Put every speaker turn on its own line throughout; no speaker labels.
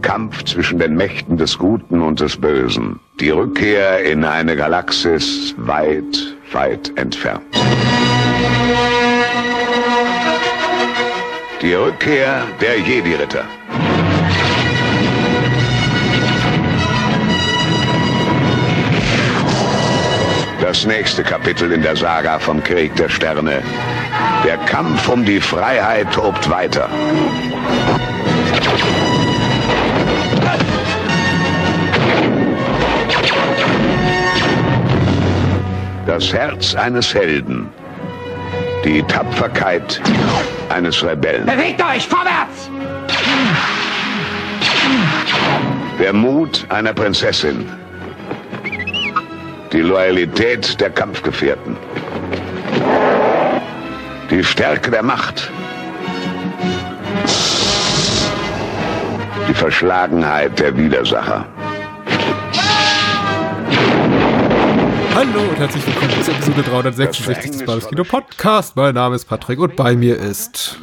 Kampf zwischen den Mächten des Guten und des Bösen. Die Rückkehr in eine Galaxis weit, weit entfernt. Die Rückkehr der Jedi-Ritter. Das nächste Kapitel in der Saga vom Krieg der Sterne. Der Kampf um die Freiheit tobt weiter. Das Herz eines Helden. Die Tapferkeit eines Rebellen.
Bewegt euch vorwärts!
Der Mut einer Prinzessin. Die Loyalität der Kampfgefährten. Die Stärke der Macht. Die Verschlagenheit der Widersacher.
Hallo und herzlich willkommen zur Episode 366 des Bares Kino Podcast. Mein Name ist Patrick und bei mir ist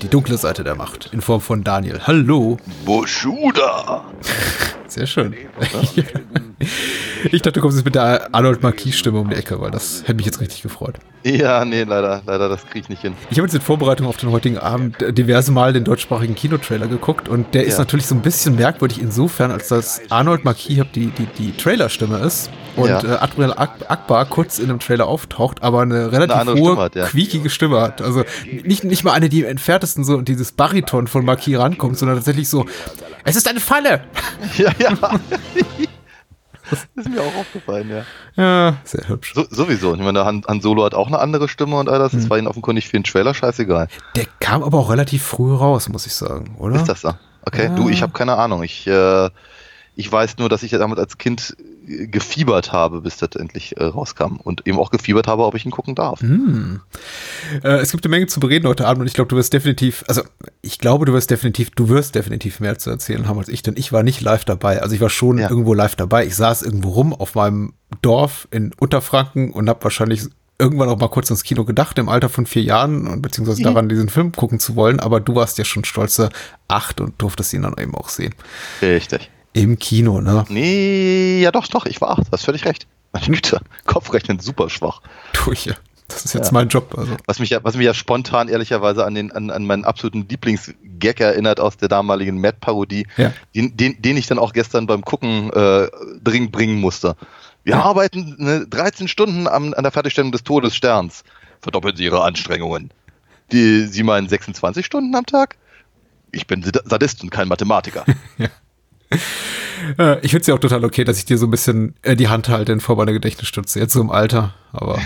die dunkle Seite der Macht in Form von Daniel. Hallo.
Boschuda.
Sehr schön. Ich dachte, du kommst jetzt mit der Arnold Marquis-Stimme um die Ecke, weil das hätte mich jetzt richtig gefreut.
Ja, nee, leider, leider, das kriege ich nicht hin.
Ich habe jetzt in Vorbereitung auf den heutigen Abend diverse Mal den deutschsprachigen Kinotrailer geguckt und der ist
Ja.
natürlich so ein bisschen merkwürdig insofern, als dass Arnold Marquis die, die, die Trailerstimme ist und
Ja.
äh, Admiral Ak Akbar kurz in einem Trailer auftaucht, aber eine relativ
andere
hohe,
Stimme hat, ja.
quiekige Stimme hat. Also nicht, nicht mal eine, die im entferntesten so dieses Bariton von Marquis rankommt, sondern tatsächlich so, es ist eine Falle!
Ja, ja. das ist mir auch aufgefallen, ja.
Ja, sehr hübsch.
So, sowieso. Ich meine, Han, Han Solo hat auch eine andere Stimme und all das.
Hm.
Das war ihnen offenkundig für den Trailer scheißegal.
Der kam aber auch relativ früh raus, muss ich sagen, oder?
Ist das so? Okay,
Ja.
du, ich habe keine Ahnung. Ich, äh, ich weiß nur, dass ich ja damals als Kind gefiebert habe, bis das endlich äh, rauskam. Und eben auch gefiebert habe, ob ich ihn gucken darf.
Hm. Äh, es gibt eine Menge zu bereden heute Abend und ich glaube, du wirst definitiv, also ich glaube, du wirst definitiv, du wirst definitiv mehr zu erzählen haben als ich, denn ich war nicht live dabei. Also ich war schon
Ja.
irgendwo live dabei. Ich saß irgendwo rum auf meinem Dorf in Unterfranken und habe wahrscheinlich irgendwann auch mal kurz ins Kino gedacht, im Alter von vier Jahren, und beziehungsweise daran, diesen Film gucken zu wollen. Aber du warst ja schon stolze acht und durftest ihn dann eben auch sehen.
Richtig.
Im Kino, ne?
Nee, ja doch, doch, ich war acht. Hast völlig recht. Meine Güte, Kopfrechnen super schwach.
Tue ich ja. Das ist jetzt
Ja.
mein Job. Also.
Was mich ja, was mich ja spontan ehrlicherweise an den, an, an meinen absoluten Lieblingsgag erinnert aus der damaligen Mad-Parodie,
Ja.
den, den, den ich dann auch gestern beim Gucken äh, dringend bringen musste. Wir
Ja.
arbeiten ne, 13 Stunden am, an der Fertigstellung des Todessterns. Verdoppeln Sie Ihre Anstrengungen. Die, Sie meinen 26 Stunden am Tag? Ich bin Sad- Sadist und kein Mathematiker.
Äh, ich finde es ja auch total okay, dass ich dir so ein bisschen äh, die Hand halte in Form einer Gedächtnisstütze, jetzt so im Alter. Aber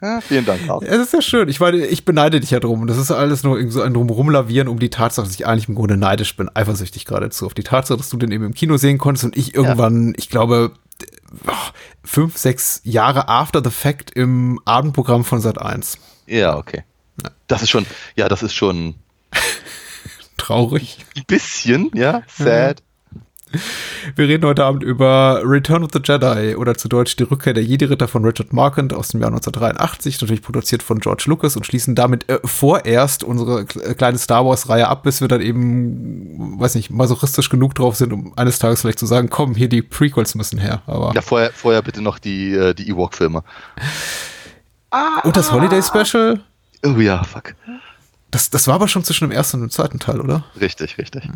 Ja, vielen Dank. Lars.
es ist ja schön. Ich meine, ich beneide dich ja drum. Und das ist alles nur so ein Drumrumlavieren um die Tatsache, dass ich eigentlich im Grunde neidisch bin, eifersüchtig geradezu auf die Tatsache, dass du den eben im Kino sehen konntest und ich irgendwann, ich glaube, fünf, sechs Jahre after the fact im Abendprogramm von Sat 1.
Ja, okay. Das ist schon, ja, das ist schon
Traurig.
ein bisschen, ja, sad.
Wir reden heute Abend über Return of the Jedi oder zu Deutsch die Rückkehr der Jedi-Ritter von Richard Marquand aus dem Jahr 1983, natürlich produziert von George Lucas und schließen damit äh, vorerst unsere äh, kleine Star Wars-Reihe ab, bis wir dann eben, weiß nicht, masochistisch genug drauf sind, um eines Tages vielleicht zu sagen, komm, hier die Prequels müssen her. Aber
Ja, vorher, vorher bitte noch die, äh, die Ewok-Filme.
und das Holiday Special,
Oh ja, fuck.
das, das war aber schon zwischen dem ersten und dem zweiten Teil, oder?
Richtig, richtig.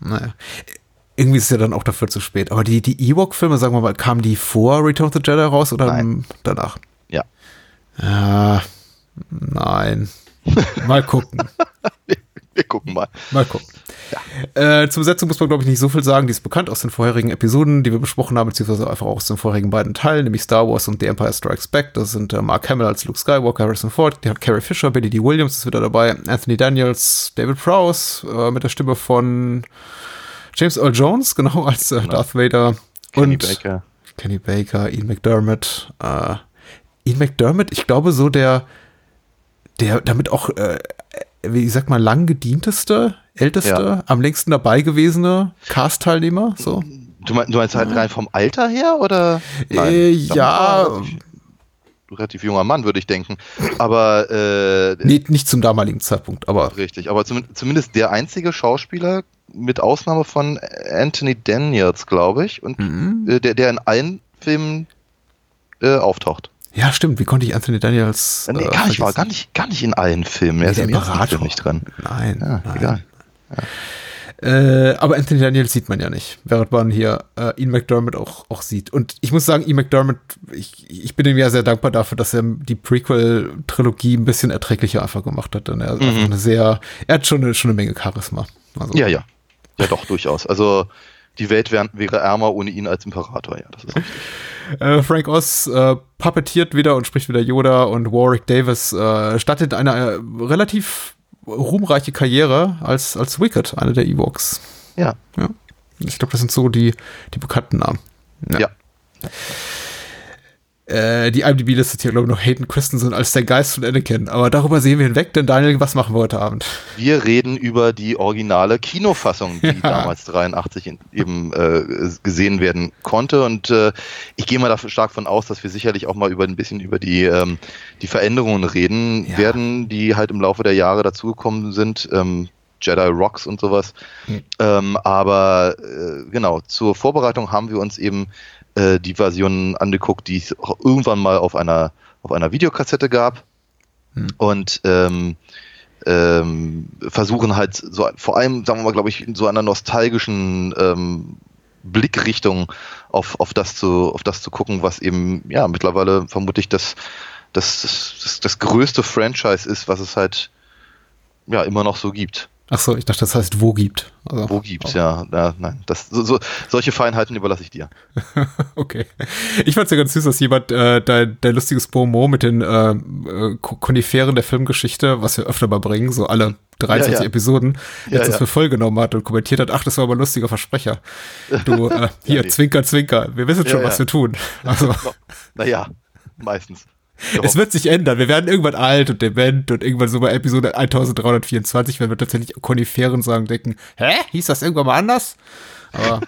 Naja. Irgendwie ist es ja dann auch dafür zu spät. Aber die, die Ewok-Filme, sagen wir mal, kamen die vor Return of the Jedi raus oder
Nein.
danach?
Ja.
Ja, nein. Mal gucken.
Wir gucken mal.
Mal gucken. Äh, zur Besetzung muss man, glaube ich, nicht so viel sagen. Die ist bekannt aus den vorherigen Episoden, die wir besprochen haben, beziehungsweise einfach auch aus den vorherigen beiden Teilen, nämlich Star Wars und The Empire Strikes Back. Das sind äh, Mark Hamill als Luke Skywalker, Harrison Ford, die hat Carrie Fisher, Billy D. Williams ist wieder dabei, Anthony Daniels, David Prowse äh, mit der Stimme von James Earl Jones, genau, als äh, Darth Vader.
Kenny
und
Baker.
Kenny Baker, Ian McDermott. Äh, Ian McDermott, ich glaube so der, der damit auch, äh, wie sagt man, lang gedienteste, älteste,
Ja.
am längsten dabei gewesene Cast-Teilnehmer. So.
Du, mein, du meinst halt rein vom Alter her oder?
Äh, ja.
war er relativ- Relativ junger Mann, würde ich denken. Aber äh,
Nee, nicht zum damaligen Zeitpunkt, aber
richtig. Aber zum, zumindest der einzige Schauspieler, mit Ausnahme von Anthony Daniels, glaube ich, und
Mhm.
äh, der, der in allen Filmen äh, auftaucht.
Ja, stimmt. Wie konnte ich Anthony Daniels.
nee,
äh,
gar nicht, war gar nicht, gar nicht in allen Filmen. Er
Nee,
ist im. Film nicht drin.
Nein,
Ja,
nein.
egal.
Äh, aber Anthony Daniels sieht man ja nicht, während man hier äh, Ian McDermott auch, auch sieht. Und ich muss sagen, Ian McDermott, ich, ich bin ihm ja sehr dankbar dafür, dass er die Prequel-Trilogie ein bisschen erträglicher einfach gemacht hat. Denn er einfach eine sehr, er hat schon eine, schon eine Menge Charisma. Also,
Ja, ja. Ja, doch, durchaus. Also die Welt wär, wäre ärmer ohne ihn als Imperator, ja. Das ist.
Äh, Frank Oz äh, puppetiert wieder und spricht wieder Yoda und Warwick Davis äh, startet eine äh, relativ ruhmreiche Karriere als, als Wicked, einer der Ewoks.
Ja.
Ja. Ich glaube, das sind so die, die bekannten Namen.
Ja.
Äh, die IMDb listet hier, glaube ich, noch Hayden Christensen als der Geist von Anakin. Aber darüber sehen wir hinweg, denn Daniel, was machen wir heute Abend?
Wir reden über die originale Kinofassung, die damals 83 in, eben äh, gesehen werden konnte. Und äh, ich gehe mal dafür stark von aus, dass wir sicherlich auch mal über ein bisschen über die, ähm, die Veränderungen reden
Ja.
werden, die halt im Laufe der Jahre dazugekommen sind. Ähm, Jedi Rocks und sowas.
Hm.
Ähm, aber äh, genau, zur Vorbereitung haben wir uns eben äh, die Versionen angeguckt, die es auch irgendwann mal auf einer, auf einer Videokassette gab.
Hm.
Und ähm, ähm, versuchen halt so vor allem, sagen wir mal, glaube ich, in so einer nostalgischen ähm, Blickrichtung auf, auf das zu auf das zu gucken, was eben ja mittlerweile vermutlich das das, das, das, das größte Franchise ist, was es halt ja immer noch so gibt.
Ach so, ich dachte, das heißt, wo gibt. Also,
Wo gibt's ja, ja nein, das so, so, solche Feinheiten überlasse ich dir.
Okay. Ich fand's ja ganz süß, dass jemand äh, dein, dein lustiges Bonmot mit den äh, äh, Ko- Koniferen der Filmgeschichte, was wir öfter mal bringen, so alle 23
Ja, ja.
Episoden, jetzt das
ja.
für voll genommen hat und kommentiert hat, ach, das war aber ein lustiger Versprecher. Du, äh, hier,
nee.
Zwinker, Zwinker, wir wissen schon,
Ja,
was wir tun. Also,
Naja, meistens.
es wird sich ändern. Wir werden irgendwann alt und dement und irgendwann so bei Episode 1324 werden wir tatsächlich Koniferen sagen, denken, hä? Hieß das irgendwann mal anders? Aber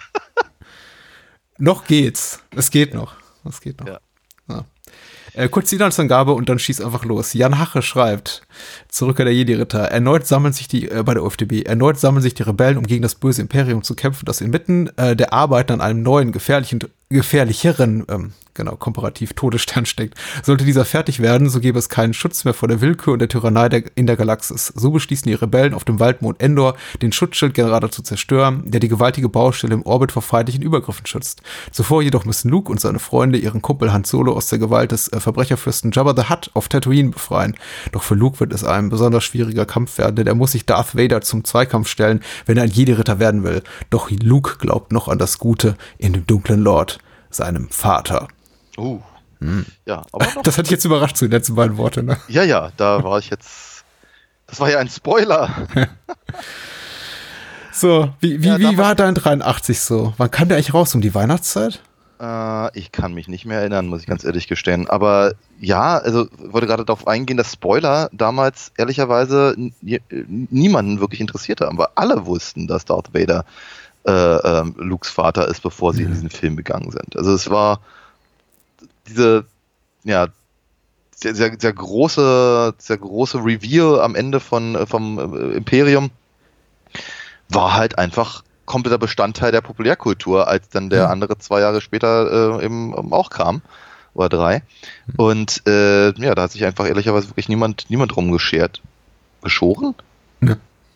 noch geht's. Es geht noch. Es geht noch.
Ja.
Ja. Äh, kurz die Inhaltsangabe und dann schieß einfach los. Jan Hache schreibt, zurück der Jedi-Ritter, erneut sammeln sich die, äh, bei der OFDB, erneut sammeln sich die Rebellen, um gegen das böse Imperium zu kämpfen, das inmitten äh, der Arbeiten an einem neuen, gefährlichen, gefährlicheren, ähm, genau, komparativ Todesstern steckt. Sollte dieser fertig werden, so gäbe es keinen Schutz mehr vor der Willkür und der Tyrannei der, in der Galaxis. So beschließen die Rebellen auf dem Waldmond Endor, den Schutzschildgenerator zu zerstören, der die gewaltige Baustelle im Orbit vor feindlichen Übergriffen schützt. Zuvor jedoch müssen Luke und seine Freunde ihren Kumpel Han Solo aus der Gewalt des äh, Verbrecherfürsten Jabba the Hutt auf Tatooine befreien. Doch für Luke wird es ein besonders schwieriger Kampf werden, denn er muss sich Darth Vader zum Zweikampf stellen, wenn er ein Jedi-Ritter werden will. Doch Luke glaubt noch an das Gute in dem dunklen Lord, seinem Vater.
Uh. Ja, aber noch,
Das hat dich jetzt überrascht zu den letzten beiden Worte, ne?
ja, ja, da war ich jetzt. Das war ja ein Spoiler.
So, wie, wie,
Ja,
wie war dein 83 so? Wann kam der eigentlich raus? Um die Weihnachtszeit?
Äh, ich kann mich nicht mehr erinnern, muss ich ganz ehrlich gestehen. Aber ja, also wollte gerade darauf eingehen, dass Spoiler damals ehrlicherweise niemanden wirklich interessiert haben, weil alle wussten, dass Darth Vader äh, ähm, Lukes Vater ist, bevor sie in diesen Film gegangen sind. Also es war diese, ja, sehr, sehr, sehr große, sehr große Reveal am Ende von, äh, vom äh, Imperium war halt einfach kompletter Bestandteil der Populärkultur, als dann der
Mhm.
andere zwei Jahre später äh, eben ähm, auch kam. Oder drei. Und äh, ja, da hat sich einfach ehrlicherweise wirklich niemand, niemand rumgeschert. Geschoren?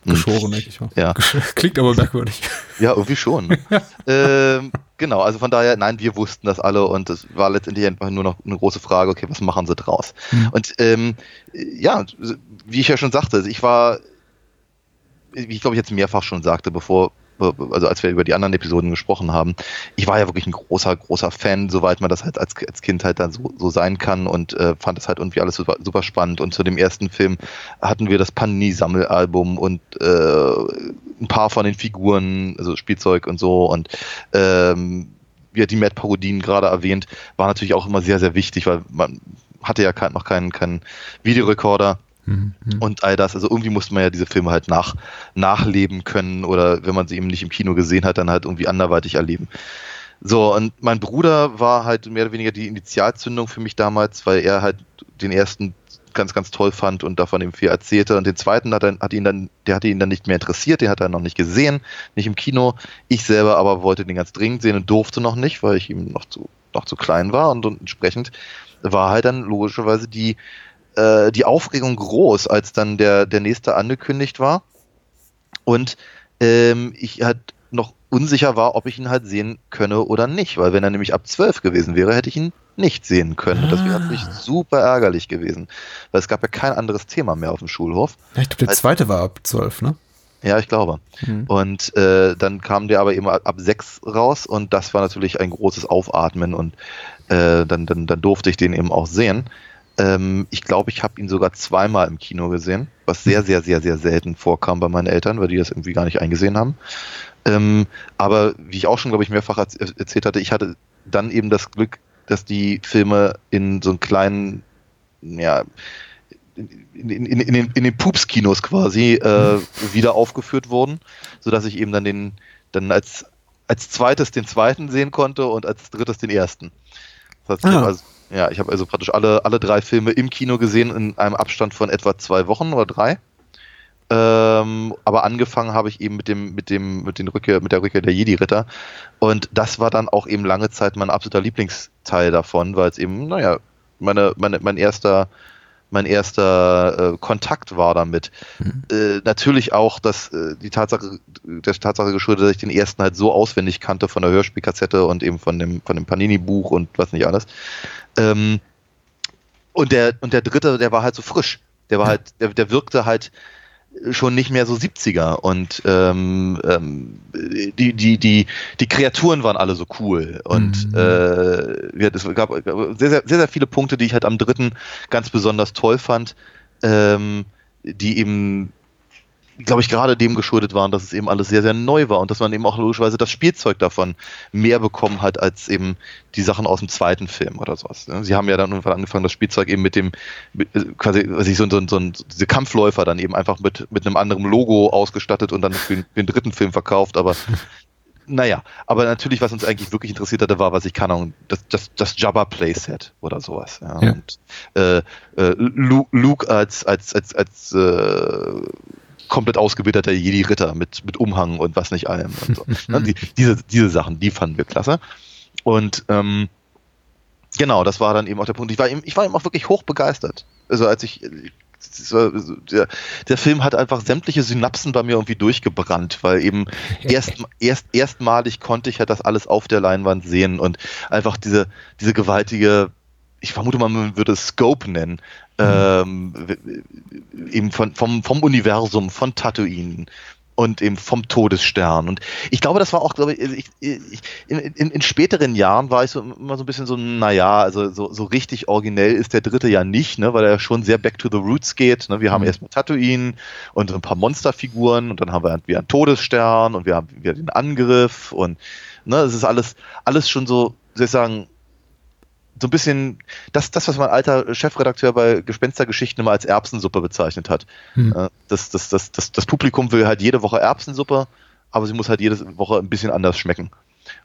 Hm.
Geschoren, denke ich mal.
Ja.
Klingt aber merkwürdig.
Ja, irgendwie schon. ne? ähm, genau, also von daher, nein, wir wussten das alle und es war letztendlich einfach nur noch eine große Frage, okay, was machen sie draus?
Mhm.
Und ähm, ja, wie ich ja schon sagte, also ich war, wie ich glaube ich jetzt mehrfach schon sagte, bevor, also als wir über die anderen Episoden gesprochen haben, ich war ja wirklich ein großer, großer Fan, soweit man das halt als, als Kind halt dann so, so sein kann und äh, fand das halt irgendwie alles super, super spannend. Und zu dem ersten Film hatten wir das Panini-Sammelalbum und äh, ein paar von den Figuren, also Spielzeug und so und ähm, ja, die Matt-Parodien gerade erwähnt, war natürlich auch immer sehr, sehr wichtig, weil man hatte ja noch keinen, keinen Videorekorder
Mhm.
und all das. Also irgendwie musste man ja diese Filme halt nach, nachleben können oder wenn man sie eben nicht im Kino gesehen hat, dann halt irgendwie anderweitig erleben. So, und mein Bruder war halt mehr oder weniger die Initialzündung für mich damals, weil er halt den ersten ganz, ganz toll fand und davon ihm viel erzählte. Und den zweiten hat, er, hat ihn dann, der hatte ihn dann nicht mehr interessiert, den hat er noch nicht gesehen, nicht im Kino. Ich selber aber wollte den ganz dringend sehen und durfte noch nicht, weil ich ihm noch zu, noch zu klein war und, und entsprechend war halt dann logischerweise die, äh, die Aufregung groß, als dann der, der nächste angekündigt war. Und ähm, ich halt noch unsicher war, ob ich ihn halt sehen könne oder nicht, weil wenn er nämlich ab 12 gewesen wäre, hätte ich ihn nicht sehen können. Ah. Das wäre natürlich super ärgerlich gewesen, weil es gab ja kein anderes Thema mehr auf dem Schulhof.
Ja, ich glaube, der zweite war ab 12, ne?
Ja, ich glaube. Mhm. Und äh, dann kam der aber eben ab, ab 6 raus und das war natürlich ein großes Aufatmen und äh, dann, dann, dann durfte ich den eben auch sehen. Ähm, ich glaube, ich habe ihn sogar zweimal im Kino gesehen, was sehr, sehr, sehr, sehr selten vorkam bei meinen Eltern, weil die das irgendwie gar nicht eingesehen haben. Ähm, aber wie ich auch schon, glaube ich, mehrfach erzählt hatte, ich hatte dann eben das Glück, dass die Filme in so einen kleinen, ja, in, in, in, in den, in den Pups-Kinos quasi äh, wieder aufgeführt wurden, sodass ich eben dann den, dann als, als zweites den zweiten sehen konnte und als drittes den ersten. Das heißt, ah. also, ja, ich habe also praktisch alle, alle drei Filme im Kino gesehen in einem Abstand von etwa zwei Wochen oder drei. Ähm, aber angefangen habe ich eben mit dem, mit dem, mit den Rückkehr, mit der Rückkehr der Jedi-Ritter. Und das war dann auch eben lange Zeit mein absoluter Lieblingsteil davon, weil es eben, naja, meine, meine, mein erster, mein erster äh, Kontakt war damit. Mhm. Äh, natürlich auch, dass äh, die Tatsache, der Tatsache geschuldet, dass ich den ersten halt so auswendig kannte von der Hörspielkassette und eben von dem, von dem Panini-Buch und was nicht alles. Ähm, und der, und der dritte, der war halt so frisch. Der war halt, der, der wirkte halt schon nicht mehr so 70er und ähm, ähm, die, die, die, die Kreaturen waren alle so cool und mhm. äh, ja, es gab sehr, sehr, sehr, sehr viele Punkte, die ich halt am dritten ganz besonders toll fand, ähm, die eben glaube ich, gerade dem geschuldet waren, dass es eben alles sehr, sehr neu war und dass man eben auch logischerweise das Spielzeug davon mehr bekommen hat als eben die Sachen aus dem zweiten Film oder sowas. Sie haben ja dann irgendwann angefangen, das Spielzeug eben mit dem, äh, quasi, was ich so, so, so, diese Kampfläufer dann eben einfach mit, mit einem anderen Logo ausgestattet und dann für den, für den dritten Film verkauft, aber naja, aber natürlich, was uns eigentlich wirklich interessiert hatte, war, was ich kann, Ahnung, das, das, das Jabba Playset oder sowas. Ja. ja. Und äh, äh, Luke als, als, als, als äh, komplett ausgebildeter Jedi-Ritter mit, mit Umhang und was nicht allem. So. Ne, die, diese, diese Sachen, die fanden wir klasse. Und ähm, genau, das war dann eben auch der Punkt. Ich war eben, ich war eben auch wirklich hoch begeistert. Also als ich der, der Film hat einfach sämtliche Synapsen bei mir irgendwie durchgebrannt, weil eben erst, erst erstmalig konnte ich ja das alles auf der Leinwand sehen und einfach diese, diese gewaltige ich vermute mal, man würde es Scope nennen, mhm. ähm, eben von, vom, vom Universum, von Tatooine und eben vom Todesstern. Und ich glaube, das war auch, glaube ich, ich, ich in, in, in, späteren Jahren war ich so immer so ein bisschen so, naja, also so, so richtig originell ist der dritte ja nicht, ne, weil er schon sehr back to the roots geht. Ne? Wir haben mhm. erstmal Tatooine und ein paar Monsterfiguren und dann haben wir wieder einen Todesstern und wir haben wieder den Angriff und ne, es ist alles, alles schon so, soll ich sagen, so ein bisschen das, das, was mein alter Chefredakteur bei Gespenstergeschichten immer als Erbsensuppe bezeichnet hat. Hm. Das, das, das, das, das Publikum will halt jede Woche Erbsensuppe, aber sie muss halt jede Woche ein bisschen anders schmecken.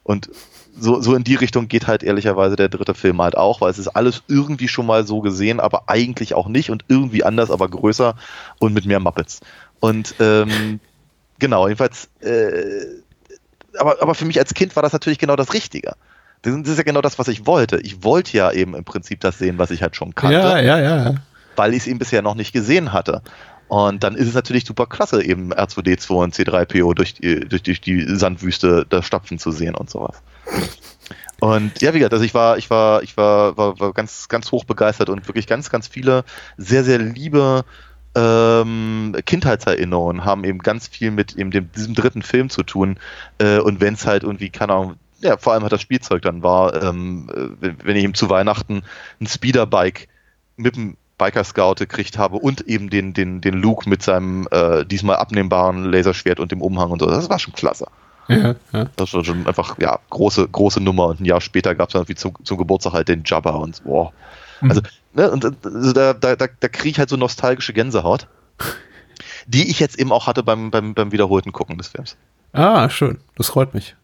Und so, so in die Richtung geht halt ehrlicherweise der dritte Film halt auch, weil es ist alles irgendwie schon mal so gesehen, aber eigentlich auch nicht und irgendwie anders, aber größer und mit mehr Muppets. Und ähm, genau, jedenfalls, äh, aber, aber für mich als Kind war das natürlich genau das Richtige. Das ist ja genau das, was ich wollte. Ich wollte ja eben im Prinzip das sehen, was ich halt schon kannte.
Ja, ja, ja.
Weil ich es eben bisher noch nicht gesehen hatte. Und dann ist es natürlich super klasse, eben R2D2 und C3PO durch die, durch, durch die Sandwüste da stapfen zu sehen und sowas. Und ja, wie gesagt, also ich war, ich war, ich war, war, war ganz, ganz hoch begeistert und wirklich ganz, ganz viele sehr, sehr liebe ähm, Kindheitserinnerungen haben eben ganz viel mit eben dem, diesem dritten Film zu tun. Äh, und wenn es halt irgendwie, keine Ahnung, ja, vor allem hat das Spielzeug dann war, ähm, wenn ich ihm zu Weihnachten ein Speederbike mit dem Biker Scout gekriegt habe und eben den, den, den Luke mit seinem äh, diesmal abnehmbaren Laserschwert und dem Umhang und so. Das war schon klasse. Ja, ja. Das war schon einfach, ja, große, große Nummer. Und ein Jahr später gab es dann wie zum, zum Geburtstag halt den Jabba und wow. Mhm. Also, ne, und also da, da, da, da kriege ich halt so nostalgische Gänsehaut, die ich jetzt eben auch hatte beim, beim, beim wiederholten Gucken des Films.
Ah, schön. Das freut mich.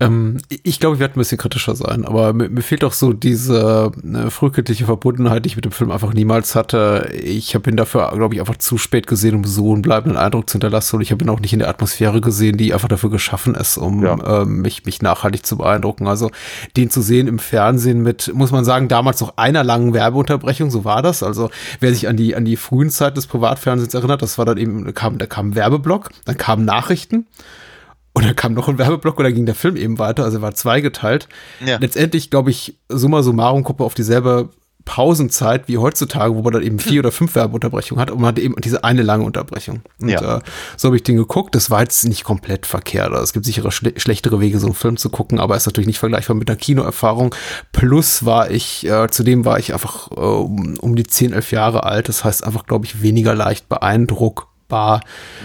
Ähm, ich glaube, ich werde ein bisschen kritischer sein, aber mir, mir fehlt auch so diese äh, frühkindliche Verbundenheit, die ich mit dem Film einfach niemals hatte. Ich habe ihn dafür, glaube ich, einfach zu spät gesehen, um so einen bleibenden Eindruck zu hinterlassen. Und ich habe ihn auch nicht in der Atmosphäre gesehen, die einfach dafür geschaffen ist, um ja. äh, mich, mich nachhaltig zu beeindrucken. Also den zu sehen im Fernsehen mit, muss man sagen, damals noch einer langen Werbeunterbrechung, so war das. Also wer sich an die, an die frühen Zeit des Privatfernsehens erinnert, das war dann eben, da kam, da kam ein Werbeblock, dann kamen Nachrichten und dann kam noch ein Werbeblock und dann ging der Film eben weiter, also er war zweigeteilt. Ja. Letztendlich, glaube ich, summa summarum Gruppe auf dieselbe Pausenzeit wie heutzutage, wo man dann eben vier oder fünf Werbeunterbrechungen hat und man hat eben diese eine lange Unterbrechung. Und ja. äh, so habe ich den geguckt. Das war jetzt nicht komplett verkehrt. Also es gibt sichere schle schlechtere Wege, so einen Film zu gucken, aber ist natürlich nicht vergleichbar mit einer Kinoerfahrung. Plus war ich, äh, zudem war ich einfach äh, um, um die zehn, elf Jahre alt. Das heißt einfach, glaube ich, weniger leicht beeindruckt bar.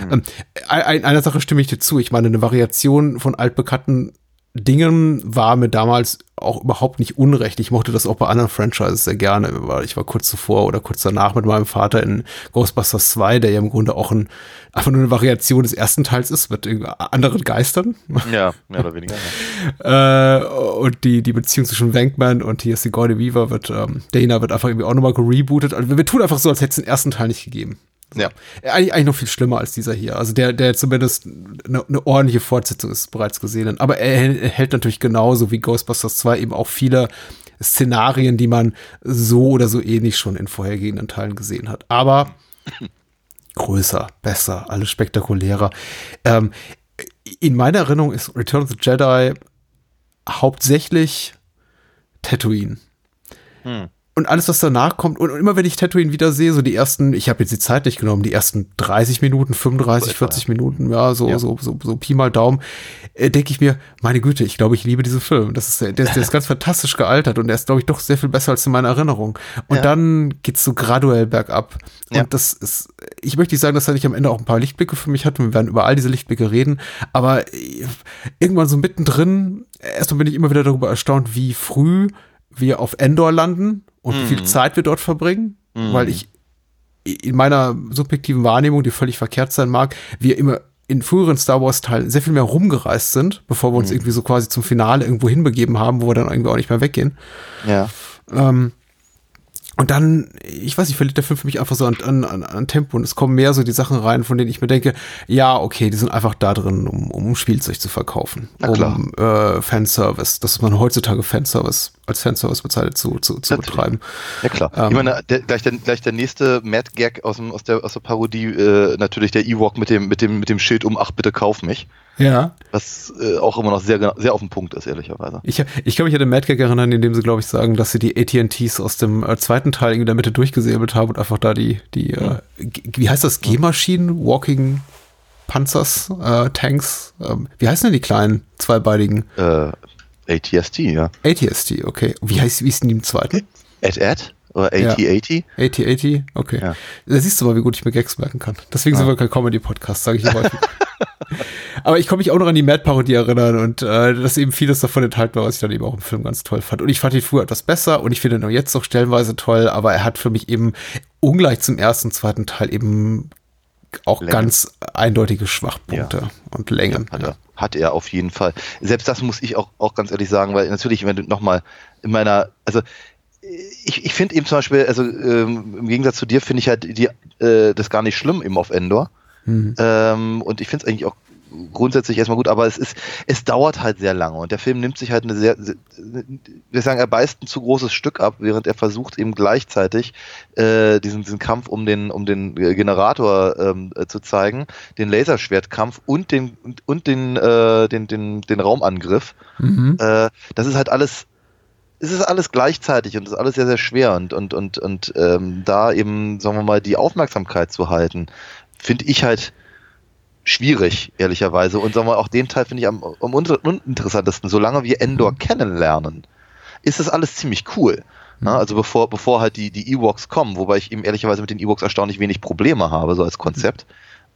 Mhm. Ähm, ein, einer Sache stimme ich dir zu. Ich meine, eine Variation von altbekannten Dingen war mir damals auch überhaupt nicht unrecht. Ich mochte das auch bei anderen Franchises sehr gerne, weil ich war kurz zuvor oder kurz danach mit meinem Vater in Ghostbusters 2, der ja im Grunde auch ein, einfach nur eine Variation des ersten Teils ist mit anderen Geistern.
Ja, mehr oder weniger.
Ja. äh, und die, die Beziehung zwischen Wankman und hier Sigourney Weaver wird, ähm, Dana wird einfach irgendwie auch nochmal gerebootet. Also wir tun einfach so, als hätte es den ersten Teil nicht gegeben.
Ja.
Eigentlich, eigentlich noch viel schlimmer als dieser hier. Also der, der zumindest eine, eine ordentliche Fortsetzung ist bereits gesehen. Aber er, er hält natürlich genauso wie Ghostbusters 2 eben auch viele Szenarien, die man so oder so ähnlich schon in vorhergehenden Teilen gesehen hat. Aber größer, besser, alles spektakulärer. Ähm, in meiner Erinnerung ist Return of the Jedi hauptsächlich Tatooine. Hm und alles, was danach kommt, und, immer wenn ich Tatooine wieder sehe, so die ersten, ich habe jetzt die Zeit nicht genommen, die ersten 30 Minuten, 35, 40 Minuten, ja, so, ja. so, so, so Pi mal Daumen, äh, denke ich mir, meine Güte, ich glaube, ich liebe diesen Film. Das ist, der, der, der ist ganz fantastisch gealtert und der ist, glaube ich, doch sehr viel besser als in meiner Erinnerung. Und ja. dann geht's so graduell bergab. Ja. Und das ist, ich möchte nicht sagen, dass er nicht am Ende auch ein paar Lichtblicke für mich hat. Wir werden über all diese Lichtblicke reden. Aber äh, irgendwann so mittendrin, erstmal bin ich immer wieder darüber erstaunt, wie früh wir auf Endor landen und mhm. wie viel mhm. Zeit wir dort verbringen, mhm. weil ich in meiner subjektiven Wahrnehmung, die völlig verkehrt sein mag, wir immer in früheren Star Wars Teilen sehr viel mehr rumgereist sind, bevor wir uns mhm. irgendwie so quasi zum Finale irgendwo hinbegeben haben, wo wir dann irgendwie auch nicht mehr weggehen.
Ja.
Ähm, und dann, ich weiß nicht, verliert der Film für mich einfach so an, an, an Tempo und es kommen mehr so die Sachen rein, von denen ich mir denke, ja, okay, die sind einfach da drin, um, um Spielzeug zu verkaufen. Um äh, Fanservice, dass man heutzutage Fanservice als Fanservice bezahlt zu, zu, zu betreiben.
Ja klar. Ähm, ich meine, der, gleich, der, gleich der nächste Mad Gag aus, dem, aus, der, aus der Parodie, äh, natürlich der Ewok mit dem, mit, dem, mit dem Schild um, ach bitte kauf mich.
Ja.
Was äh, auch immer noch sehr, sehr auf dem Punkt ist, ehrlicherweise.
Ich, ich kann mich an den Mad Gag erinnern, in dem sie, glaube ich, sagen, dass sie die AT&Ts aus dem äh, zweiten Teil in der Mitte durchgesäbelt haben und einfach da die, die äh, wie heißt das, G-Maschinen, Walking Panzers, äh, Tanks, ähm, wie heißen denn die kleinen zweibeinigen?
Äh, ATST, ja.
ATST, okay. Wie heißt, wie ist denn die im zweiten?
AT-AT? Oder AT-80?
Ja. AT-80, okay. Ja. Da siehst du mal, wie gut ich mir Gags merken kann. Deswegen ah. sind wir kein Comedy-Podcast, sage ich immer. Aber ich komme mich auch noch an die Mad-Parodie erinnern und äh, dass eben vieles davon enthalten war, was ich dann eben auch im Film ganz toll fand. Und ich fand ihn früher etwas besser und ich finde ihn auch jetzt noch stellenweise toll, aber er hat für mich eben ungleich zum ersten, zweiten Teil eben auch Länge. ganz eindeutige Schwachpunkte ja. und Längen.
Ja, hat, er, hat er auf jeden Fall. Selbst das muss ich auch, auch ganz ehrlich sagen, weil natürlich, wenn du nochmal in meiner, also ich, ich finde eben zum Beispiel, also ähm, im Gegensatz zu dir finde ich halt die, äh, das gar nicht schlimm eben auf Endor. Mhm. Ähm, und ich finde es eigentlich auch grundsätzlich erstmal gut, aber es ist, es dauert halt sehr lange und der Film nimmt sich halt eine sehr, sehr wir sagen, er beißt ein zu großes Stück ab, während er versucht eben gleichzeitig äh, diesen, diesen Kampf um den, um den Generator ähm, äh, zu zeigen, den Laserschwertkampf und den und den, äh, den, den, den Raumangriff. Mhm. Äh, das ist halt alles es ist alles gleichzeitig und es ist alles sehr, sehr schwer und, und, und, und ähm, da eben, sagen wir mal, die Aufmerksamkeit zu halten, finde ich halt schwierig, ehrlicherweise. Und sagen wir auch den Teil finde ich am, am uninteressantesten. Solange wir Endor kennenlernen, ist das alles ziemlich cool. Na, also bevor, bevor halt die, die Ewoks kommen, wobei ich eben ehrlicherweise mit den Ewoks erstaunlich wenig Probleme habe, so als Konzept,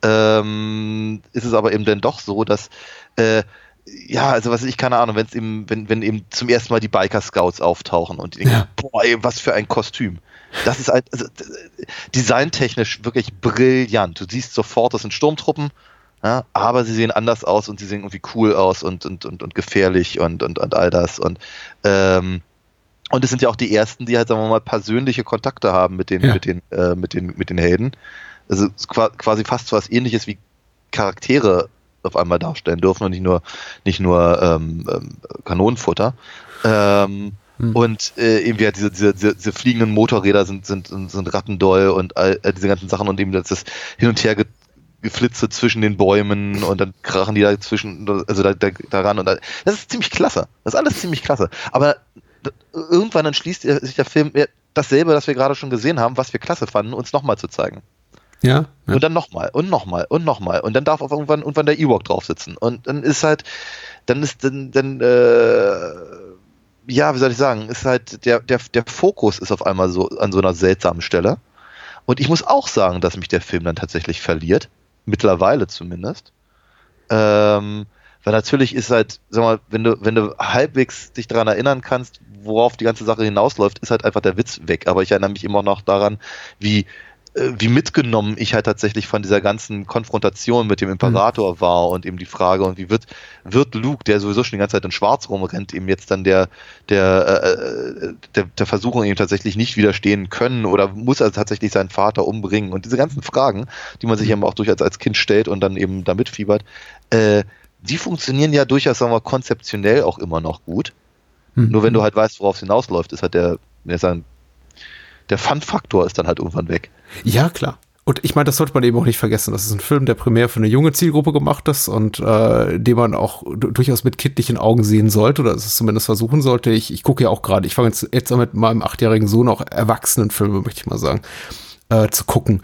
ähm, ist es aber eben dann doch so, dass äh, ja, also was ich keine Ahnung, wenn es eben, wenn, wenn eben zum ersten Mal die Biker Scouts auftauchen und die denken, ja. boah, ey, was für ein Kostüm. Das ist halt, also, designtechnisch wirklich brillant. Du siehst sofort, das sind Sturmtruppen, Ja, aber sie sehen anders aus und sie sehen irgendwie cool aus und, und, und, und gefährlich und, und, und all das. Und, ähm, und es sind ja auch die ersten, die halt, sagen wir mal, persönliche Kontakte haben mit den, ja. mit den, äh, mit den, mit den Helden. Also quasi fast so was ähnliches wie Charaktere auf einmal darstellen dürfen und nicht nur, nicht nur ähm, ähm, Kanonenfutter. Ähm, hm. Und äh, eben ja, diese, diese, diese, fliegenden Motorräder sind, sind, sind rattendoll und all, äh, diese ganzen Sachen und eben das Hin- und Her Geflitze zwischen den Bäumen und dann krachen die da zwischen, also da, da, daran und da, das ist ziemlich klasse. Das ist alles ziemlich klasse. Aber irgendwann entschließt sich der Film dasselbe, das wir gerade schon gesehen haben, was wir klasse fanden, uns nochmal zu zeigen.
Ja,
ja. Und dann nochmal und nochmal und nochmal. Und dann darf auf irgendwann, irgendwann der Ewok drauf sitzen. Und dann ist halt, dann ist dann, dann äh, ja, wie soll ich sagen, ist halt, der, der, der Fokus ist auf einmal so an so einer seltsamen Stelle. Und ich muss auch sagen, dass mich der Film dann tatsächlich verliert. Mittlerweile zumindest. Ähm, weil natürlich ist halt, sag mal, wenn du, wenn du halbwegs dich daran erinnern kannst, worauf die ganze Sache hinausläuft, ist halt einfach der Witz weg. Aber ich erinnere mich immer noch daran, wie wie mitgenommen ich halt tatsächlich von dieser ganzen Konfrontation mit dem Imperator mhm. war und eben die Frage, und wie wird, wird Luke, der sowieso schon die ganze Zeit in Schwarz rumrennt, eben jetzt dann der, der, äh, äh, der, der Versuchung eben tatsächlich nicht widerstehen können oder muss er tatsächlich seinen Vater umbringen und diese ganzen Fragen, die man sich mhm. eben auch durchaus als Kind stellt und dann eben damit fiebert, äh, die funktionieren ja durchaus, sagen wir, konzeptionell auch immer noch gut. Mhm. Nur wenn du halt weißt, worauf es hinausläuft, ist halt der, der, der Fun-Faktor ist dann halt irgendwann weg.
Ja, klar. Und ich meine, das sollte man eben auch nicht vergessen. Das ist ein Film, der primär für eine junge Zielgruppe gemacht ist und äh, den man auch durchaus mit kindlichen Augen sehen sollte oder es zumindest versuchen sollte. Ich, ich gucke ja auch gerade, ich fange jetzt, jetzt mit meinem achtjährigen Sohn auch Erwachsenenfilme, möchte ich mal sagen, äh, zu gucken.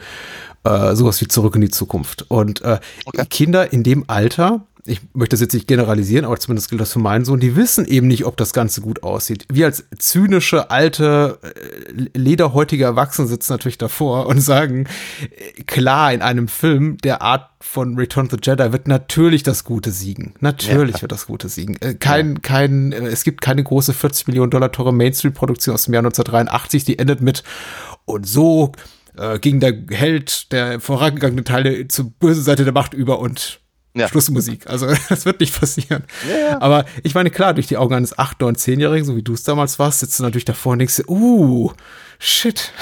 Äh, sowas wie Zurück in die Zukunft. Und äh, okay. Kinder in dem Alter ich möchte das jetzt nicht generalisieren, aber zumindest gilt das für meinen Sohn, die wissen eben nicht, ob das Ganze gut aussieht. Wir als zynische, alte, äh, lederhäutige Erwachsene sitzen natürlich davor und sagen, äh, klar, in einem Film der Art von Return of the Jedi wird natürlich das Gute siegen. Natürlich ja. wird das Gute siegen. Äh, kein, kein, es gibt keine große 40 Millionen Dollar teure Mainstream-Produktion aus dem Jahr 1983, die endet mit und so äh, ging der Held der vorangegangenen Teile zur bösen Seite der Macht über und ja. Schlussmusik. Also das wird nicht passieren. Ja. Aber ich meine, klar, durch die Augen eines 8-, 9-, 10-Jährigen, so wie du es damals warst, sitzt du natürlich davor und denkst, uh, shit.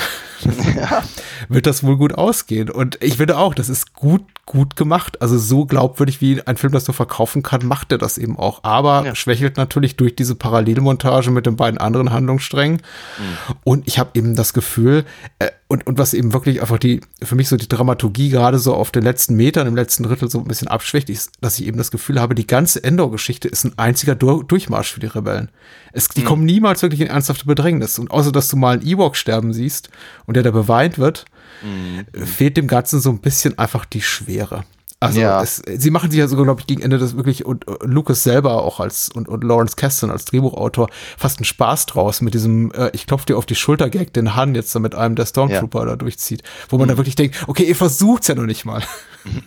Ja. wird das wohl gut ausgehen. Und ich finde auch, das ist gut, gut gemacht. Also so glaubwürdig, wie ein Film das so verkaufen kann, macht er das eben auch. Aber ja. schwächelt natürlich durch diese Parallelmontage mit den beiden anderen Handlungssträngen. Mhm. Und ich habe eben das Gefühl, äh, und, und was eben wirklich einfach die, für mich so die Dramaturgie gerade so auf den letzten Metern, im letzten Drittel so ein bisschen abschwächt, ist, dass ich eben das Gefühl habe, die ganze Endor-Geschichte ist ein einziger Dur Durchmarsch für die Rebellen. Es, die mhm. kommen niemals wirklich in ernsthafte Bedrängnis. Und außer, dass du mal einen Ewok sterben siehst und der da beweint wird, mhm. fehlt dem Ganzen so ein bisschen einfach die Schwere. Also ja. es, sie machen sich ja sogar, glaube ich, gegen Ende das wirklich und, und Lucas selber auch als und, und Lawrence Kasten als Drehbuchautor fast einen Spaß draus mit diesem äh, ich klopf dir auf die Schulter Gag, den Han jetzt da mit einem der Stormtrooper ja. da durchzieht, wo man mhm. da wirklich denkt, okay, ihr versucht's ja noch nicht mal.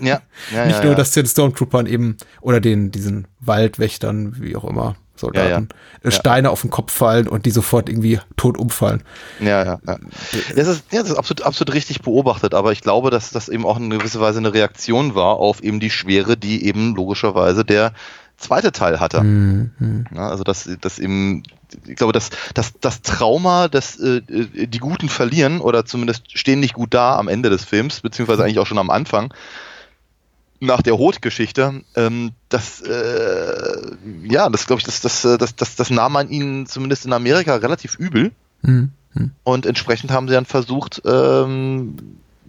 Ja. ja
nicht nur, dass den Stormtroopern eben oder den diesen Waldwächtern, wie auch immer, Soldaten ja, ja. Steine auf den Kopf fallen und die sofort irgendwie tot umfallen.
Ja, ja, ja. Das ist, ja, das ist absolut, absolut richtig beobachtet, aber ich glaube, dass das eben auch in gewisser Weise eine Reaktion war auf eben die Schwere, die eben logischerweise der zweite Teil hatte. Mhm. Ja, also dass, dass eben, ich glaube, dass, dass das Trauma, dass äh, die Guten verlieren oder zumindest stehen nicht gut da am Ende des Films, beziehungsweise eigentlich auch schon am Anfang, nach der Hot-Geschichte, ähm, das, äh, ja, das glaube ich, das, das, äh, das, das, das nahm man ihnen zumindest in Amerika relativ übel. Mhm. Und entsprechend haben sie dann versucht, ähm,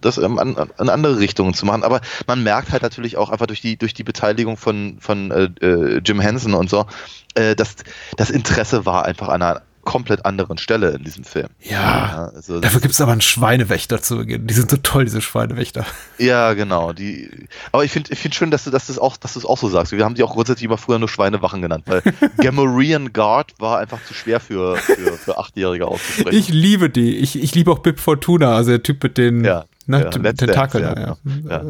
das in, in andere Richtungen zu machen. Aber man merkt halt natürlich auch einfach durch die, durch die Beteiligung von, von äh, äh Jim Henson und so, äh, dass das Interesse war einfach an einer komplett anderen Stelle in diesem Film.
Ja, ja also dafür gibt es aber einen Schweinewächter zu Beginn. Die sind so toll, diese Schweinewächter.
Ja, genau. Die, aber ich finde ich find schön, dass du, dass, das auch, dass du es auch so sagst. Wir haben die auch grundsätzlich immer früher nur Schweinewachen genannt, weil Gamorrean Guard war einfach zu schwer für, für, für Achtjährige auszusprechen.
Ich liebe die. Ich, ich liebe auch Bib Fortuna, also der Typ mit den
ja.
Ne, ja, Tentakel, ja. ja.
ja.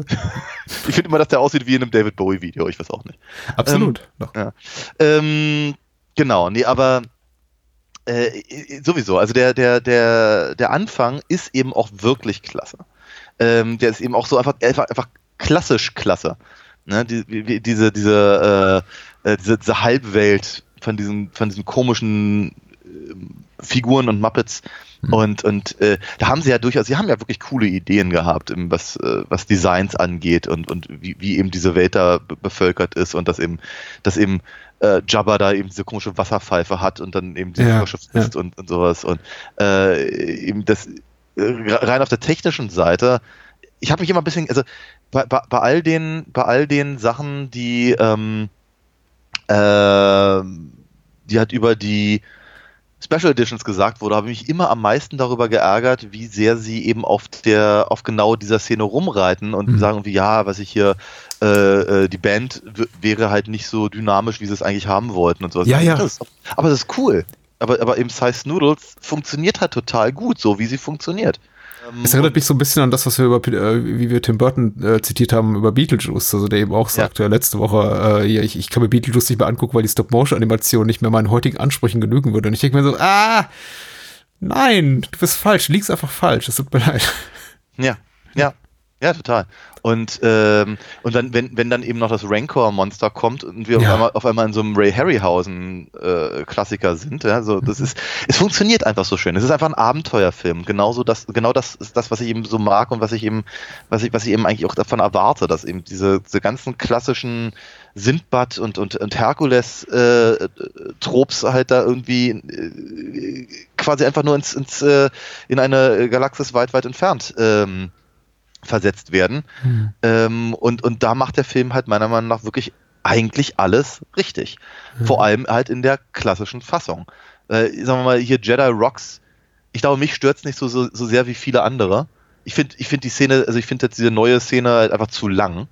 Ich finde immer, dass der aussieht wie in einem David Bowie-Video, ich weiß auch nicht.
Absolut.
Ähm, ja. ähm, genau, nee, aber äh, sowieso, also der, der, der, der Anfang ist eben auch wirklich klasse. Ähm, der ist eben auch so einfach, einfach, einfach klassisch klasse. Ne, die, diese, diese, äh, äh, diese, diese Halbwelt von diesen, von diesen komischen äh, Figuren und Muppets. Mhm. Und, und äh, da haben sie ja durchaus, sie haben ja wirklich coole Ideen gehabt, was, äh, was Designs angeht und, und wie, wie eben diese Welt da bevölkert ist und dass eben, dass eben äh, Jabba da eben diese komische Wasserpfeife hat und dann eben diese
Ja,
Überschrift ist und, und sowas. Und äh, eben das äh, rein auf der technischen Seite, ich habe mich immer ein bisschen, also bei, bei, bei all den, bei all den Sachen, die, ähm, äh, die hat über die Special Editions gesagt wurde, habe ich mich immer am meisten darüber geärgert, wie sehr sie eben auf der, auf genau dieser Szene rumreiten und
Mhm.
sagen wie ja, was ich hier, äh, äh, die Band wäre halt nicht so dynamisch, wie sie es eigentlich haben wollten und sowas.
Ja, ja.
Das ist, aber das ist cool. Aber, aber eben Size Noodles funktioniert halt total gut, so wie sie funktioniert. Ähm,
Es erinnert mich so ein bisschen an das, was wir über, äh, wie wir Tim Burton äh, zitiert haben über Beetlejuice, also der eben auch sagte ja. letzte Woche, äh, ja, ich, ich kann mir Beetlejuice nicht mehr angucken, weil die Stop-Motion-Animation nicht mehr meinen heutigen Ansprüchen genügen würde. Und ich denke mir so, ah, nein, du bist falsch, du liegst einfach falsch, es tut mir leid.
Ja, ja, ja, total. Und, ähm, und dann, wenn, wenn dann eben noch das Rancor-Monster kommt und wir
Ja.
auf, einmal, auf einmal in so einem Ray Harryhausen-Klassiker sind, ja, so, das ist, es funktioniert einfach so schön. Es ist einfach ein Abenteuerfilm. Genauso das, genau das ist das, was ich eben so mag und was ich eben, was ich, was ich eben eigentlich auch davon erwarte, dass eben diese, diese ganzen klassischen Sindbad und, und, und Herkules äh, halt da irgendwie äh, quasi einfach nur ins, ins äh, in eine Galaxis weit, weit entfernt ähm, versetzt werden. Ähm, und, und da macht der Film halt meiner Meinung nach wirklich eigentlich alles richtig. Vor allem halt in der klassischen Fassung. Äh, sagen wir mal, hier Jedi Rocks, ich glaube, mich stört es nicht so, so, so sehr wie viele andere. Ich finde ich find die Szene, also ich finde jetzt diese neue Szene halt einfach zu lang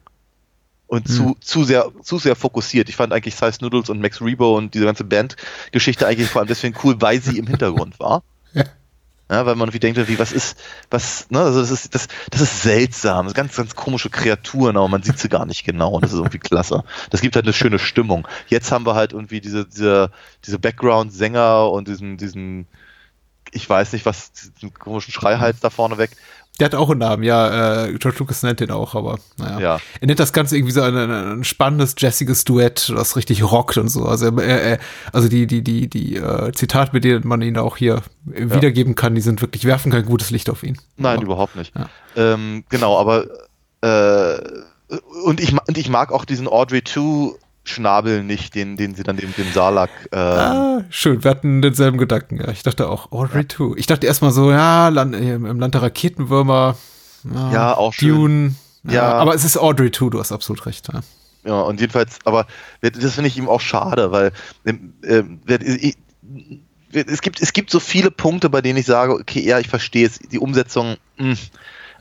und zu, zu, sehr, zu sehr fokussiert. Ich fand eigentlich Size Noodles und Max Rebo und diese ganze Bandgeschichte eigentlich vor allem deswegen cool, weil sie im Hintergrund war.
Ja.
Ja, weil man irgendwie denkt, wie, was ist, was, ne, also das ist, das, das ist seltsam, das ganz, ganz komische Kreaturen, aber man sieht sie gar nicht genau und das ist irgendwie klasse. Das gibt halt eine schöne Stimmung. Jetzt haben wir halt irgendwie diese, diese, diese Background-Sänger und diesen, diesen, ich weiß nicht was, diesen komischen Schreihals da vorne weg.
Der hat auch einen Namen, ja, äh, George Lucas nennt den auch, aber naja.
Ja.
Er nennt das Ganze irgendwie so ein, ein, spannendes, jazziges Duett, das richtig rockt und so. Also, äh, äh, also die, die, die, die äh, Zitate, mit denen man ihn auch hier äh, wiedergeben kann, die sind wirklich, werfen kein gutes Licht auf ihn.
Nein,
aber,
überhaupt nicht.
Ja.
Ähm, genau, aber äh, und ich, und ich mag auch diesen Audrey 2 Schnabel nicht, den, den sie dann dem, dem Salak äh,
Ah, schön, wir hatten denselben Gedanken, ja. Ich dachte auch, Audrey 2. Ich dachte erstmal so, ja, Land, äh, im Land der Raketenwürmer, ja,
Ja, auch schön.
Dune. Ja,
Ja.
aber es ist Audrey 2, du hast absolut recht. Ja.
Ja, und jedenfalls, aber das finde ich ihm auch schade, weil ähm, ähm, ich- es gibt, es gibt so viele Punkte, bei denen ich sage, okay, ja, ich verstehe es, die Umsetzung, mh.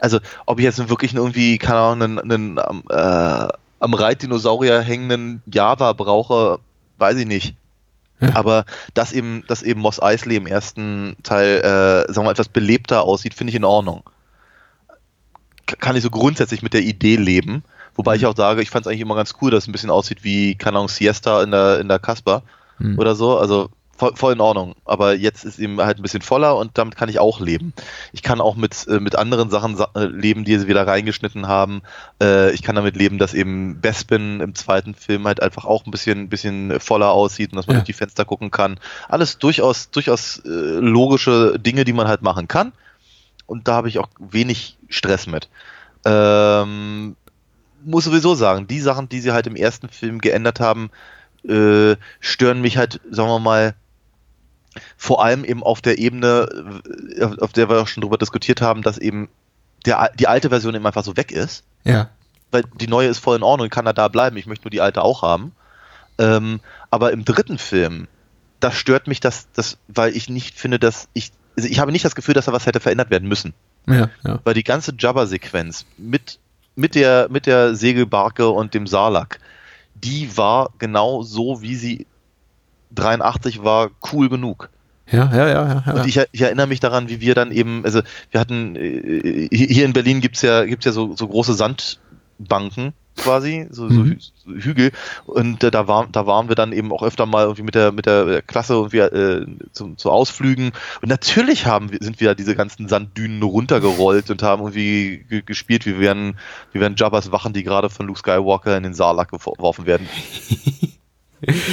also ob ich jetzt wirklich irgendwie, keine Ahnung, einen, einen am, äh, am Reitdinosaurier hängenden Java brauche, weiß ich nicht.
Ja.
Aber dass eben, dass eben Moss Eisley im ersten Teil, äh, sagen wir mal, etwas belebter aussieht, finde ich in Ordnung. Kann ich so grundsätzlich mit der Idee leben. Wobei ich auch sage, ich fand es eigentlich immer ganz cool, dass es ein bisschen aussieht wie, keine Ahnung, Siesta in der, in der Casper
Hm.
oder so. Also voll, voll in Ordnung. Aber jetzt ist eben halt ein bisschen voller und damit kann ich auch leben. Ich kann auch mit, äh, mit anderen Sachen sa äh, leben, die sie wieder reingeschnitten haben. Äh, ich kann damit leben, dass eben Bespin im zweiten Film halt einfach auch ein bisschen, ein bisschen voller aussieht und dass man
Ja.
durch die Fenster gucken kann. Alles durchaus, durchaus logische Dinge, die man halt machen kann. Und da habe ich auch wenig Stress mit. Ähm, muss sowieso sagen, die Sachen, die sie halt im ersten Film geändert haben, äh, stören mich halt, sagen wir mal, vor allem eben auf der Ebene, äh, auf- der wir auch schon drüber diskutiert haben, dass eben der, die alte Version eben einfach so weg ist.
ja.
Weil die neue ist voll in Ordnung, kann da da bleiben. Ich möchte nur die alte auch haben. Ähm, aber im dritten Film, da stört mich das, das, weil ich nicht finde, dass ich, also ich habe nicht das Gefühl, dass da was hätte verändert werden müssen
Ja, ja.
weil die ganze Jabba-Sequenz mit, mit, der, mit der Segelbarke und dem Sarlacc, die war genau so, wie sie 83 war, cool genug.
Ja, ja, ja, ja.
Und ich, ich erinnere mich daran, wie wir dann eben, also wir hatten, äh, hier in Berlin gibt's ja, gibt's ja so, so große Sandbanken, quasi, so, mhm. so Hügel. Und äh, da, war, da waren wir dann eben auch öfter mal irgendwie mit der, mit der Klasse irgendwie äh, zu, zu Ausflügen. Und natürlich haben wir, sind wir diese ganzen Sanddünen runtergerollt und haben irgendwie gespielt, wie wären, wie wären Jabbas Wachen, die gerade von Luke Skywalker in den Sarlacc geworfen werden.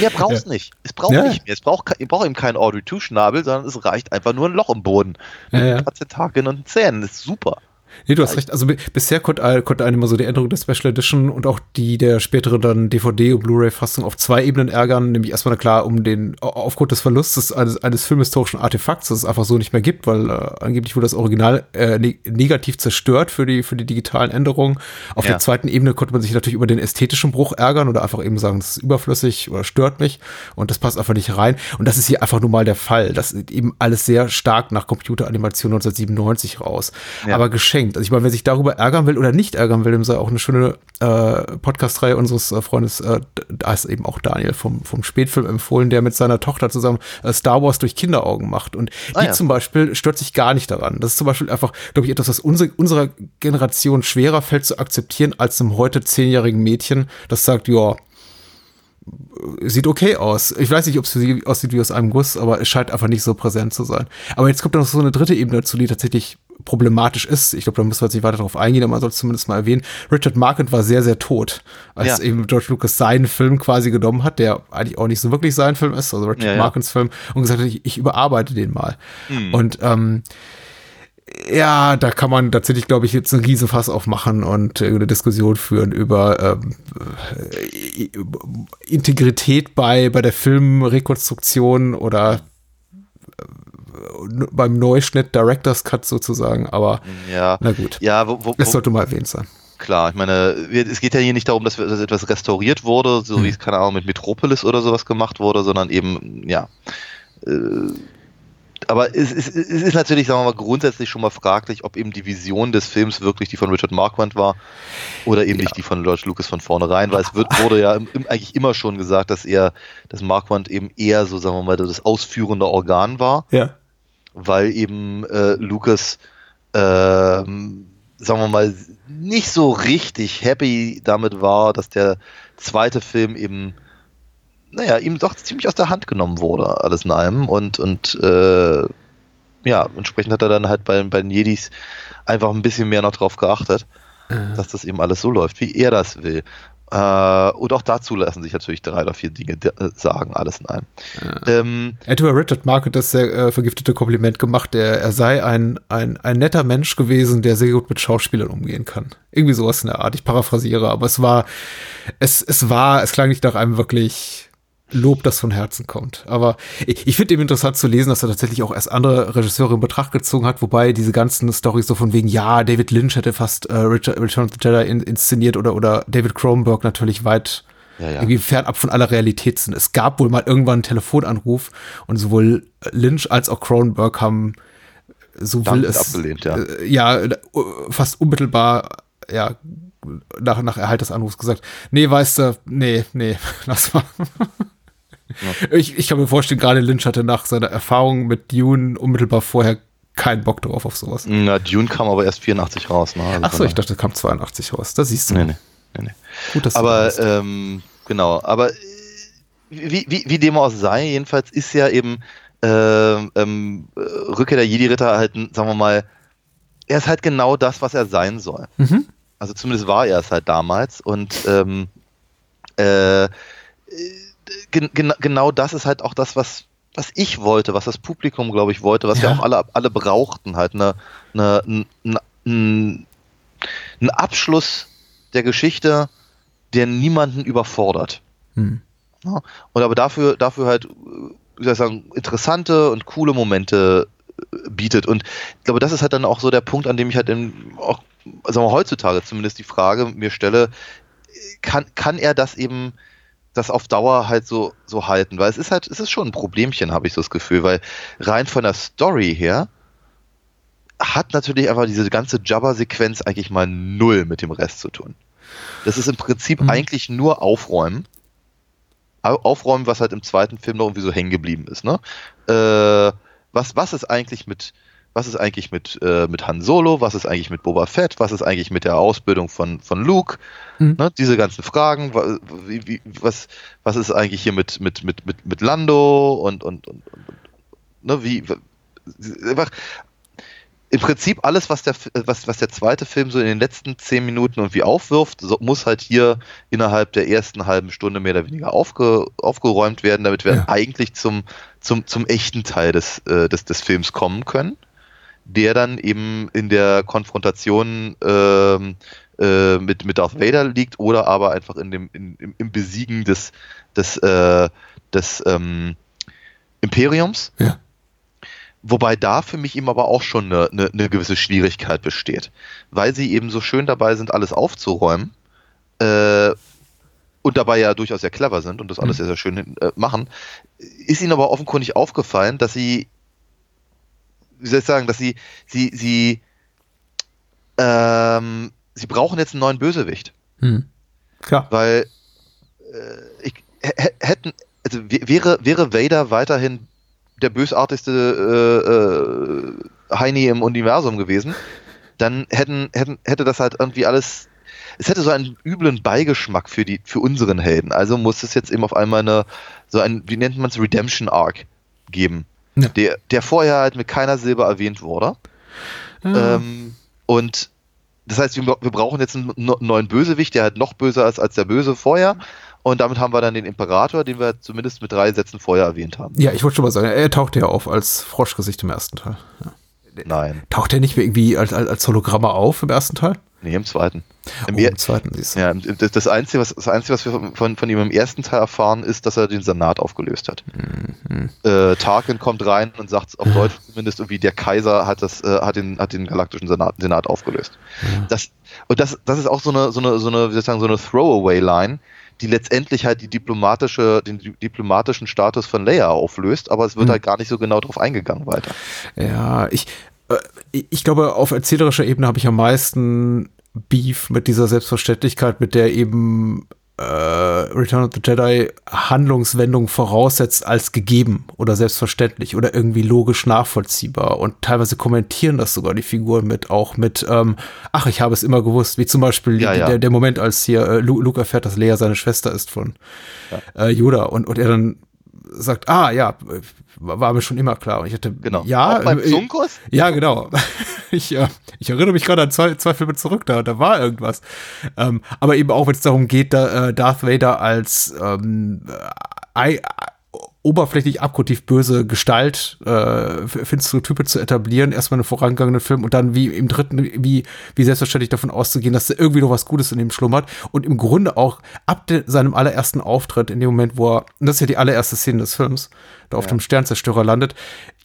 Mehr braucht es ja. nicht. Es braucht ja. nicht mehr. Es braucht, ihr braucht eben keinen Audrey 2 Schnabel, sondern es reicht einfach nur ein Loch im Boden. Mit ja, ja. Tentakeln und Zähnen. Das ist super.
Nee, du hast recht. Also bisher konnte, konnte einem immer so die Änderung der Special Edition und auch die der spätere dann DVD- und Blu-ray-Fassung auf zwei Ebenen ärgern. Nämlich erstmal klar um den, aufgrund des Verlustes eines, eines filmhistorischen Artefakts, das es einfach so nicht mehr gibt, weil äh, angeblich wurde das Original äh, ne negativ zerstört für die, für die digitalen Änderungen. Auf ja. der zweiten Ebene konnte man sich natürlich über den ästhetischen Bruch ärgern oder einfach eben sagen, das ist überflüssig oder stört mich und das passt einfach nicht rein. Und das ist hier einfach nur mal der Fall. Das ist eben alles sehr stark nach Computeranimation 1997 raus. Ja. Aber geschenkt geschenkt. Also ich meine, wer sich darüber ärgern will oder nicht ärgern will, dem sei auch eine schöne äh, Podcast-Reihe unseres äh, Freundes, äh, da ist eben auch Daniel vom, vom Spätfilm empfohlen, der mit seiner Tochter zusammen äh, Star Wars durch Kinderaugen macht. Und ah, die ja. zum Beispiel stört sich gar nicht daran. Das ist zum Beispiel einfach, glaube ich, etwas, was unsere, unserer Generation schwerer fällt zu akzeptieren als einem heute zehnjährigen Mädchen, das sagt, ja, sieht okay aus. Ich weiß nicht, ob es für sie aussieht wie aus einem Guss, aber es scheint einfach nicht so präsent zu sein. Aber jetzt kommt noch so eine dritte Ebene dazu, die tatsächlich problematisch ist. Ich glaube, da müssen wir jetzt nicht weiter darauf eingehen, aber man soll es zumindest mal erwähnen. Richard Marquand war sehr, sehr tot, als ja. eben George Lucas seinen Film quasi genommen hat, der eigentlich auch nicht so wirklich sein Film ist, also Richard ja, ja. Marquands Film, und gesagt hat, ich, ich überarbeite den mal. Mhm. Und ähm, ja, da kann man tatsächlich, glaube ich, jetzt einen Riesenfass aufmachen und eine Diskussion führen über ähm, äh, Integrität bei, bei der Filmrekonstruktion oder beim Neuschnitt Director's Cut sozusagen, aber
ja.
na gut.
Ja, wo, wo,
das sollte mal erwähnt sein.
Klar, ich meine, es geht ja hier nicht darum, dass, dass etwas restauriert wurde, so hm. wie es, keine Ahnung, mit Metropolis oder sowas gemacht wurde, sondern eben, ja. Äh, aber es, es, es, ist natürlich, sagen wir mal, grundsätzlich schon mal fraglich, ob eben die Vision des Films wirklich die von Richard Marquand war oder eben ja. nicht die von George Lucas von vornherein, weil es wird, wurde ja im, eigentlich immer schon gesagt, dass er, dass Marquand eben eher so, sagen wir mal, das ausführende Organ war.
Ja
weil eben äh, Lucas, äh, sagen wir mal, nicht so richtig happy damit war, dass der zweite Film eben, naja, ihm doch ziemlich aus der Hand genommen wurde, alles in allem. Und, und äh, ja, entsprechend hat er dann halt bei, bei den Jedis einfach ein bisschen mehr noch drauf geachtet, mhm. dass das eben alles so läuft, wie er das will. Äh, und auch dazu lassen sich natürlich drei oder vier Dinge äh, sagen, alles in einem.
Ja. Ähm, Edward Richard Market das sehr äh, vergiftete Kompliment gemacht, der, er sei ein, ein, ein netter Mensch gewesen, der sehr gut mit Schauspielern umgehen kann. Irgendwie sowas in der Art. Ich paraphrasiere, aber es war, es, es war, es klang nicht nach einem wirklich Lob, das von Herzen kommt. Aber ich, ich finde eben interessant zu lesen, dass er tatsächlich auch erst andere Regisseure in Betracht gezogen hat, wobei diese ganzen Storys so von wegen, ja, David Lynch hätte fast äh, Richard, Return of the Jedi in, inszeniert oder, oder David Cronenberg natürlich weit ja, ja. irgendwie fernab von aller Realität sind. Es gab wohl mal irgendwann einen Telefonanruf und sowohl Lynch als auch Cronenberg haben so will es
abgelehnt, ja.
Äh, ja, fast unmittelbar ja, nach, nach Erhalt des Anrufs gesagt, nee, weißt du, nee, nee, lass mal. Ja. Ich, ich kann mir vorstellen, gerade Lynch hatte nach seiner Erfahrung mit Dune unmittelbar vorher keinen Bock drauf auf sowas.
Na, Dune kam aber erst 84 raus. Ne?
Also Achso, ich dachte, kam 82 raus. Da siehst du.
Nee, nee, nee, nee. Gut, dass aber, du ähm, genau, aber wie, wie, wie dem auch sei, jedenfalls ist ja eben äh, ähm, Rückkehr der Jedi-Ritter halt, sagen wir mal, er ist halt genau das, was er sein soll. Mhm. Also zumindest war er es halt damals und ähm, äh, gen genau das ist halt auch das, was, was ich wollte, was das Publikum, glaube ich, wollte, was ja. wir auch alle, alle brauchten, halt eine, eine, eine, ein, Abschluss der Geschichte, der niemanden überfordert. Hm. Ja, und aber dafür, dafür halt, wie soll ich sagen, interessante und coole Momente äh, bietet. Und ich glaube, das ist halt dann auch so der Punkt, an dem ich halt in, auch sagen wir heutzutage zumindest die Frage mir stelle, kann, kann er das eben das auf Dauer halt so, so halten, weil es ist halt, es ist schon ein Problemchen, habe ich so das Gefühl, weil rein von der Story her hat natürlich einfach diese ganze Jabba-Sequenz eigentlich mal null mit dem Rest zu tun. Das ist im Prinzip mhm. eigentlich nur Aufräumen. Aufräumen, was halt im zweiten Film noch irgendwie so hängen geblieben ist. Ne? Äh, was, was ist eigentlich mit, was ist eigentlich mit, äh, mit Han Solo, was ist eigentlich mit Boba Fett, was ist eigentlich mit der Ausbildung von, von Luke, mhm. ne, diese ganzen Fragen, wie, wie, was, was ist eigentlich hier mit, mit, mit, mit, mit Lando und, und, und, und ne, wie, einfach im Prinzip alles, was der, was, was der zweite Film so in den letzten zehn Minuten irgendwie aufwirft, so, muss halt hier innerhalb der ersten halben Stunde mehr oder weniger aufge, aufgeräumt werden, damit wir ja. eigentlich zum, zum, zum echten Teil des, äh, des, des Films kommen können, der dann eben in der Konfrontation äh, äh, mit, mit Darth Vader liegt oder aber einfach in dem, in, im, im Besiegen des, des, äh, des ähm, Imperiums.
Ja
Wobei da für mich eben aber auch schon eine, eine, eine, gewisse Schwierigkeit besteht, weil sie eben so schön dabei sind, alles aufzuräumen äh, und dabei ja durchaus sehr clever sind und das alles mhm. sehr, sehr schön äh, machen, ist ihnen aber offenkundig aufgefallen, dass sie, wie soll ich sagen, dass sie, sie, sie, ähm, sie brauchen jetzt einen neuen Bösewicht.
Mhm. Klar.
Weil äh, ich, hätten, also wäre, wäre Vader weiterhin der bösartigste äh, äh, Heini im Universum gewesen, dann hätten, hätten, hätte das halt irgendwie alles. Es hätte so einen üblen Beigeschmack für die, für unseren Helden. Also muss es jetzt eben auf einmal eine, so ein, wie nennt man es, Redemption Arc geben. Ja. Der, der vorher halt mit keiner Silber erwähnt wurde. Ja. Ähm, und das heißt, wir, wir brauchen jetzt einen neuen Bösewicht, der halt noch böser ist als der Böse vorher. Und damit haben wir dann den Imperator, den wir zumindest mit drei Sätzen vorher erwähnt haben.
Ja, ich wollte schon mal sagen, er taucht ja auf als Froschgesicht im ersten Teil. Ja.
Nein.
Taucht er nicht mehr irgendwie als, als, als Hologramme auf im ersten Teil?
Nee, im zweiten.
Im, oh, im zweiten,
siehst du. Ja, das, das, Einzige, was, das Einzige, was wir von, von ihm im ersten Teil erfahren, ist, dass er den Senat aufgelöst hat. Mhm. Äh, Tarkin kommt rein und sagt auf Deutsch zumindest irgendwie, der Kaiser hat, das, äh, hat, den, hat den galaktischen Senat, Senat aufgelöst. Mhm. Das, und das, das ist auch so eine, so eine, so eine, wie soll ich sagen, so eine Throwaway-Line, die letztendlich halt die diplomatische, den diplomatischen Status von Leia auflöst, aber es wird mhm. halt gar nicht so genau drauf eingegangen weiter.
Ja, ich, ich glaube, auf erzählerischer Ebene habe ich am meisten Beef mit dieser Selbstverständlichkeit, mit der eben äh, Return of the Jedi Handlungswendung voraussetzt als gegeben oder selbstverständlich oder irgendwie logisch nachvollziehbar. Und teilweise kommentieren das sogar die Figuren mit, auch mit, ähm, ach, ich habe es immer gewusst, wie zum Beispiel ja, ja. Der, der Moment, als hier äh, Luke erfährt, dass Leia seine Schwester ist von ja. äh, Yoda und, und er dann sagt, ah ja, war mir schon immer klar. Und ich hatte,
genau.
ja,
Auch beim äh,
Ja, genau. Ich, äh, ich erinnere mich gerade an zwei, zwei Filme zurück, da, da war irgendwas. Ähm, aber eben auch, wenn es darum geht, da, äh, Darth Vader als ähm, I, oberflächlich abgrundtief böse Gestalt, äh, finstere Type zu etablieren, erstmal einen vorangegangenen Film und dann wie im dritten, wie, wie selbstverständlich davon auszugehen, dass da irgendwie noch was Gutes in ihm schlummert und im Grunde auch ab de, seinem allerersten Auftritt, in dem Moment, wo er, und das ist ja die allererste Szene des Films, da auf ja. dem Sternzerstörer landet,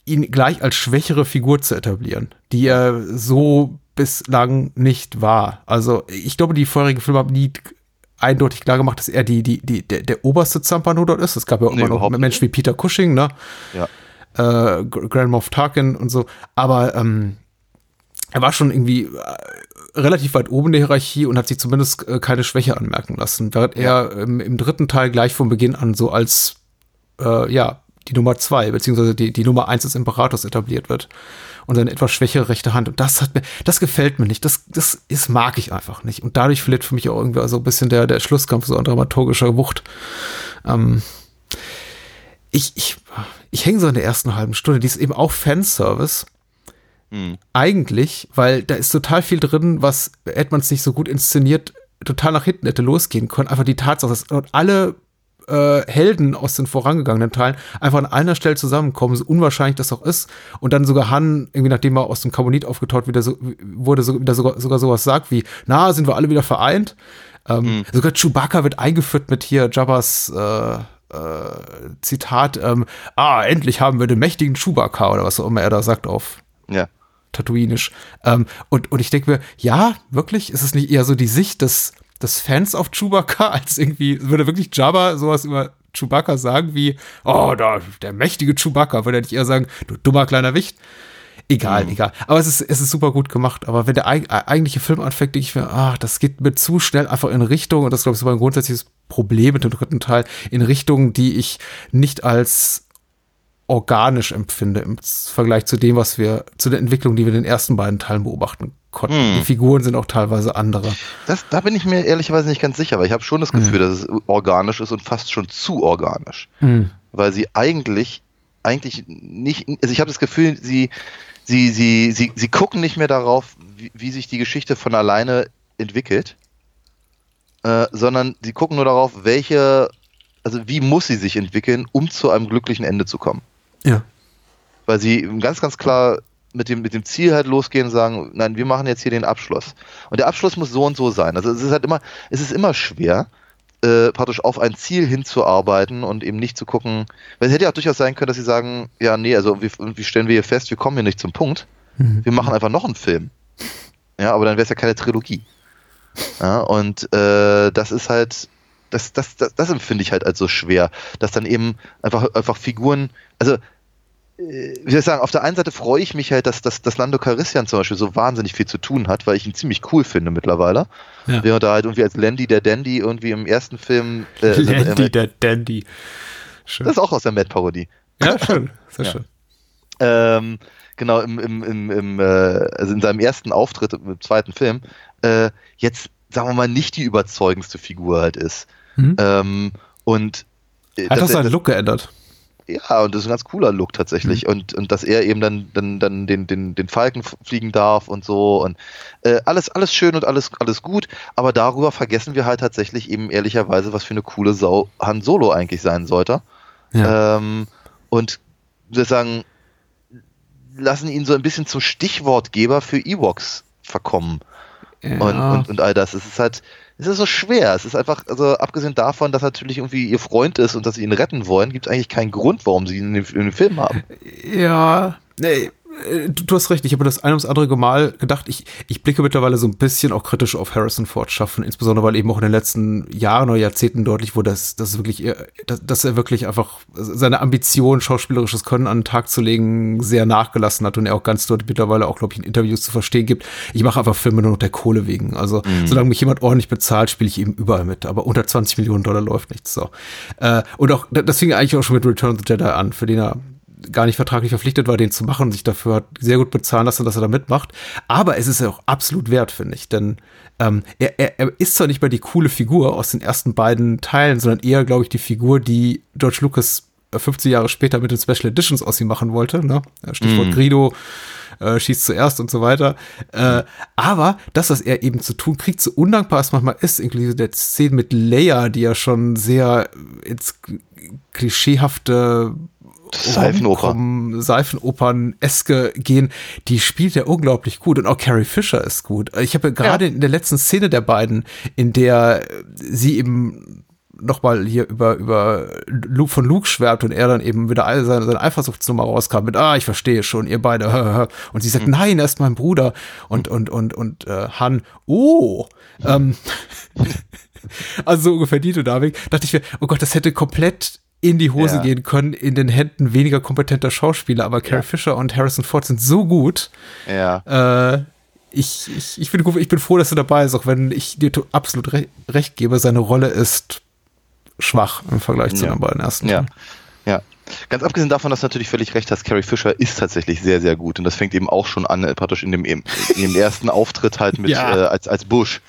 ihn gleich als schwächere Figur zu etablieren, die er so bislang nicht war. Also ich glaube, die vorherigen Filme haben nie eindeutig klar gemacht, dass er die, die, die, der, der oberste Zampano dort ist. Es gab ja nee, immer noch Menschen wie Peter Cushing, ne?
Ja.
Äh, Grand Moff Tarkin und so. Aber ähm, er war schon irgendwie äh, relativ weit oben in der Hierarchie und hat sich zumindest äh, keine Schwäche anmerken lassen. Während ja. er im, im, dritten Teil gleich von Beginn an so als, äh, ja, die Nummer zwei, beziehungsweise die, die Nummer eins des Imperators etabliert wird und eine etwas schwächere rechte Hand. Und das hat mir, das gefällt mir nicht. Das, das ist, mag ich einfach nicht. Und dadurch verliert für mich auch irgendwie so ein bisschen der, der Schlusskampf so an dramaturgischer Wucht. Ähm, ich, ich, ich hänge so in der ersten halben Stunde. Die ist eben auch Fanservice. Hm. Eigentlich, weil da ist total viel drin, was es nicht so gut inszeniert, total nach hinten hätte losgehen können. Einfach die Tatsache, dass alle äh, Helden aus den vorangegangenen Teilen einfach an einer Stelle zusammenkommen, so unwahrscheinlich das auch ist, und dann sogar Han, irgendwie nachdem er aus dem Karbonit aufgetaut wieder so, wurde, so, wieder sogar, sogar sowas sagt wie, na, sind wir alle wieder vereint. Ähm, mhm. Sogar Chewbacca wird eingeführt mit hier Jabbas äh, äh, Zitat, ähm, ah, endlich haben wir den mächtigen Chewbacca oder was auch immer er da sagt auf
ja.
Tatooinisch. Ähm, und, und ich denke mir, ja, wirklich, ist es nicht eher so die Sicht des des Fans auf Chewbacca, als irgendwie, würde wirklich Jabba sowas über Chewbacca sagen wie, oh, da, der mächtige Chewbacca, würde er nicht eher sagen, du dummer kleiner Wicht. Egal, mhm. egal. Aber es ist, es ist super gut gemacht. Aber wenn der eigentliche Film anfängt, denke ich mir, ach, das geht mir zu schnell einfach in Richtung, und das glaube ich ist ein grundsätzliches Problem mit dem dritten Teil, in Richtung, die ich nicht als organisch empfinde im Vergleich zu dem, was wir, zu der Entwicklung, die wir in den ersten beiden Teilen beobachten konnten. Hm. Die Figuren sind auch teilweise andere.
Das, da bin ich mir ehrlicherweise nicht ganz sicher, weil ich habe schon das Gefühl, hm. dass es organisch ist und fast schon zu organisch. Hm. Weil sie eigentlich, eigentlich nicht, also ich habe das Gefühl, sie, sie, sie, sie, sie gucken nicht mehr darauf, wie, wie sich die Geschichte von alleine entwickelt, äh, sondern sie gucken nur darauf, welche also wie muss sie sich entwickeln, um zu einem glücklichen Ende zu kommen.
Ja.
Weil sie ganz, ganz klar mit dem, mit dem Ziel halt losgehen und sagen, nein, wir machen jetzt hier den Abschluss. Und der Abschluss muss so und so sein. Also es ist halt immer, es ist immer schwer, äh, praktisch auf ein Ziel hinzuarbeiten und eben nicht zu gucken, weil es hätte ja auch durchaus sein können, dass sie sagen, ja, nee, also wie, wie stellen wir hier fest, wir kommen hier nicht zum Punkt. Mhm. Wir machen einfach noch einen Film. Ja, aber dann wäre es ja keine Trilogie. Ja, und äh, das ist halt, das, das, das, das empfinde ich halt als so schwer, dass dann eben einfach, einfach Figuren, also wie soll ich sagen, auf der einen Seite freue ich mich halt, dass, dass, dass Lando Carissian zum Beispiel so wahnsinnig viel zu tun hat, weil ich ihn ziemlich cool finde mittlerweile. Ja. Während er halt irgendwie als Landy der Dandy irgendwie im ersten Film.
Äh, Landy äh, der Dandy.
Schön. Das ist auch aus der Mad-Parodie.
Ja, schön. Sehr ja. schön.
Ähm, genau, im, im, im, im äh, also in seinem ersten Auftritt im zweiten Film, äh, jetzt sagen wir mal, nicht die überzeugendste Figur halt ist. Mhm. Ähm, und
äh, hat das seinen Look geändert?
Ja, und das ist ein ganz cooler Look tatsächlich. Mhm. Und, und dass er eben dann, dann, dann den, den, den Falken fliegen darf und so. Und äh, alles, alles schön und alles, alles gut. Aber darüber vergessen wir halt tatsächlich eben ehrlicherweise, was für eine coole Sau Han Solo eigentlich sein sollte. Ja. Ähm, und wir sagen, lassen ihn so ein bisschen zum Stichwortgeber für Ewoks verkommen. Ja. Und, und, und all das. Es ist halt, es ist so schwer. Es ist einfach, also abgesehen davon, dass natürlich irgendwie ihr Freund ist und dass sie ihn retten wollen, gibt es eigentlich keinen Grund, warum sie ihn in dem, in dem Film haben.
Ja, nee, du, du, hast recht, ich habe das ein ums andere Mal gedacht, ich, ich blicke mittlerweile so ein bisschen auch kritisch auf Harrison Ford schaffen, insbesondere weil eben auch in den letzten Jahren oder Jahrzehnten deutlich wurde, dass, dass, wirklich, dass, dass er wirklich einfach seine Ambition, schauspielerisches Können an den Tag zu legen, sehr nachgelassen hat und er auch ganz dort mittlerweile auch, glaube ich, in Interviews zu verstehen gibt, ich mache einfach Filme nur noch der Kohle wegen. Also mhm. solange mich jemand ordentlich bezahlt, spiele ich eben überall mit, aber unter 20 Millionen Dollar läuft nichts so. Äh, und auch, das fing eigentlich auch schon mit Return of the Jedi an, für den er gar nicht vertraglich verpflichtet war, den zu machen und sich dafür hat sehr gut bezahlen lassen, dass er da mitmacht. Aber es ist ja auch absolut wert, finde ich. Denn ähm, er, er, er ist zwar nicht mehr die coole Figur aus den ersten beiden Teilen, sondern eher, glaube ich, die Figur, die George Lucas 50 äh, Jahre später mit den Special Editions aus ihm machen wollte. Ne? Stichwort mm. Grido. Äh, schießt zuerst und so weiter. Äh, aber das, was er eben zu tun kriegt, so undankbar es manchmal ist, inklusive der Szene mit Leia, die ja schon sehr ins klischeehafte
Seifenoper.
Seifenopern-eske gehen, die spielt er unglaublich gut und auch Carrie Fisher ist gut. Ich habe gerade ja. in der letzten Szene der beiden, in der sie eben nochmal hier über, über Luke von Luke schwärmt und er dann eben wieder seine, seine Eifersuchtsnummer rauskam mit, ah, ich verstehe schon, ihr beide. Und sie sagt, mhm. nein, er ist mein Bruder. Und, und, und, und äh, Han, oh. Ähm, also so ungefähr die Dynamik. Dachte ich mir, oh Gott, das hätte komplett in die Hose ja. gehen können in den Händen weniger kompetenter Schauspieler, aber Carrie ja. Fisher und Harrison Ford sind so gut.
Ja.
Äh, ich, ich, ich, bin, ich bin froh, dass er dabei ist, auch wenn ich dir absolut recht, recht gebe, seine Rolle ist schwach im Vergleich zu den beiden ersten.
Ja. ja. Ganz abgesehen davon, dass du natürlich völlig recht hast, Carrie Fisher ist tatsächlich sehr, sehr gut. Und das fängt eben auch schon an, äh, praktisch in dem, in dem ersten Auftritt halt mit, ja. äh, als, als Bush,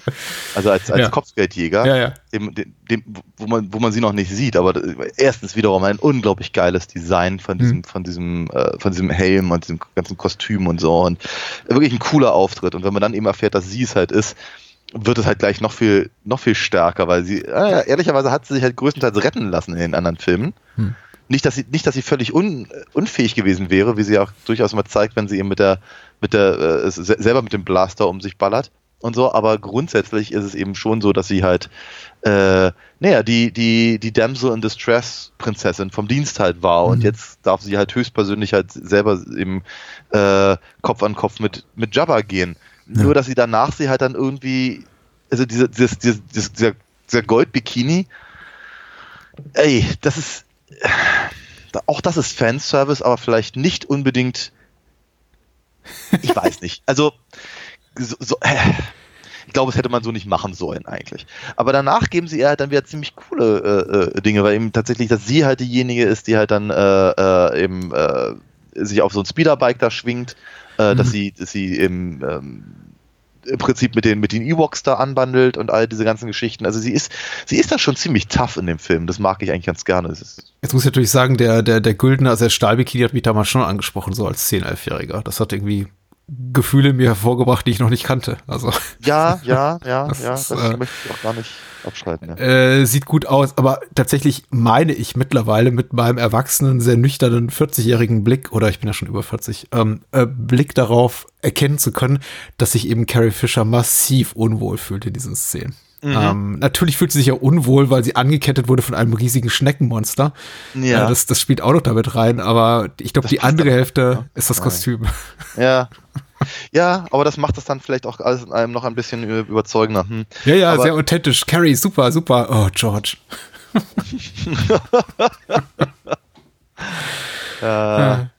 also als, als ja. Kopfgeldjäger,
ja, ja.
Dem, dem, wo, man, wo man sie noch nicht sieht. Aber erstens wiederum ein unglaublich geiles Design von diesem, mhm. von diesem, äh, von diesem Helm und diesem ganzen Kostüm und so. Und wirklich ein cooler Auftritt. Und wenn man dann eben erfährt, dass sie es halt ist, wird es halt gleich noch viel, noch viel stärker, weil sie, äh, ehrlicherweise hat sie sich halt größtenteils retten lassen in den anderen Filmen. Hm. Nicht, dass sie, nicht, dass sie völlig un, unfähig gewesen wäre, wie sie auch durchaus mal zeigt, wenn sie eben mit der, mit der, äh, selber mit dem Blaster um sich ballert und so, aber grundsätzlich ist es eben schon so, dass sie halt, äh, naja, die, die, die Damsel in Distress Prinzessin vom Dienst halt war mhm. und jetzt darf sie halt höchstpersönlich halt selber im äh, Kopf an Kopf mit, mit Jabba gehen. Ja. Nur, dass sie danach sie halt dann irgendwie, also diese, dieses, dieses, dieser, dieser Gold-Bikini, ey, das ist, auch das ist Fanservice, aber vielleicht nicht unbedingt. Ich weiß nicht. Also, so, so, äh, ich glaube, es hätte man so nicht machen sollen eigentlich. Aber danach geben sie ihr halt dann wieder ziemlich coole äh, äh, Dinge, weil eben tatsächlich, dass sie halt diejenige ist, die halt dann äh, äh, eben äh, sich auf so ein Speederbike da schwingt, äh, mhm. dass sie, dass sie eben ähm, im Prinzip mit den, mit den Ewoks da anbandelt und all diese ganzen Geschichten. Also sie ist, sie ist da schon ziemlich tough in dem Film. Das mag ich eigentlich ganz gerne.
Jetzt muss ich natürlich sagen, der, der, der Güldner, also der Stahlbikini hat mich damals schon angesprochen, so als 10-, 11-Jähriger. Das hat irgendwie Gefühle mir hervorgebracht, die ich noch nicht kannte. Also
ja, ja, ja, das ja, das äh, möchte ich auch gar nicht abschreiten. Ja.
Äh, sieht gut aus, aber tatsächlich meine ich mittlerweile mit meinem erwachsenen, sehr nüchternen 40-jährigen Blick, oder ich bin ja schon über 40, ähm, äh, Blick darauf erkennen zu können, dass sich eben Carrie Fisher massiv unwohl fühlt in diesen Szenen. Mhm. Ähm, natürlich fühlt sie sich ja unwohl, weil sie angekettet wurde von einem riesigen Schneckenmonster. Ja. Äh, das, das spielt auch noch damit rein, aber ich glaube, die andere Hälfte ist das Kostüm.
Ja. Ja, aber das macht das dann vielleicht auch alles in einem noch ein bisschen überzeugender. Hm.
Ja, ja,
aber
sehr authentisch. Carrie, super, super. Oh, George. äh, ja.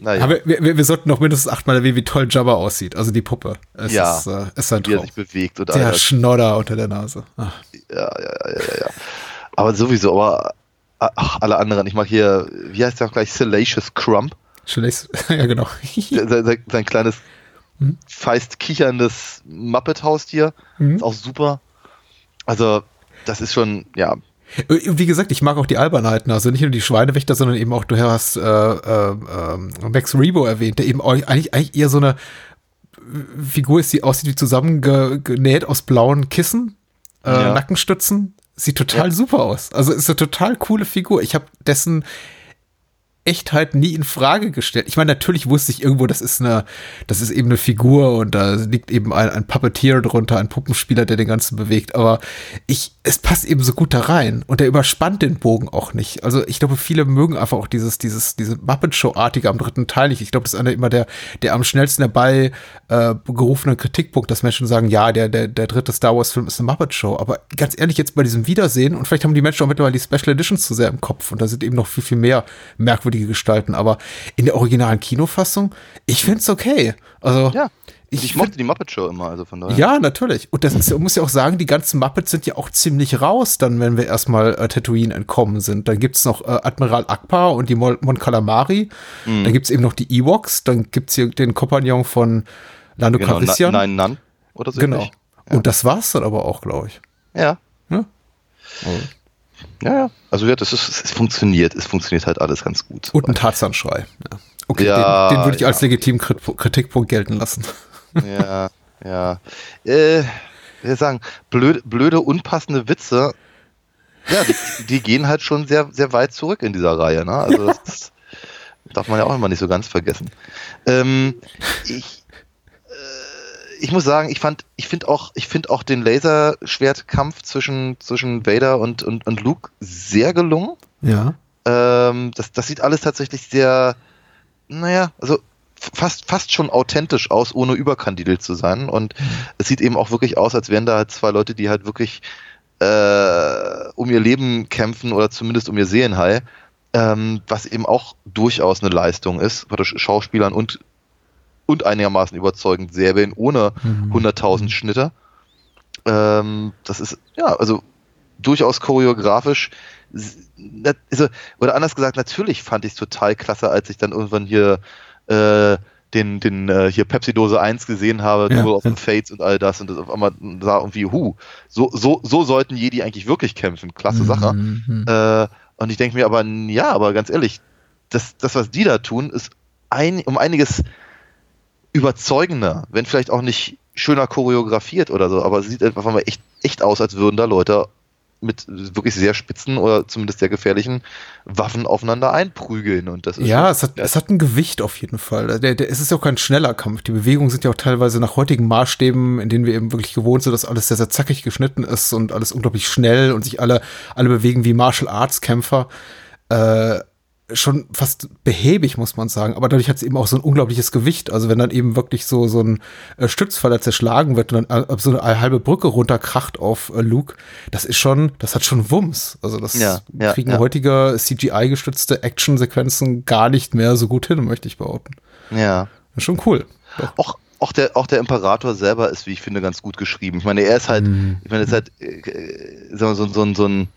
Naja. aber wir, wir, sollten noch mindestens achtmal erwähnen, wie toll Jabba aussieht, also die Puppe. Es
ja,
ist, äh, ist ein
Traum. Wie er sich bewegt. Und
der. Schnodder unter der Nase.
Ach. Ja, ja, ja, ja, ja. Aber sowieso, aber ach, alle anderen. Ich mag hier, wie heißt der auch gleich? Salacious Crump.
ja, genau.
sein, sein, sein kleines, hm? feist kicherndes Muppet-Haustier. Hm? Ist auch super. Also, das ist schon, ja.
Wie gesagt, ich mag auch die Albernheiten, also nicht nur die Schweinewächter, sondern eben auch, du hast äh, äh, äh, Max Rebo erwähnt, der eben eigentlich, eigentlich eher so eine Figur ist, die aussieht wie zusammengenäht aus blauen Kissen, äh, ja. Nackenstützen. Sieht total ja. super aus. Also ist eine total coole Figur. Ich habe dessen Echtheit nie in Frage gestellt. Ich meine, natürlich wusste ich irgendwo, das ist eine, das ist eben eine Figur und da liegt eben ein, ein Puppeteer drunter, ein Puppenspieler, der den ganzen bewegt. Aber ich, es passt eben so gut da rein und der überspannt den Bogen auch nicht. Also ich glaube, viele mögen einfach auch dieses, dieses, diese Muppet Show-artige am dritten Teil nicht. Ich glaube, das ist einer immer der, der am schnellsten dabei äh, gerufene Kritikpunkt, dass Menschen sagen, ja, der, der, der dritte Star Wars-Film ist eine Muppet Show. Aber ganz ehrlich, jetzt bei diesem Wiedersehen und vielleicht haben die Menschen auch mittlerweile die Special Editions zu sehr im Kopf und da sind eben noch viel, viel mehr merkwürdige merkwürdige Gestalten, aber in der originalen Kinofassung, ich finde es okay. Also,
ja. Ich, ich mochte die Muppet Show immer, also von daher.
Ja, natürlich. Und das ist, muss ja auch sagen, die ganzen Muppets sind ja auch ziemlich raus, dann, wenn wir erstmal äh, Tatooine entkommen sind. Dann gibt es noch äh, Admiral Akbar und die Mon, Mon Calamari. Mhm. Dann gibt es eben noch die Ewoks. Dann gibt es hier den Kompagnon von Lando genau, Calrissian.
Nein, Nan oder so.
Genau. Ja. Und das war's dann aber auch, glaube ich.
Ja. ja? Oh. Ja, ja. Also ja, das ist, es funktioniert. Es funktioniert halt alles ganz gut.
Und ein Tarzanschrei. Ja. Okay, ja, den, den würde ich ja. als legitimen Kritikpunkt gelten lassen.
Ja, ja. Äh, wir sagen, blöde, blöde, unpassende Witze, ja, die, die, gehen halt schon sehr, sehr weit zurück in dieser Reihe. Ne? Also das, darf man ja auch immer nicht so ganz vergessen. Ähm, ich, ich muss sagen, ich fand, ich finde auch, ich finde auch den Laserschwertkampf zwischen, zwischen Vader und, und, und Luke sehr gelungen.
Ja.
Ähm, das, das sieht alles tatsächlich sehr, naja, also fast, fast schon authentisch aus, ohne überkandidelt zu sein. Und mhm. es sieht eben auch wirklich aus, als wären da halt zwei Leute, die halt wirklich äh, um ihr Leben kämpfen oder zumindest um ihr Seelenheil. Ähm, was eben auch durchaus eine Leistung ist, Schauspielern und und einigermaßen überzeugend Serbien ohne mhm. 100.000 Schnitte. Ähm, das ist, ja, also durchaus choreografisch. Also, oder anders gesagt, natürlich fand ich es total klasse, als ich dann irgendwann hier äh, den, den äh, hier Pepsi-Dose 1 gesehen habe, ja. Of the Fates und all das und das auf einmal sah irgendwie, hu, so, so, so sollten Jedi eigentlich wirklich kämpfen. Klasse Sache. Mhm. Äh, und ich denke mir aber, ja, aber ganz ehrlich, das, das, was die da tun, ist ein, um einiges überzeugender, wenn vielleicht auch nicht schöner choreografiert oder so, aber es sieht einfach mal echt, echt aus, als würden da Leute mit wirklich sehr spitzen oder zumindest sehr gefährlichen Waffen aufeinander einprügeln. Und das
ja, schon, es hat, ja. es hat ein Gewicht auf jeden Fall. Der, der, es ist ja auch kein schneller Kampf. Die Bewegungen sind ja auch teilweise nach heutigen Maßstäben, in denen wir eben wirklich gewohnt sind, dass alles sehr, sehr zackig geschnitten ist und alles unglaublich schnell und sich alle, alle bewegen wie Martial Arts Kämpfer. Äh, schon fast behäbig, muss man sagen. Aber dadurch hat es eben auch so ein unglaubliches Gewicht. Also wenn dann eben wirklich so, so ein äh, Stützpfeiler zerschlagen wird und dann äh, so eine halbe Brücke runterkracht auf äh, Luke, das ist schon, das hat schon Wumms. Also das ja, ja, kriegen ja. heutige CGI-gestützte Actionsequenzen gar nicht mehr so gut hin, möchte ich behaupten.
Ja.
Das ist schon cool.
Auch, auch der, auch der Imperator selber ist, wie ich finde, ganz gut geschrieben. Ich meine, er ist halt, mhm. ich meine, er ist halt äh, so, so, so, so, ein,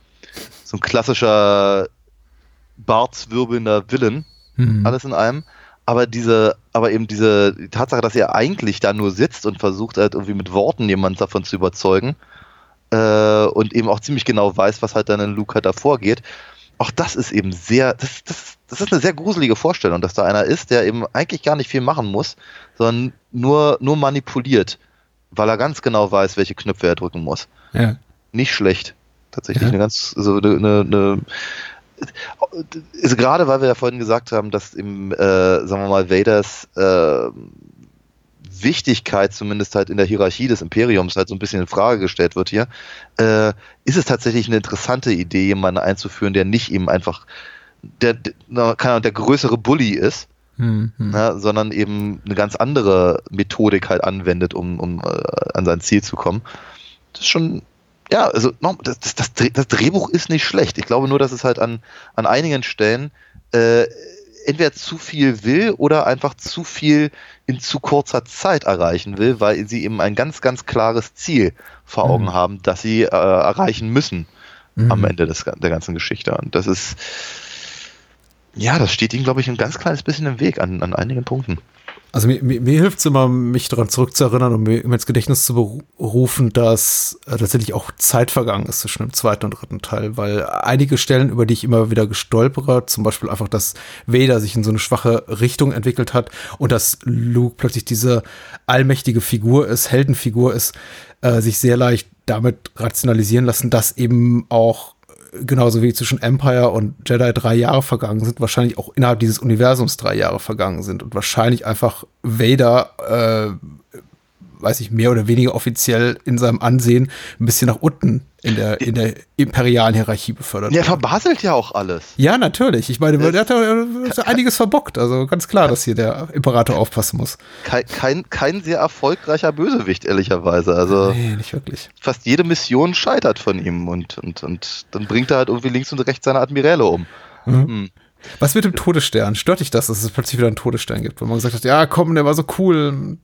so ein klassischer bartswirbelnder Villain, mhm. alles in allem. Aber diese, aber eben diese die Tatsache, dass er eigentlich da nur sitzt und versucht halt irgendwie mit Worten jemand davon zu überzeugen äh, und eben auch ziemlich genau weiß, was halt dann in Luke halt da vorgeht, auch das ist eben sehr, das, das, das ist eine sehr gruselige Vorstellung, dass da einer ist, der eben eigentlich gar nicht viel machen muss, sondern nur, nur manipuliert, weil er ganz genau weiß, welche Knöpfe er drücken muss. Ja. Nicht schlecht. Tatsächlich ja. eine ganz, so eine, eine, also gerade weil wir ja vorhin gesagt haben, dass im, äh, sagen wir mal, Vaders äh, Wichtigkeit zumindest halt in der Hierarchie des Imperiums halt so ein bisschen in Frage gestellt wird hier, äh, ist es tatsächlich eine interessante Idee, jemanden einzuführen, der nicht eben einfach der, der, der größere Bully ist, mhm. na, sondern eben eine ganz andere Methodik halt anwendet, um, um äh, an sein Ziel zu kommen. Das ist schon, ja, also das, das, das, Drehbuch ist nicht schlecht. Ich glaube nur, dass es halt an, an einigen Stellen äh, entweder zu viel will oder einfach zu viel in zu kurzer Zeit erreichen will, weil sie eben ein ganz, ganz klares Ziel vor Augen mhm. haben, das sie äh, erreichen müssen mhm. am Ende des, der ganzen Geschichte. Und das ist, ja, das steht ihnen, glaube ich, ein ganz kleines bisschen im Weg an, an einigen Punkten.
Also mir, mir, mir hilft es immer, mich daran zurückzuerinnern und mir ins Gedächtnis zu berufen, dass äh, tatsächlich auch Zeit vergangen ist zwischen dem zweiten und dritten Teil, weil einige Stellen, über die ich immer wieder gestolpere, zum Beispiel einfach, dass Vader sich in so eine schwache Richtung entwickelt hat und dass Luke plötzlich diese allmächtige Figur ist, Heldenfigur ist, äh, sich sehr leicht damit rationalisieren lassen, dass eben auch genauso wie zwischen Empire und Jedi drei Jahre vergangen sind, wahrscheinlich auch innerhalb dieses Universums drei Jahre vergangen sind und wahrscheinlich einfach Vader, äh, weiß ich, mehr oder weniger offiziell in seinem Ansehen ein bisschen nach unten in der, in der imperialen Hierarchie befördert.
Der verbaselt ja auch alles.
Ja, natürlich. Ich meine, der hat ja einiges verbockt. Also ganz klar, dass hier der Imperator aufpassen muss.
Kein, kein, kein sehr erfolgreicher Bösewicht, ehrlicherweise. Also
nee, nicht wirklich.
Fast jede Mission scheitert von ihm und, und, und dann bringt er halt irgendwie links und rechts seine Admiräle um. Mhm.
Hm. Was mit dem Todesstern? Stört dich das, dass es plötzlich wieder einen Todesstern gibt? Wo man gesagt hat, ja, komm, der war so cool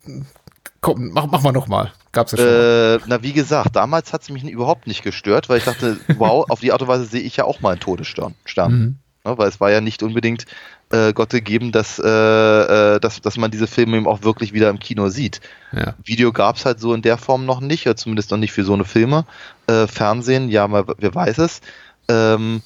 komm, mach, mach mal nochmal. Gab's ja schon.
Äh, na, wie gesagt, damals hat es mich überhaupt nicht gestört, weil ich dachte, wow, auf die Art und Weise sehe ich ja auch mal einen Todesstern. Stern. Mhm. Ja, weil es war ja nicht unbedingt äh, Gott gegeben, dass, äh, äh, dass, dass man diese Filme eben auch wirklich wieder im Kino sieht. Ja. Video gab es halt so in der Form noch nicht, oder zumindest noch nicht für so eine Filme. Äh, Fernsehen, ja, mal, wer weiß es. Ähm,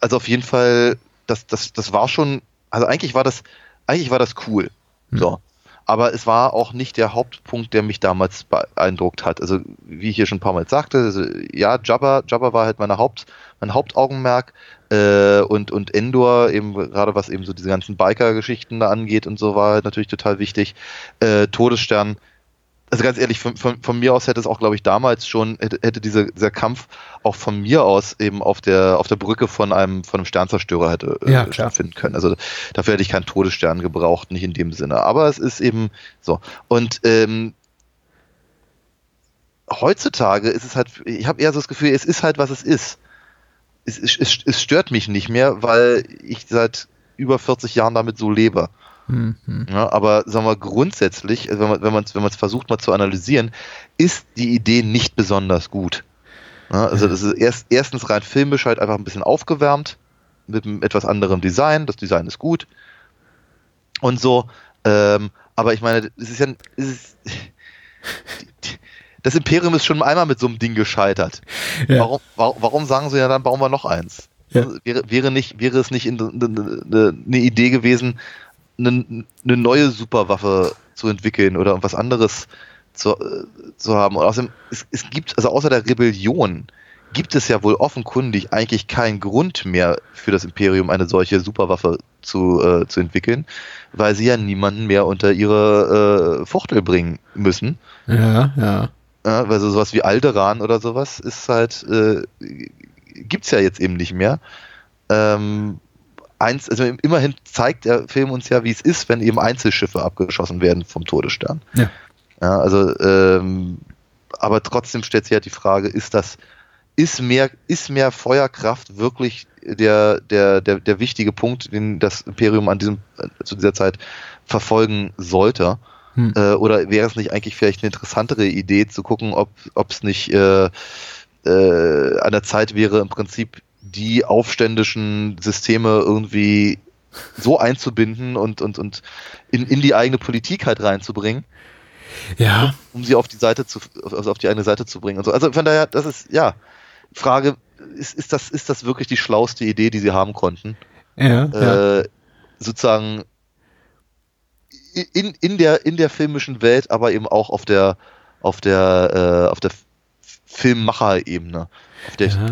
also auf jeden Fall, das, das, das war schon, also eigentlich war das, eigentlich war das cool. Mhm. So aber es war auch nicht der Hauptpunkt, der mich damals beeindruckt hat. Also, wie ich hier schon ein paar Mal sagte, also, ja, Jabba, Jabba war halt meine Haupt, mein Hauptaugenmerk äh, und, und Endor, eben gerade was eben so diese ganzen Biker-Geschichten da angeht und so, war halt natürlich total wichtig. Äh, Todesstern also ganz ehrlich, von, von, von, mir aus hätte es auch, glaube ich, damals schon, hätte, hätte diese, dieser Kampf auch von mir aus eben auf der, auf der Brücke von einem, von einem Sternzerstörer hätte äh, ja, stattfinden können. Also dafür hätte ich keinen Todesstern gebraucht, nicht in dem Sinne. Aber es ist eben so. Und ähm, heutzutage ist es halt, ich habe eher so das Gefühl, es ist halt, was es ist. Es, es, es stört mich nicht mehr, weil ich seit über 40 Jahren damit so lebe. Mhm. Ja, aber sagen wir grundsätzlich, wenn man wenn man wenn man es versucht mal zu analysieren, ist die Idee nicht besonders gut. Ja, also das ist erst, erstens rein filmisch halt einfach ein bisschen aufgewärmt mit einem etwas anderem Design. Das Design ist gut und so. Ähm, aber ich meine, es ist ja es ist, das Imperium ist schon einmal mit so einem Ding gescheitert. Ja. Warum, warum, sagen sie ja dann, bauen wir noch eins? Ja. Wäre, wäre, nicht, wäre es nicht eine Idee gewesen, eine, eine neue Superwaffe zu entwickeln oder was anderes zu, äh, zu haben. Und außerdem, es, es gibt, also außer der Rebellion, gibt es ja wohl offenkundig eigentlich keinen Grund mehr für das Imperium eine solche Superwaffe zu, äh, zu entwickeln, weil sie ja niemanden mehr unter ihre äh, Fuchtel bringen müssen.
Ja, ja.
ja weil so sowas wie Alderan oder sowas ist halt, äh, gibt's ja jetzt eben nicht mehr. Ähm, eins, also immerhin zeigt der Film uns ja, wie es ist, wenn eben Einzelschiffe abgeschossen werden vom Todesstern. Ja. ja also, ähm, aber trotzdem stellt sich halt die Frage, ist das, ist mehr, ist mehr Feuerkraft wirklich der, der, der, der wichtige Punkt, den das Imperium an diesem, zu dieser Zeit verfolgen sollte? Hm. Äh, oder wäre es nicht eigentlich vielleicht eine interessantere Idee zu gucken, ob es nicht äh, äh, an der Zeit wäre, im Prinzip die aufständischen Systeme irgendwie so einzubinden und, und, und in, in die eigene Politik halt reinzubringen.
Ja.
Um, um sie auf die Seite zu, also auf die eigene Seite zu bringen und so. Also von daher, das ist, ja, Frage, ist, ist, das, ist das wirklich die schlauste Idee, die sie haben konnten?
Ja.
Äh, ja. Sozusagen in, in, der, in der filmischen Welt, aber eben auch auf der, auf der, äh, auf der Filmmacher-Ebene.
Ja.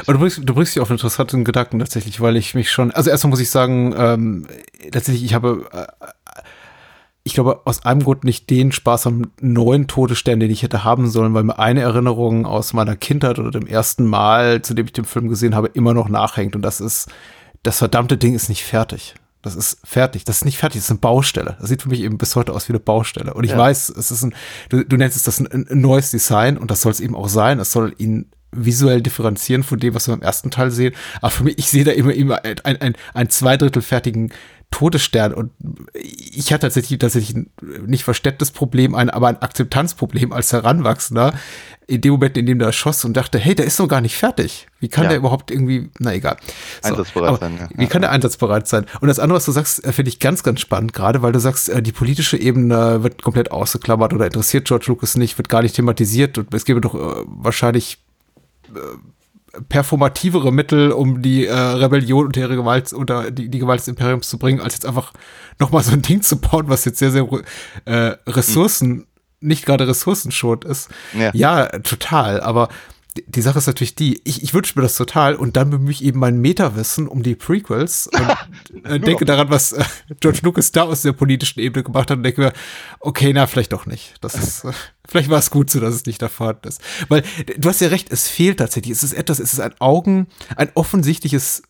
Aber du bringst, du bringst dich auf einen interessanten Gedanken tatsächlich, weil ich mich schon, also erstmal muss ich sagen, ähm, tatsächlich, ich habe, äh, ich glaube, aus einem Grund nicht den Spaß am neuen Todesstern, den ich hätte haben sollen, weil mir eine Erinnerung aus meiner Kindheit oder dem ersten Mal, zu dem ich den Film gesehen habe, immer noch nachhängt. Und das ist, das verdammte Ding ist nicht fertig. Das ist fertig. Das ist nicht fertig. Das ist eine Baustelle. Das sieht für mich eben bis heute aus wie eine Baustelle. Und ich ja. weiß, es ist ein, du, du nennst es das ein, ein neues Design und das soll es eben auch sein. Es soll ihn visuell differenzieren von dem, was wir im ersten Teil sehen. Aber für mich, ich sehe da immer, immer ein, ein, ein zwei Drittel fertigen Todesstern und ich hatte tatsächlich tatsächlich nicht verstecktes Problem, ein, aber ein Akzeptanzproblem als Heranwachsender in dem Moment, in dem der schoss und dachte, hey, der ist noch gar nicht fertig. Wie kann ja. der überhaupt irgendwie, na egal.
So, einsatzbereit sein. Ja.
Wie kann der einsatzbereit sein? Und das andere, was du sagst, äh, finde ich ganz, ganz spannend, gerade weil du sagst, äh, die politische Ebene wird komplett ausgeklammert oder interessiert George Lucas nicht, wird gar nicht thematisiert und es gäbe doch äh, wahrscheinlich performativere Mittel, um die äh, Rebellion unter ihre Gewalt, unter die, die Gewalt des Imperiums zu bringen, als jetzt einfach nochmal so ein Ding zu bauen, was jetzt sehr, sehr äh, Ressourcen, mhm. nicht gerade ressourcenschonend ist. Ja. ja, total. Aber die Sache ist natürlich die, ich, ich wünsche mir das total und dann bemühe ich eben mein Meta-Wissen um die Prequels und äh, denke daran, was äh, George Lucas da aus der politischen Ebene gemacht hat und denke mir, okay, na, vielleicht doch nicht. Das ist, äh, vielleicht war es gut so, dass es nicht da vorhanden ist. Weil du hast ja recht, es fehlt tatsächlich. Es ist etwas, es ist ein Augen, ein offensichtliches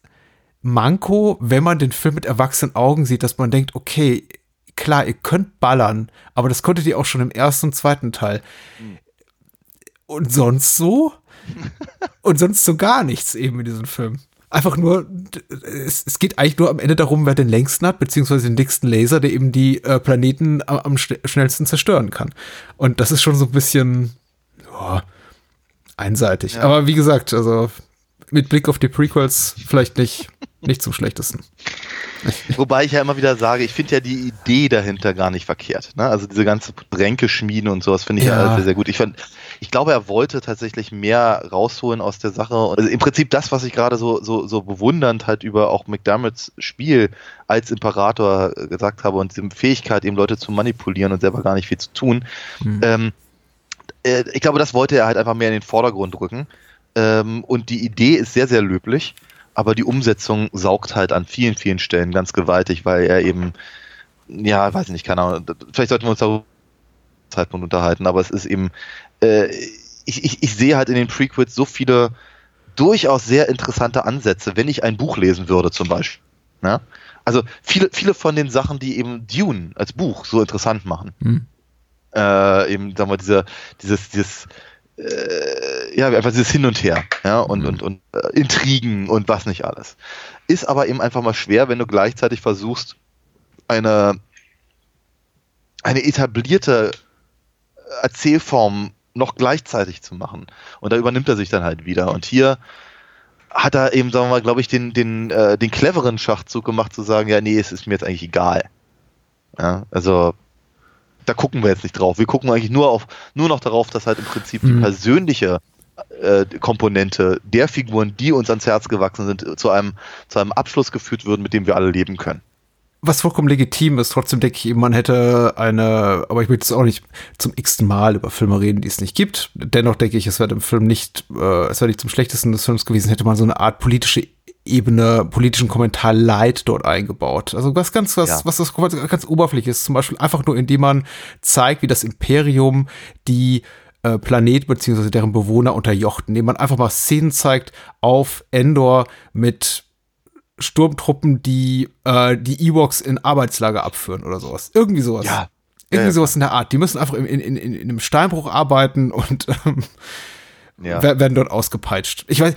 Manko, wenn man den Film mit erwachsenen Augen sieht, dass man denkt, okay, klar, ihr könnt ballern, aber das konntet ihr auch schon im ersten und zweiten Teil. Hm. Und sonst so? Und sonst so gar nichts eben in diesem Film. Einfach nur, es, es, geht eigentlich nur am Ende darum, wer den längsten hat, beziehungsweise den dicksten Laser, der eben die äh, Planeten am, am, schnellsten zerstören kann. Und das ist schon so ein bisschen oh, einseitig. Ja. Aber wie gesagt, also mit Blick auf die Prequels vielleicht nicht, nicht zum schlechtesten.
Wobei ich ja immer wieder sage, ich finde ja die Idee dahinter gar nicht verkehrt. Ne? Also diese ganze Tränke-Schmieden und sowas finde ich ja. ja sehr, sehr gut. Ich, fand, ich glaube, er wollte tatsächlich mehr rausholen aus der Sache. Also im Prinzip das, was ich gerade so, so, so bewundernd halt über auch McDermotts Spiel als Imperator gesagt habe und die Fähigkeit, eben Leute zu manipulieren und selber gar nicht viel zu tun. Mhm. Ähm, äh, ich glaube, das wollte er halt einfach mehr in den Vordergrund rücken. Ähm, und die Idee ist sehr, sehr löblich aber die Umsetzung saugt halt an vielen, vielen Stellen ganz gewaltig, weil er eben, ja, weiß nicht, keine Ahnung, vielleicht sollten wir uns darüber Zeitpunkt unterhalten, aber es ist eben, äh, ich, ich, ich sehe halt in den Prequels so viele durchaus sehr interessante Ansätze, wenn ich ein Buch lesen würde zum Beispiel. Ne? Also viele, viele von den Sachen, die eben Dune als Buch so interessant machen. Hm. Äh, eben, sagen wir, diese, dieses, dieses äh, ja, einfach dieses Hin und Her, ja, und, mhm. und, und äh, Intrigen und was nicht alles. Ist aber eben einfach mal schwer, wenn du gleichzeitig versuchst, eine, eine etablierte Erzählform noch gleichzeitig zu machen. Und da übernimmt er sich dann halt wieder. Und hier hat er eben, sagen wir mal, glaube ich, den, den, äh, den cleveren Schachzug gemacht, zu sagen, ja, nee, es ist mir jetzt eigentlich egal. Ja, also da gucken wir jetzt nicht drauf. Wir gucken eigentlich nur auf, nur noch darauf, dass halt im Prinzip mhm. die persönliche äh, Komponente der Figuren, die uns ans Herz gewachsen sind, zu einem, zu einem Abschluss geführt würden, mit dem wir alle leben können.
Was vollkommen legitim ist, trotzdem denke ich, man hätte eine, aber ich möchte jetzt auch nicht zum x-ten Mal über Filme reden, die es nicht gibt. Dennoch denke ich, es wäre im Film nicht, äh, es wäre nicht zum schlechtesten des Films gewesen, hätte man so eine Art politische Ebene politischen Kommentar Light dort eingebaut. Also was ganz, was, ja. was das ganz oberflächlich ist. Zum Beispiel einfach nur, indem man zeigt, wie das Imperium die äh, Planet beziehungsweise deren Bewohner unterjocht, indem man einfach mal Szenen zeigt auf Endor mit Sturmtruppen, die äh, die Ewoks in Arbeitslager abführen oder sowas. Irgendwie sowas. Ja. Irgendwie ja, sowas in der Art. Die müssen einfach in, in, in, in einem Steinbruch arbeiten und ähm, ja. werden dort ausgepeitscht. Ich weiß,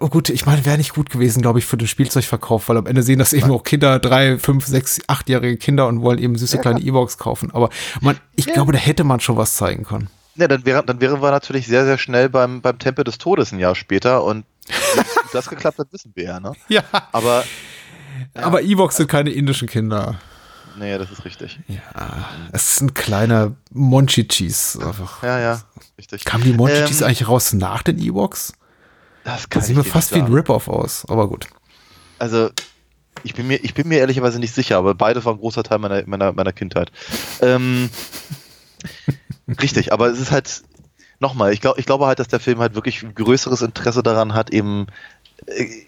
oh gut, ich meine, wäre nicht gut gewesen, glaube ich, für den Spielzeugverkauf, weil am Ende sehen das eben auch Kinder, drei, fünf, sechs, achtjährige Kinder und wollen eben süße ja, kleine E-Box kaufen. Aber man, ich ja. glaube, da hätte man schon was zeigen können.
Ja, dann, wäre, dann wären wir natürlich sehr, sehr schnell beim, beim Tempel des Todes ein Jahr später und das geklappt hat, wissen wir ja, ne?
Ja.
Aber,
ja. aber Evox sind keine indischen Kinder.
Nee, das ist richtig.
Ja, es ist ein kleiner Monchichis einfach.
Ja, ja, richtig.
Kamen die Monchichis ähm, eigentlich raus nach den Ewoks? Das kann das sieht mir fast wie ein Rip-Off aus, aber gut.
Also, ich bin, mir, ich bin mir ehrlicherweise nicht sicher, aber beide waren ein großer Teil meiner, meiner, meiner Kindheit. Ähm, richtig, aber es ist halt, nochmal, ich, glaub, ich glaube halt, dass der Film halt wirklich größeres Interesse daran hat, eben äh,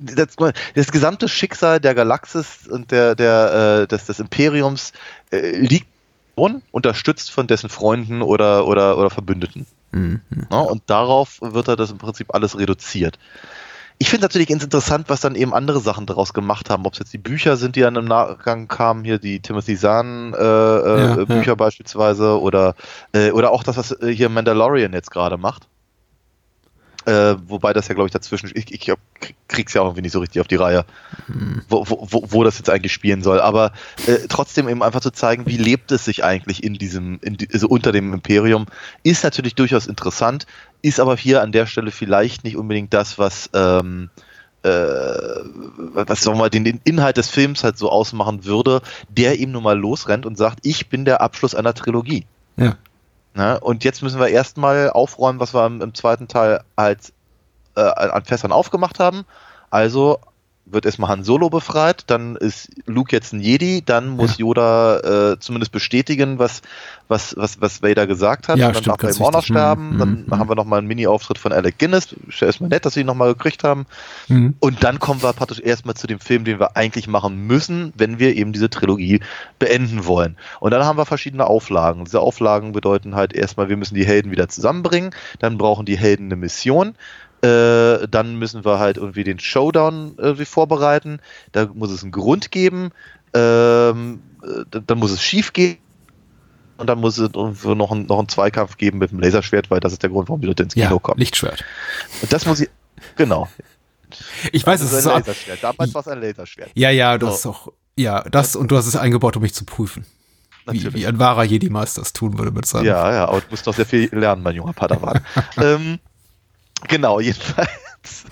das, das, gesamte Schicksal der Galaxis und der, der, äh, des, des Imperiums äh, liegt unterstützt von dessen Freunden oder, oder, oder Verbündeten. Mhm. Ja, und darauf wird er das im Prinzip alles reduziert. Ich finde natürlich ganz interessant, was dann eben andere Sachen daraus gemacht haben. Ob es jetzt die Bücher sind, die dann im Nachgang kamen, hier die Timothy Zahn äh, äh, ja, Bücher ja. beispielsweise oder, äh, oder auch das, was äh, hier Mandalorian jetzt gerade macht. Äh, wobei das ja, glaube ich, dazwischen, ich, ich krieg's ja auch irgendwie nicht so richtig auf die Reihe, hm. wo, wo, wo das jetzt eigentlich spielen soll. Aber äh, trotzdem eben einfach zu zeigen, wie lebt es sich eigentlich in diesem, in also unter dem Imperium, ist natürlich durchaus interessant, ist aber hier an der Stelle vielleicht nicht unbedingt das, was, ähm, äh, was sagen wir mal, den, den Inhalt des Films halt so ausmachen würde, der eben nun mal losrennt und sagt, ich bin der Abschluss einer Trilogie.
Ja.
Ne? Und jetzt müssen wir erstmal aufräumen, was wir im, im zweiten Teil halt äh, an Fässern aufgemacht haben. Also wird erstmal Han Solo befreit, dann ist Luke jetzt ein Jedi, dann muss ja. Yoda äh, zumindest bestätigen, was, was, was, was Vader gesagt hat.
Ja,
dann
stimmt, darf
Vader noch sterben. Mhm. Dann mhm. haben wir nochmal einen Mini-Auftritt von Alec Guinness. Ist erstmal nett, dass sie ihn nochmal gekriegt haben. Mhm. Und dann kommen wir praktisch erstmal zu dem Film, den wir eigentlich machen müssen, wenn wir eben diese Trilogie beenden wollen. Und dann haben wir verschiedene Auflagen. Diese Auflagen bedeuten halt erstmal, wir müssen die Helden wieder zusammenbringen. Dann brauchen die Helden eine Mission. Äh, dann müssen wir halt irgendwie den Showdown irgendwie vorbereiten. Da muss es einen Grund geben. Ähm, äh, dann muss es schief gehen. Und dann muss es noch, ein, noch einen Zweikampf geben mit dem Laserschwert, weil das ist der Grund, warum die Leute ins Kino ja, kommen.
Lichtschwert.
Und das muss ich. Genau.
Ich weiß, es ist
ein Laserschwert. Damals war es ein Laserschwert.
Ja, ja, du so. hast auch. Ja, das und du hast es eingebaut, um mich zu prüfen. Wie, wie, ein wahrer Jedi-Meister es tun würde mit seinem.
Ja, ja, aber du musst doch sehr viel lernen, mein junger Padawan. ähm, Genau, jedenfalls.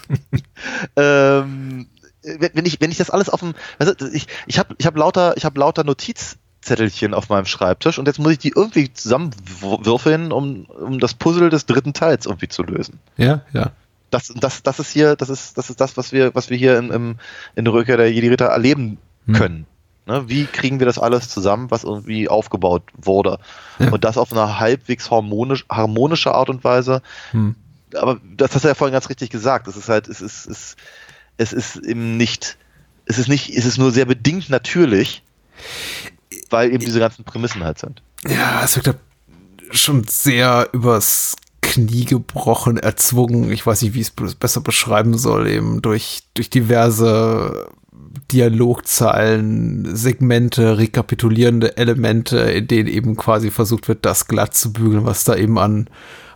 ähm, wenn, ich, wenn ich das alles auf dem. Also ich, ich habe ich hab lauter, hab lauter Notizzettelchen auf meinem Schreibtisch und jetzt muss ich die irgendwie zusammenwürfeln, um, um das Puzzle des dritten Teils irgendwie zu lösen.
Ja, ja.
Das, das, das ist hier, das ist, das ist das, was wir, was wir hier in, im, in der Rückkehr der Jedi-Ritter erleben hm. können. Ne, wie kriegen wir das alles zusammen, was irgendwie aufgebaut wurde? Ja. Und das auf eine halbwegs harmonisch, harmonische Art und Weise, hm aber das hast du ja vorhin ganz richtig gesagt. Es ist halt, es ist, es, es ist eben nicht, es ist nicht, es ist nur sehr bedingt natürlich, weil eben diese ganzen Prämissen halt sind.
Ja, es wirkt schon sehr übers Knie gebrochen, erzwungen. Ich weiß nicht, wie ich es besser beschreiben soll, eben durch, durch diverse Dialogzeilen, Segmente, rekapitulierende Elemente, in denen eben quasi versucht wird, das glatt zu bügeln, was da eben an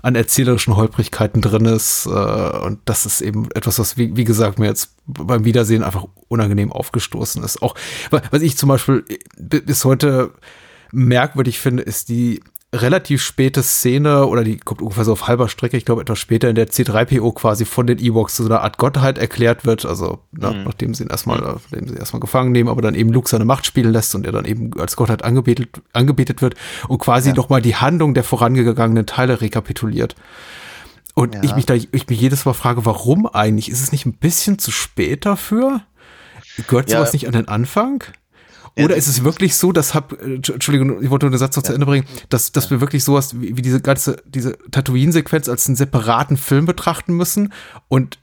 an erzählerischen Holprigkeiten drin ist. Äh, und das ist eben etwas, was, wie, wie gesagt, mir jetzt beim Wiedersehen einfach unangenehm aufgestoßen ist. Auch, was ich zum Beispiel bis heute merkwürdig finde, ist die relativ späte Szene, oder die kommt ungefähr so auf halber Strecke, ich glaube etwas später, in der C3PO quasi von den Ewoks zu so einer Art Gottheit erklärt wird, also na, mhm. nachdem sie ihn erstmal, nachdem sie erstmal gefangen nehmen, aber dann eben Luke seine Macht spielen lässt und er dann eben als Gottheit angebetet, angebetet wird und quasi ja. nochmal die Handlung der vorangegangenen Teile rekapituliert. Und ja. ich mich da, ich mich jedes Mal frage, warum eigentlich? Ist es nicht ein bisschen zu spät dafür? Gehört sowas ja. nicht an den Anfang? Oder ist es wirklich so, dass hab, äh, Entschuldigung, ich wollte nur den Satz noch zu Ende bringen, dass, dass wir wirklich sowas wie, wie diese ganze, diese Tatooine-Sequenz als einen separaten Film betrachten müssen und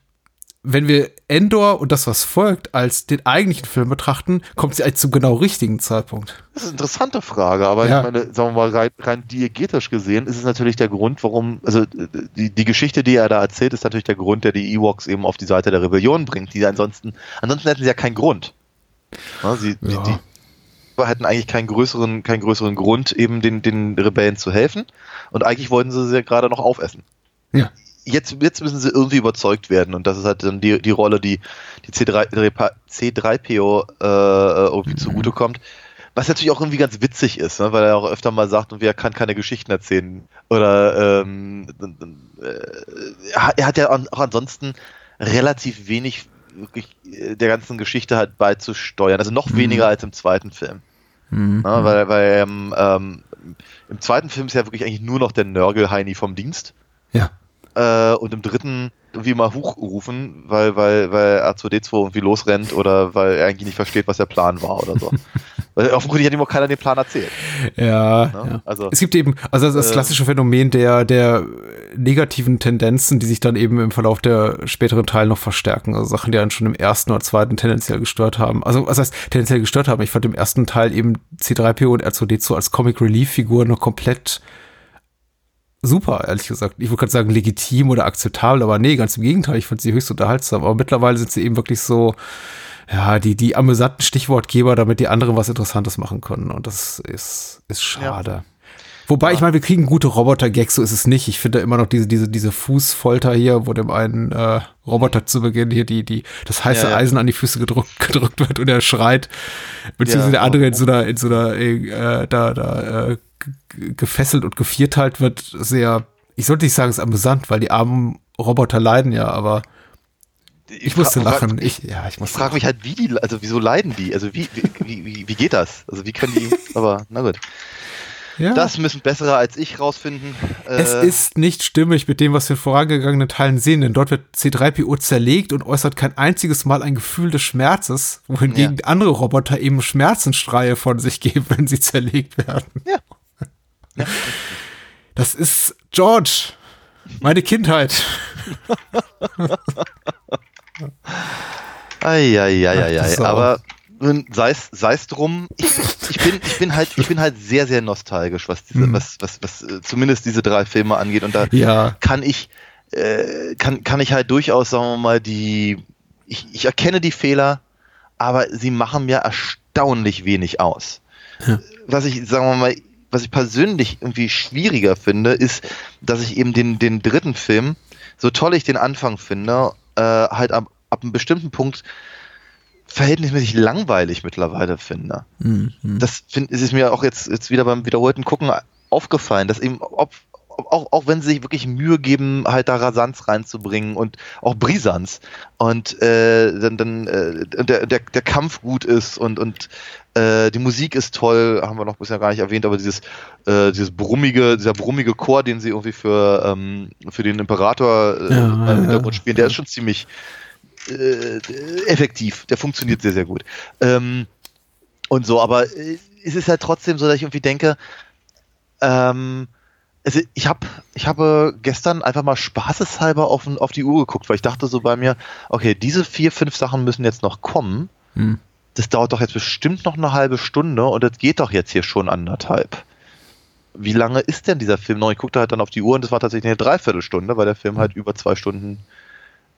wenn wir Endor und das, was folgt, als den eigentlichen Film betrachten, kommt sie eigentlich zum genau richtigen Zeitpunkt.
Das ist eine interessante Frage, aber ja. ich meine, sagen wir mal, rein, rein diegetisch gesehen ist es natürlich der Grund, warum, also die, die Geschichte, die er da erzählt, ist natürlich der Grund, der die Ewoks eben auf die Seite der Rebellion bringt, die ansonsten, ansonsten hätten sie ja keinen Grund. Ja, sie, ja. Die, die, hätten eigentlich keinen größeren, keinen größeren Grund, eben den, den Rebellen zu helfen. Und eigentlich wollten sie sie ja gerade noch aufessen.
Ja.
jetzt, jetzt müssen sie irgendwie überzeugt werden und das ist halt dann die, die Rolle, die die C3, C3PO äh, irgendwie mhm. zugutekommt. Was natürlich auch irgendwie ganz witzig ist, ne? weil er auch öfter mal sagt, und wer kann keine Geschichten erzählen. Oder ähm, äh, er hat ja auch ansonsten relativ wenig wirklich äh, der ganzen Geschichte halt beizusteuern. Also noch mhm. weniger als im zweiten Film. Mhm. Ja, weil weil ähm, ähm, im zweiten Film ist ja wirklich eigentlich nur noch der Nörgel-Heini vom Dienst.
Ja.
Äh, und im dritten irgendwie mal hochrufen, weil, weil, weil R2D2 irgendwie losrennt oder weil er eigentlich nicht versteht, was der Plan war oder so. weil offenkundig hat ihm auch keiner den Plan erzählt.
Ja, ne? ja. Also, es gibt eben, also das, das äh, klassische Phänomen der, der negativen Tendenzen, die sich dann eben im Verlauf der späteren Teile noch verstärken. Also Sachen, die einen schon im ersten oder zweiten tendenziell gestört haben. Also, was heißt tendenziell gestört haben? Ich fand im ersten Teil eben C3PO und R2D2 als Comic Relief Figur noch komplett super, ehrlich gesagt. Ich würde gerade sagen legitim oder akzeptabel, aber nee, ganz im Gegenteil. Ich fand sie höchst unterhaltsam. Aber mittlerweile sind sie eben wirklich so, ja, die, die amüsanten Stichwortgeber, damit die anderen was Interessantes machen können. Und das ist, ist schade. Ja. Wobei, ja. ich meine, wir kriegen gute Roboter-Gags, so ist es nicht. Ich finde immer noch diese, diese, diese Fußfolter hier, wo dem einen äh, Roboter zu Beginn hier die, die, das heiße ja, ja. Eisen an die Füße gedrückt, gedrückt wird und er schreit. Beziehungsweise der andere in so einer, in so einer, äh, da, da, äh, gefesselt und gevierteilt wird, sehr, ich sollte nicht sagen, es ist amüsant, weil die armen Roboter leiden ja, aber ich, ich musste lachen. Ich, ja, ich,
ich frage mich halt, wie die, also wieso leiden die? Also wie, wie, wie, wie geht das? Also wie können die, aber na gut. Ja. Das müssen bessere als ich rausfinden.
Es äh, ist nicht stimmig mit dem, was wir in vorangegangenen Teilen sehen, denn dort wird C3PO zerlegt und äußert kein einziges Mal ein Gefühl des Schmerzes, wohingegen ja. andere Roboter eben Schmerzensstreie von sich geben, wenn sie zerlegt werden. Ja. ja. Das ist George, meine Kindheit.
Eieieiei, aber sei es drum, ich, ich, bin ich bin halt ich bin halt sehr sehr nostalgisch, was diese mhm. was was was äh, zumindest diese drei Filme angeht und da ja. kann ich äh, kann kann ich halt durchaus sagen wir mal die ich, ich erkenne die Fehler, aber sie machen mir erstaunlich wenig aus. Ja. Was ich sagen wir mal was ich persönlich irgendwie schwieriger finde, ist, dass ich eben den den dritten Film so toll ich den Anfang finde, äh, halt ab, ab einem bestimmten Punkt verhältnismäßig langweilig mittlerweile finde. Mhm. Das find, ist mir auch jetzt, jetzt wieder beim wiederholten Gucken aufgefallen, dass eben, ob, auch, auch wenn sie sich wirklich Mühe geben, halt da Rasanz reinzubringen und auch Brisanz und äh, dann, dann äh, der, der, der Kampf gut ist und, und äh, die Musik ist toll, haben wir noch bisher gar nicht erwähnt, aber dieses, äh, dieses brummige, dieser brummige Chor, den sie irgendwie für, ähm, für den Imperator äh, ja, im Hintergrund spielen, der ist schon ziemlich, äh, effektiv. Der funktioniert sehr, sehr gut. Ähm, und so, aber äh, es ist halt trotzdem so, dass ich irgendwie denke, ähm, also ich habe ich habe gestern einfach mal spaßeshalber auf, auf die Uhr geguckt, weil ich dachte so bei mir, okay, diese vier, fünf Sachen müssen jetzt noch kommen. Hm. Das dauert doch jetzt bestimmt noch eine halbe Stunde und das geht doch jetzt hier schon anderthalb. Wie lange ist denn dieser Film noch? Ich guckte halt dann auf die Uhr und das war tatsächlich eine Dreiviertelstunde, weil der Film halt über zwei Stunden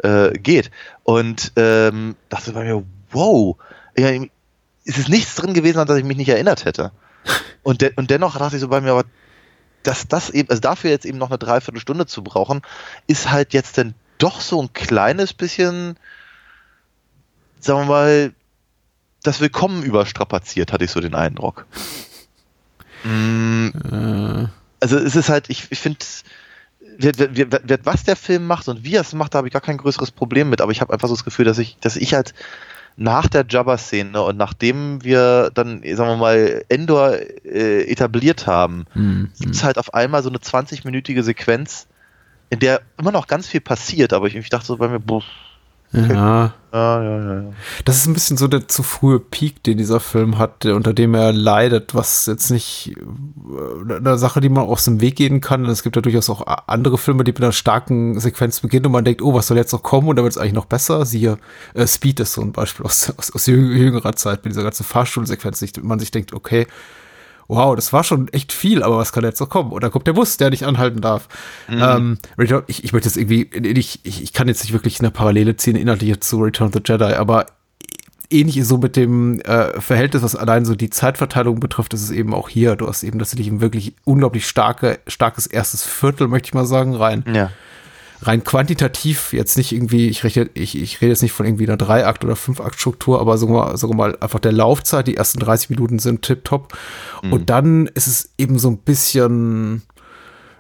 äh, geht. Und ähm, dachte bei mir, wow, ja, ist es nichts drin gewesen, an das ich mich nicht erinnert hätte. Und, de und dennoch dachte ich so bei mir, aber dass das eben, also dafür jetzt eben noch eine Dreiviertelstunde zu brauchen, ist halt jetzt dann doch so ein kleines bisschen, sagen wir mal, das Willkommen überstrapaziert, hatte ich so den Eindruck. Mm, äh. Also es ist halt, ich, ich finde, was der Film macht und wie er es macht, da habe ich gar kein größeres Problem mit, aber ich habe einfach so das Gefühl, dass ich, dass ich halt nach der Jabba-Szene und nachdem wir dann, sagen wir mal, Endor äh, etabliert haben, mhm. gibt es halt auf einmal so eine 20-minütige Sequenz, in der immer noch ganz viel passiert, aber ich, ich dachte so bei mir, boah.
Ja. Ja, ja, ja. Das ist ein bisschen so der zu frühe Peak, den dieser Film hat, unter dem er leidet, was jetzt nicht äh, eine Sache, die man aus dem Weg gehen kann. Es gibt ja durchaus auch andere Filme, die mit einer starken Sequenz beginnen und man denkt, oh, was soll jetzt noch kommen? Und da wird es eigentlich noch besser. Siehe, äh, Speed ist so ein Beispiel aus, aus, aus jüngerer Zeit mit dieser ganzen Fahrstuhlsequenz, man sich denkt, okay, wow, das war schon echt viel, aber was kann jetzt noch kommen? Und dann kommt der Bus, der nicht anhalten darf. Mhm. Ähm, ich, ich möchte jetzt irgendwie, ich, ich kann jetzt nicht wirklich eine Parallele ziehen, inhaltlich zu Return of the Jedi, aber ähnlich ist so mit dem äh, Verhältnis, was allein so die Zeitverteilung betrifft, ist es eben auch hier. Du hast eben tatsächlich ein wirklich unglaublich starke, starkes erstes Viertel, möchte ich mal sagen, rein.
Ja.
Rein quantitativ jetzt nicht irgendwie, ich, rechne, ich, ich rede jetzt nicht von irgendwie einer Dreiakt- oder Fünfakt-Struktur, aber sagen wir, mal, sagen wir mal einfach der Laufzeit, die ersten 30 Minuten sind tipptopp. Mhm. Und dann ist es eben so ein bisschen,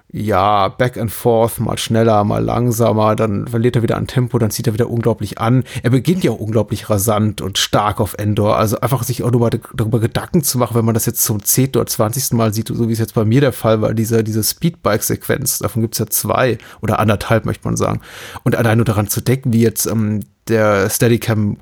ja, back and forth, mal schneller, mal langsamer, dann verliert er wieder an Tempo, dann zieht er wieder unglaublich an. Er beginnt ja auch unglaublich rasant und stark auf Endor. Also einfach sich auch nur darüber Gedanken zu machen, wenn man das jetzt zum 10. oder 20. Mal sieht, so wie es jetzt bei mir der Fall war, diese, diese Speedbike-Sequenz, davon gibt's ja zwei oder anderthalb, möchte man sagen. Und allein nur daran zu denken, wie jetzt ähm, der Steadicam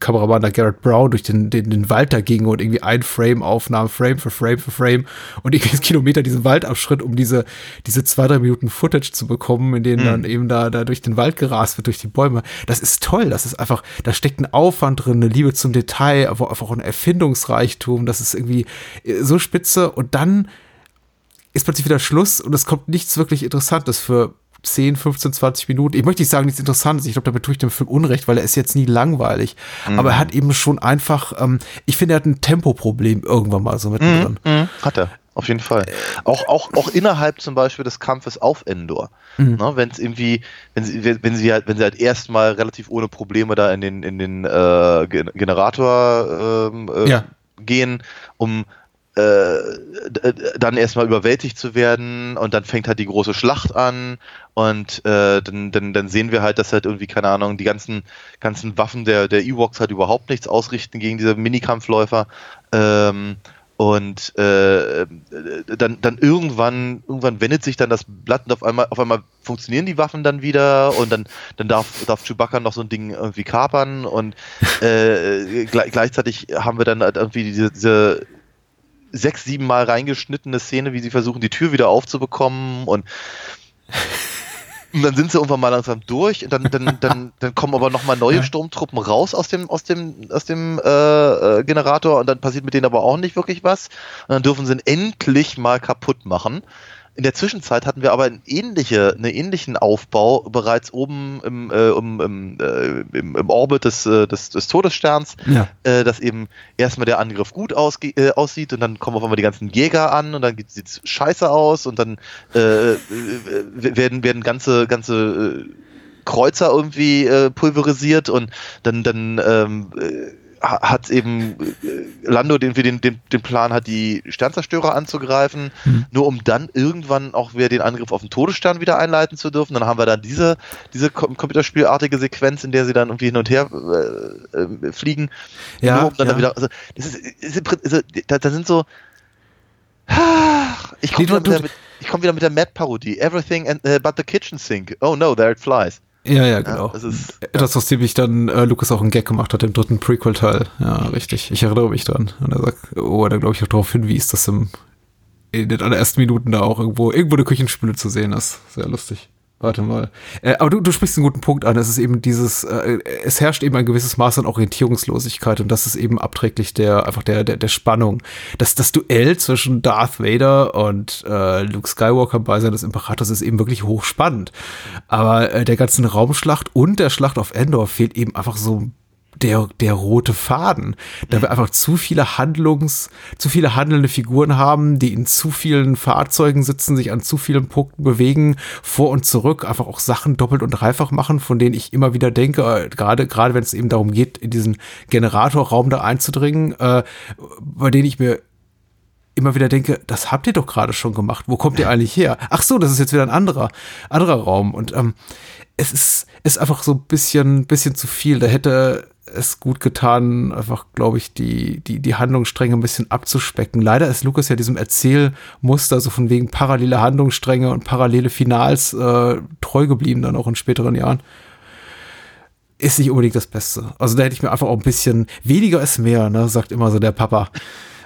Kameramann da Garrett Brown durch den, den, den Wald da ging und irgendwie ein Frame aufnahm, Frame für Frame für Frame und irgendwie Kilometer diesen Wald abschritt, um diese, diese zwei, drei Minuten Footage zu bekommen, in denen mhm. dann eben da, da durch den Wald gerast wird, durch die Bäume. Das ist toll. Das ist einfach, da steckt ein Aufwand drin, eine Liebe zum Detail, aber einfach auch ein Erfindungsreichtum. Das ist irgendwie äh, so spitze und dann ist plötzlich wieder Schluss und es kommt nichts wirklich Interessantes für 10, 15, 20 Minuten. Ich möchte nicht sagen, nichts Interessantes. Ich glaube, damit tue ich dem Film Unrecht, weil er ist jetzt nie langweilig. Mhm. Aber er hat eben schon einfach, ähm, ich finde, er hat ein Tempoproblem irgendwann mal so mittendrin.
Mhm. mhm. Hat er. Auf jeden Fall. Auch, auch, auch innerhalb zum Beispiel des Kampfes auf Endor. Mhm. Ne, wenn es irgendwie, wenn sie, wenn sie halt, wenn sie halt erstmal relativ ohne Probleme da in den, in den äh, Generator ähm, äh, ja. gehen, um äh, dann erstmal überwältigt zu werden und dann fängt halt die große Schlacht an und äh, dann, dann, dann sehen wir halt, dass halt irgendwie, keine Ahnung, die ganzen, ganzen Waffen der, der Ewoks halt überhaupt nichts ausrichten gegen diese Minikampfläufer. Ähm, und äh, dann, dann irgendwann, irgendwann wendet sich dann das Blatt und auf einmal, auf einmal funktionieren die Waffen dann wieder und dann, dann darf, darf Chewbacca noch so ein Ding irgendwie kapern und äh, gleichzeitig haben wir dann halt irgendwie diese, diese sechs, sieben Mal reingeschnittene Szene, wie sie versuchen, die Tür wieder aufzubekommen und, und dann sind sie irgendwann mal langsam durch und dann, dann, dann, dann kommen aber nochmal neue Sturmtruppen raus aus dem, aus dem, aus dem äh, äh, Generator und dann passiert mit denen aber auch nicht wirklich was. Und dann dürfen sie ihn endlich mal kaputt machen. In der Zwischenzeit hatten wir aber einen, ähnliche, einen ähnlichen Aufbau bereits oben im, äh, im, im, äh, im, im, Orbit des, äh, des, des Todessterns, ja. äh, dass eben erstmal der Angriff gut ausge äh, aussieht und dann kommen auf einmal die ganzen Jäger an und dann sieht es scheiße aus und dann äh, werden, werden ganze, ganze Kreuzer irgendwie pulverisiert und dann, dann ähm, hat eben äh, Lando den, den, den, den Plan hat, die Sternzerstörer anzugreifen, mhm. nur um dann irgendwann auch wieder den Angriff auf den Todesstern wieder einleiten zu dürfen. Dann haben wir dann diese, diese computerspielartige Sequenz, in der sie dann irgendwie hin und her äh, äh, fliegen.
Ja, nur um dann,
ja. wieder, also, das ist, ist, ist, da, da sind so, ich komme wieder, wieder, mit, komm wieder mit der Mad-Parodie. Everything and, uh, but the kitchen sink. Oh no, there it flies.
Ja, ja, genau. Ja, das ist das, was ziemlich dann äh, Lucas auch einen Gag gemacht hat im dritten Prequel-Teil. Ja, richtig. Ich erinnere mich dran. Und er sagt, oh, er glaube ich auch darauf hinwies, dass im, in den allerersten Minuten da auch irgendwo, irgendwo eine Küchenspüle zu sehen ist. Sehr lustig. Warte mal. Äh, aber du, du sprichst einen guten Punkt an. Es ist eben dieses, äh, es herrscht eben ein gewisses Maß an Orientierungslosigkeit und das ist eben abträglich der, einfach der, der, der Spannung. Das, das Duell zwischen Darth Vader und äh, Luke Skywalker bei seines Imperators ist eben wirklich hochspannend. Aber äh, der ganzen Raumschlacht und der Schlacht auf Endor fehlt eben einfach so der, der rote Faden. Da wir einfach zu viele Handlungs, zu viele handelnde Figuren haben, die in zu vielen Fahrzeugen sitzen, sich an zu vielen Punkten bewegen, vor und zurück, einfach auch Sachen doppelt und dreifach machen, von denen ich immer wieder denke, äh, gerade, gerade wenn es eben darum geht, in diesen Generatorraum da einzudringen, äh, bei denen ich mir immer wieder denke, das habt ihr doch gerade schon gemacht. Wo kommt ihr eigentlich her? Ach so, das ist jetzt wieder ein anderer, anderer Raum. Und ähm, es ist, ist einfach so ein bisschen, bisschen zu viel. Da hätte es gut getan, einfach, glaube ich, die, die, die Handlungsstränge ein bisschen abzuspecken. Leider ist Lukas ja diesem Erzählmuster, so von wegen parallele Handlungsstränge und parallele Finals äh, treu geblieben, dann auch in späteren Jahren. Ist nicht unbedingt das Beste. Also da hätte ich mir einfach auch ein bisschen, weniger ist mehr, ne, sagt immer so der Papa.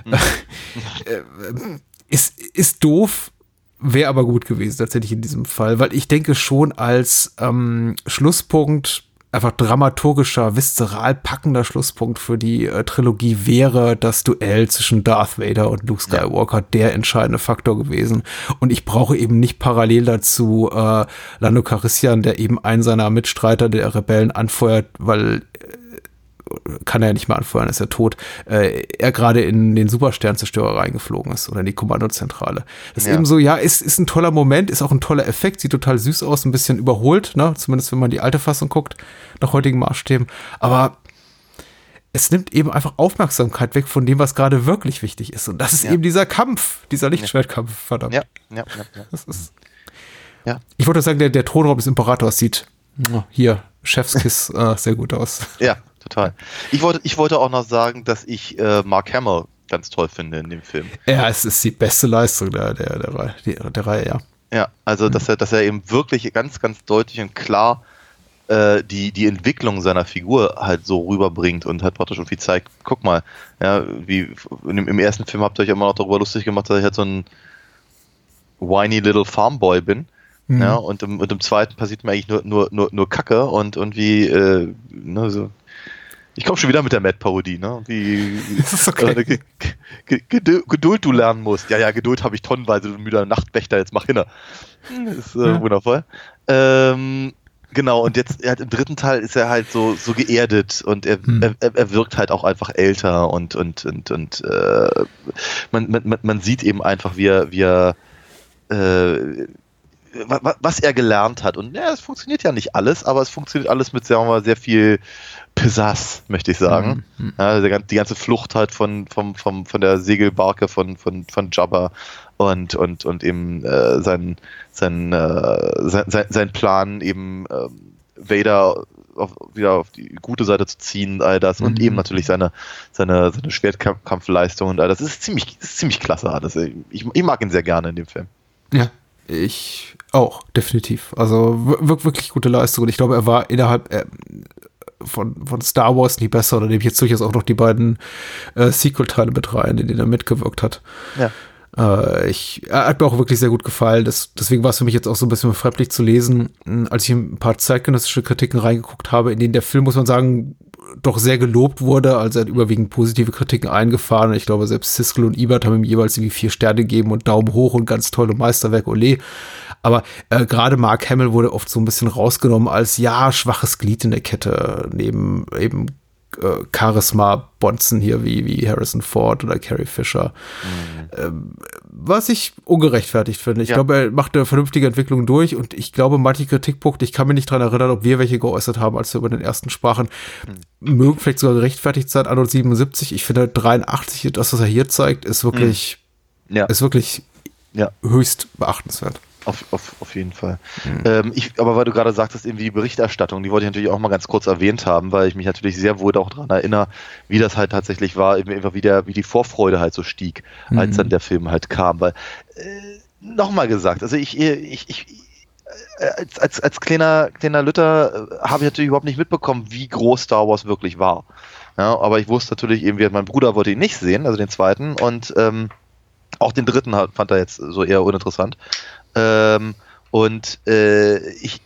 Mhm. ist, ist doof, wäre aber gut gewesen, tatsächlich in diesem Fall, weil ich denke schon als ähm, Schlusspunkt einfach dramaturgischer, viszeral packender Schlusspunkt für die äh, Trilogie wäre das Duell zwischen Darth Vader und Luke Skywalker ja. der entscheidende Faktor gewesen. Und ich brauche eben nicht parallel dazu äh, Lando Carissian, der eben einen seiner Mitstreiter der Rebellen anfeuert, weil äh, kann er ja nicht mehr anfeuern, ist er tot, äh, er gerade in den Supersternzerstörer reingeflogen ist oder in die Kommandozentrale. Das ist eben so, ja, ist, ist ein toller Moment, ist auch ein toller Effekt, sieht total süß aus, ein bisschen überholt, ne? zumindest wenn man die alte Fassung guckt, nach heutigen Maßstäben. Aber es nimmt eben einfach Aufmerksamkeit weg von dem, was gerade wirklich wichtig ist. Und das ist ja. eben dieser Kampf, dieser Lichtschwertkampf, verdammt. Ja, ja, ja. ja. Das ist, ja. Ich wollte sagen, der, der Thronraum des Imperators sieht hier, Chefskiss, äh, sehr gut aus.
Ja, total. Ich wollte, ich wollte auch noch sagen, dass ich äh, Mark Hamill ganz toll finde in dem Film.
Ja, es ist die beste Leistung der, der, der, der, der Reihe, ja.
Ja, also dass er, dass er eben wirklich ganz, ganz deutlich und klar äh, die, die Entwicklung seiner Figur halt so rüberbringt und halt praktisch irgendwie zeigt, guck mal, ja, wie im, im ersten Film habt ihr euch immer noch darüber lustig gemacht, dass ich halt so ein whiny little Farmboy bin. Mhm. Ja, und im, und im zweiten passiert mir eigentlich nur, nur, nur, nur Kacke und irgendwie, äh, ne, so, ich komme schon wieder mit der Mad-Parodie, ne? Wie okay. äh, Geduld du lernen musst. Ja, ja, Geduld habe ich tonnenweise, du müder Nachtwächter, jetzt mach hinne. Das ist äh, ja. wundervoll. Ähm, genau, und jetzt halt im dritten Teil ist er halt so, so geerdet und er, hm. er, er wirkt halt auch einfach älter und, und, und, und äh, man, man, man sieht eben einfach, wie er, wie er äh, was er gelernt hat. Und ja, es funktioniert ja nicht alles, aber es funktioniert alles mit, sagen wir mal, sehr viel Pisass, möchte ich sagen. Mhm. mhm. Ja, die ganze Flucht halt von, von, von, von der Segelbarke von, von, von Jabba und, und, und eben äh, sein, sein, äh, sein, sein Plan, eben äh, Vader auf, wieder auf die gute Seite zu ziehen, all das mhm. und eben natürlich seine, seine, seine Schwertkampfleistung und all das. das ist ziemlich, ist ziemlich klasse. Das, ich, ich mag ihn sehr gerne in dem Film.
Ja, ich auch, definitiv. Also wirklich gute Leistung. Und ich glaube, er war innerhalb äh, von, von Star Wars nie besser. Da nehme ich jetzt durchaus auch noch die beiden äh, Sequel-Teile mit rein, in denen er mitgewirkt hat. Ja. Äh, ich, er hat mir auch wirklich sehr gut gefallen. Das, deswegen war es für mich jetzt auch so ein bisschen befremdlich zu lesen, als ich ein paar zeitgenössische Kritiken reingeguckt habe, in denen der Film, muss man sagen, doch sehr gelobt wurde. Also er hat überwiegend positive Kritiken eingefahren. Ich glaube, selbst Siskel und Ebert haben ihm jeweils irgendwie vier Sterne gegeben und Daumen hoch und ganz tolle Meisterwerk, ole. Aber äh, gerade Mark Hamill wurde oft so ein bisschen rausgenommen als ja schwaches Glied in der Kette neben eben äh, Charisma-Bonzen hier wie, wie Harrison Ford oder Carrie Fisher. Mhm. Ähm, was ich ungerechtfertigt finde. Ich ja. glaube, er macht eine vernünftige Entwicklung durch und ich glaube, manche Kritikpunkte, ich kann mich nicht daran erinnern, ob wir welche geäußert haben, als wir über den ersten sprachen, mhm. mögen vielleicht sogar gerechtfertigt sein. Anno 77, ich finde 83, das, was er hier zeigt, ist wirklich, mhm. ja. ist wirklich ja. höchst beachtenswert.
Auf, auf, auf jeden Fall. Mhm. Ähm, ich, aber weil du gerade sagtest, irgendwie die Berichterstattung, die wollte ich natürlich auch mal ganz kurz erwähnt haben, weil ich mich natürlich sehr wohl auch daran erinnere, wie das halt tatsächlich war, eben wie, der, wie die Vorfreude halt so stieg, mhm. als dann der Film halt kam. Weil, äh, nochmal gesagt, also ich, ich, ich, äh, als, als, als kleiner, kleiner Lütter äh, habe ich natürlich überhaupt nicht mitbekommen, wie groß Star Wars wirklich war. Ja, aber ich wusste natürlich eben, mein Bruder wollte ihn nicht sehen, also den zweiten, und ähm, auch den dritten fand er jetzt so eher uninteressant. Ähm, und äh, ich,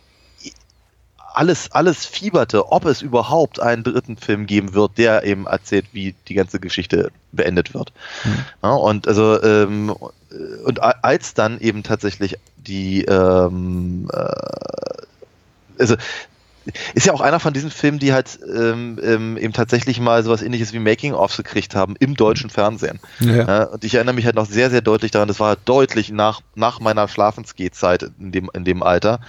alles, alles fieberte, ob es überhaupt einen dritten Film geben wird, der eben erzählt, wie die ganze Geschichte beendet wird. Mhm. Ja, und also ähm, und als dann eben tatsächlich die ähm, äh, also ist ja auch einer von diesen Filmen, die halt ähm, ähm, eben tatsächlich mal sowas ähnliches wie Making-ofs gekriegt haben im deutschen Fernsehen. Ja. Äh, und ich erinnere mich halt noch sehr, sehr deutlich daran, das war halt deutlich nach, nach meiner Schlafensgehzeit in dem, in dem Alter.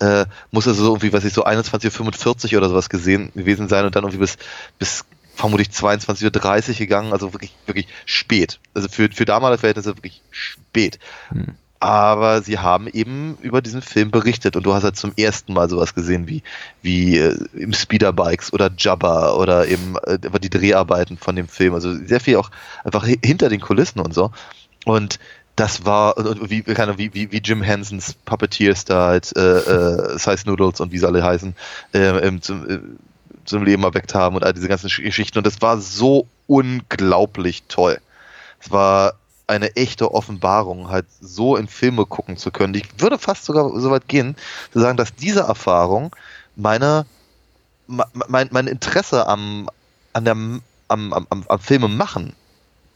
Äh, muss also so irgendwie, was ich so 21.45 Uhr oder sowas gesehen gewesen sein und dann irgendwie bis, bis vermutlich 22.30 Uhr gegangen, also wirklich, wirklich spät. Also für, für damalige Verhältnisse wirklich spät. Hm aber sie haben eben über diesen Film berichtet und du hast halt zum ersten Mal sowas gesehen wie, wie äh, im Speederbikes oder Jabba oder eben äh, die Dreharbeiten von dem Film. Also sehr viel auch einfach hinter den Kulissen und so. Und das war, wie, wie, wie, wie Jim Hensons Puppeteers da halt äh, äh, Size Noodles und wie sie alle heißen, äh, zum, äh, zum Leben erweckt haben und all diese ganzen Geschichten. Und das war so unglaublich toll. Es war eine echte Offenbarung, halt so in Filme gucken zu können. Ich würde fast sogar so weit gehen, zu sagen, dass diese Erfahrung meine, mein, mein Interesse am, an der, am, am, am Filme machen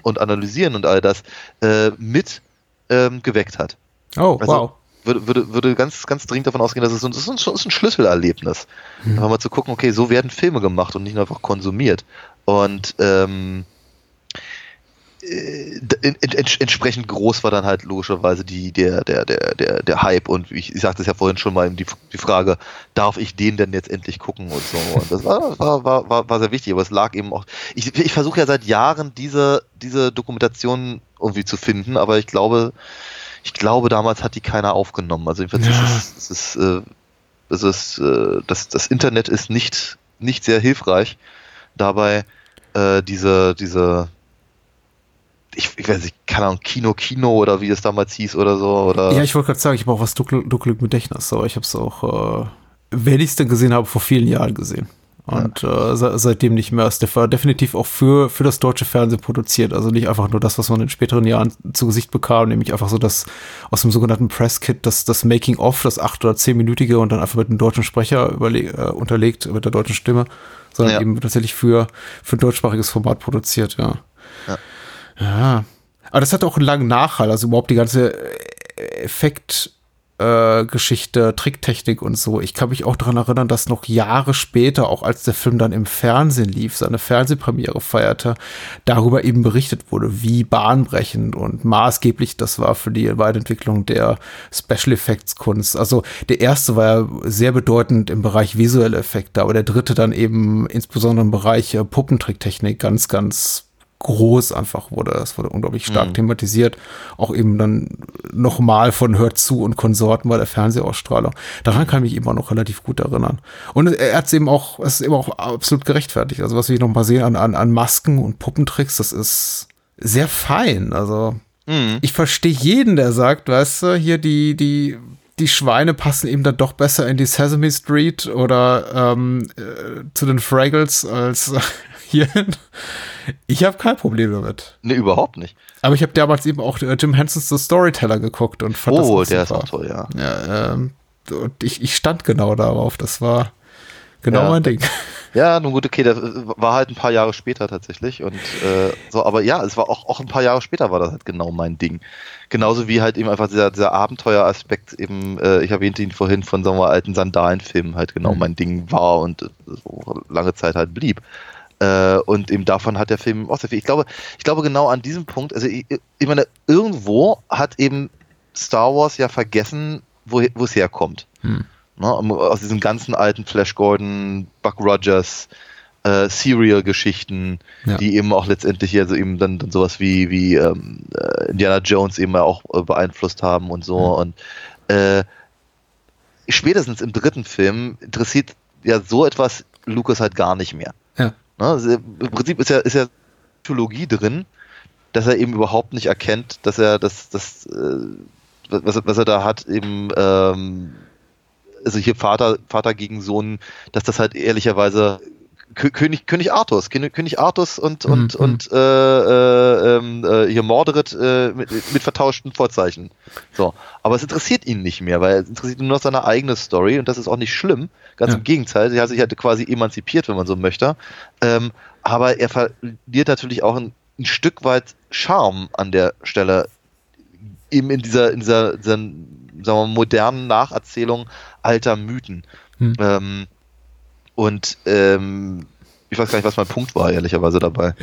und analysieren und all das äh, mit ähm, geweckt hat.
Oh, also, wow.
würde, würde, würde ganz, ganz dringend davon ausgehen, dass es das ist ein, ist ein Schlüsselerlebnis. Mhm. Einfach mal zu gucken, okay, so werden Filme gemacht und nicht nur einfach konsumiert. Und ähm, äh, entsprechend groß war dann halt logischerweise die, der, der, der, der, der Hype und ich, ich sagte es ja vorhin schon mal, die, die Frage, darf ich den denn jetzt endlich gucken und so. Und das war, war, war, war sehr wichtig, aber es lag eben auch. Ich, ich versuche ja seit Jahren diese, diese Dokumentation irgendwie zu finden, aber ich glaube, ich glaube, damals hat die keiner aufgenommen. Also jedenfalls ja. ist es, es ist, äh, es ist äh, das, das Internet ist nicht, nicht sehr hilfreich dabei, äh, diese, diese ich, ich weiß nicht, keine Ahnung, Kino, Kino oder wie es damals hieß oder so. Oder
ja, ich wollte gerade sagen, ich habe auch was dunkel, dunkel im Gedächtnis, aber ich habe es auch, äh, wenn ich es denn gesehen habe, vor vielen Jahren gesehen. Und ja. äh, seitdem nicht mehr. Es war definitiv auch für, für das deutsche Fernsehen produziert. Also nicht einfach nur das, was man in späteren Jahren zu Gesicht bekam, nämlich einfach so das aus dem sogenannten Presskit, das, das Making-of, das acht- oder zehnminütige und dann einfach mit einem deutschen Sprecher überle äh, unterlegt, mit der deutschen Stimme, sondern ja. eben tatsächlich für, für ein deutschsprachiges Format produziert, ja. ja. Ja. Aber das hat auch einen langen Nachhall, also überhaupt die ganze Effekt, äh, Geschichte, Tricktechnik und so. Ich kann mich auch daran erinnern, dass noch Jahre später, auch als der Film dann im Fernsehen lief, seine Fernsehpremiere feierte, darüber eben berichtet wurde, wie bahnbrechend und maßgeblich das war für die Weiterentwicklung der Special Effects Kunst. Also der erste war ja sehr bedeutend im Bereich visuelle Effekte, aber der dritte dann eben insbesondere im Bereich äh, Puppentricktechnik ganz, ganz groß einfach wurde. Das wurde unglaublich stark mhm. thematisiert. Auch eben dann nochmal von Hört zu und Konsorten bei der Fernsehausstrahlung. Daran kann ich mich immer noch relativ gut erinnern. Und er hat es eben auch, es ist eben auch absolut gerechtfertigt. Also was wir noch mal sehen an, an, an Masken und Puppentricks, das ist sehr fein. Also mhm. ich verstehe jeden, der sagt, weißt du, hier die, die, die Schweine passen eben dann doch besser in die Sesame Street oder ähm, äh, zu den Fraggles als hierhin. Ich habe kein Problem damit.
Nee, überhaupt nicht.
Aber ich habe damals eben auch äh, Jim Hensons The Storyteller geguckt und
fand oh, das Oh, der ist auch toll, ja.
ja ähm, und ich, ich stand genau darauf. Das war genau
ja.
mein Ding.
Ja, nun gut, okay, das war halt ein paar Jahre später tatsächlich. Und äh, so, aber ja, es war auch, auch ein paar Jahre später war das halt genau mein Ding. Genauso wie halt eben einfach dieser, dieser Abenteueraspekt, eben, äh, ich erwähnte ihn vorhin von sagen wir, alten Sandalenfilmen halt genau mhm. mein Ding war und äh, so lange Zeit halt blieb. Äh, und eben davon hat der Film auch sehr viel. Ich glaube, ich glaube genau an diesem Punkt, also ich, ich meine, irgendwo hat eben Star Wars ja vergessen, wo, wo es herkommt. Hm. Ne, aus diesen ganzen alten Flash Gordon, Buck Rogers, äh, Serial-Geschichten, ja. die eben auch letztendlich hier so eben dann, dann sowas wie, wie ähm, äh, Indiana Jones eben auch äh, beeinflusst haben und so. Hm. Und äh, spätestens im dritten Film interessiert ja so etwas Lucas halt gar nicht mehr. Ne? Also Im Prinzip ist ja, ist ja Psychologie drin, dass er eben überhaupt nicht erkennt, dass er das, das äh, was, was er da hat, eben ähm, also hier Vater, Vater gegen Sohn, dass das halt ehrlicherweise König, König Artus, König Artus und, mhm. und, und äh, äh, ähm, äh, hier Mordred äh, mit, mit vertauschten Vorzeichen. So. Aber es interessiert ihn nicht mehr, weil es interessiert nur noch seine eigene Story und das ist auch nicht schlimm. Ganz ja. im Gegenteil, er hat sich halt quasi emanzipiert, wenn man so möchte. Ähm, aber er verliert natürlich auch ein, ein Stück weit Charme an der Stelle, eben in dieser, in dieser, dieser sagen wir, modernen Nacherzählung alter Mythen. Hm. Ähm, und ähm, ich weiß gar nicht, was mein Punkt war, ehrlicherweise dabei.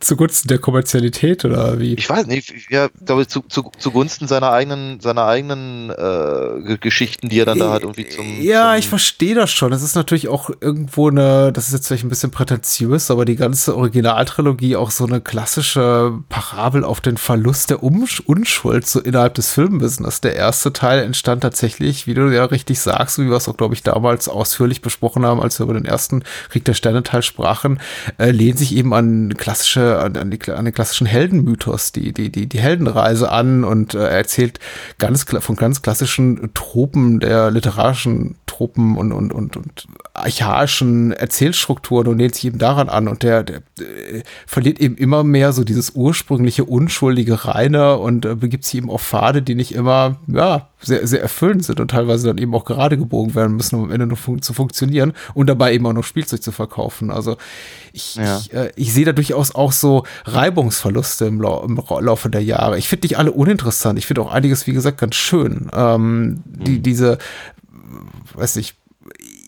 Zugunsten der Kommerzialität oder wie?
Ich weiß nicht, ja, glaube zu, zu, zugunsten seiner eigenen, seiner eigenen äh, Geschichten, die er dann da halt irgendwie zum.
Ja,
zum
ich verstehe das schon. Das ist natürlich auch irgendwo eine, das ist jetzt vielleicht ein bisschen prätentiös, aber die ganze Originaltrilogie auch so eine klassische Parabel auf den Verlust der um Unschuld so innerhalb des Filmbusiness. Der erste Teil entstand tatsächlich, wie du ja richtig sagst, wie wir es auch, glaube ich, damals ausführlich besprochen haben, als wir über den ersten Krieg der Sterne Teil sprachen, äh, lehnt sich eben an klassische, an, an, die, an den klassischen Heldenmythos, die, die, die, die Heldenreise an und äh, erzählt ganz von ganz klassischen Tropen der literarischen Tropen und, und, und, und archaischen Erzählstrukturen und lehnt sich eben daran an und der, der äh, verliert eben immer mehr so dieses ursprüngliche, unschuldige Reine und äh, begibt sich eben auf Pfade, die nicht immer, ja, sehr, sehr erfüllend sind und teilweise dann eben auch gerade gebogen werden müssen, um am Ende noch fun zu funktionieren und dabei eben auch noch Spielzeug zu verkaufen. Also ich, ja. ich, äh, ich sehe da durchaus auch auch so Reibungsverluste im, Lau im Laufe der Jahre. Ich finde nicht alle uninteressant. Ich finde auch einiges, wie gesagt, ganz schön. Ähm, die, mhm. diese, weiß ich,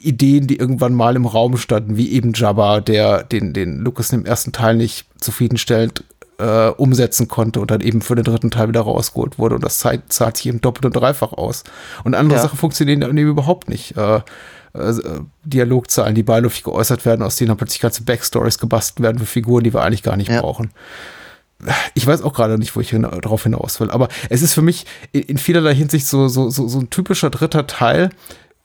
Ideen, die irgendwann mal im Raum standen, wie eben Jabba, der den, den Lucas im ersten Teil nicht zufriedenstellend äh, umsetzen konnte und dann eben für den dritten Teil wieder rausgeholt wurde. Und das zahlt, zahlt sich eben doppelt und dreifach aus. Und andere ja. Sachen funktionieren eben überhaupt nicht. Äh, äh, Dialogzahlen, die beiläufig geäußert werden, aus denen dann plötzlich ganze Backstories gebastelt werden für Figuren, die wir eigentlich gar nicht ja. brauchen. Ich weiß auch gerade nicht, wo ich hin, darauf hinaus will, aber es ist für mich in, in vielerlei Hinsicht so, so, so, so ein typischer dritter Teil,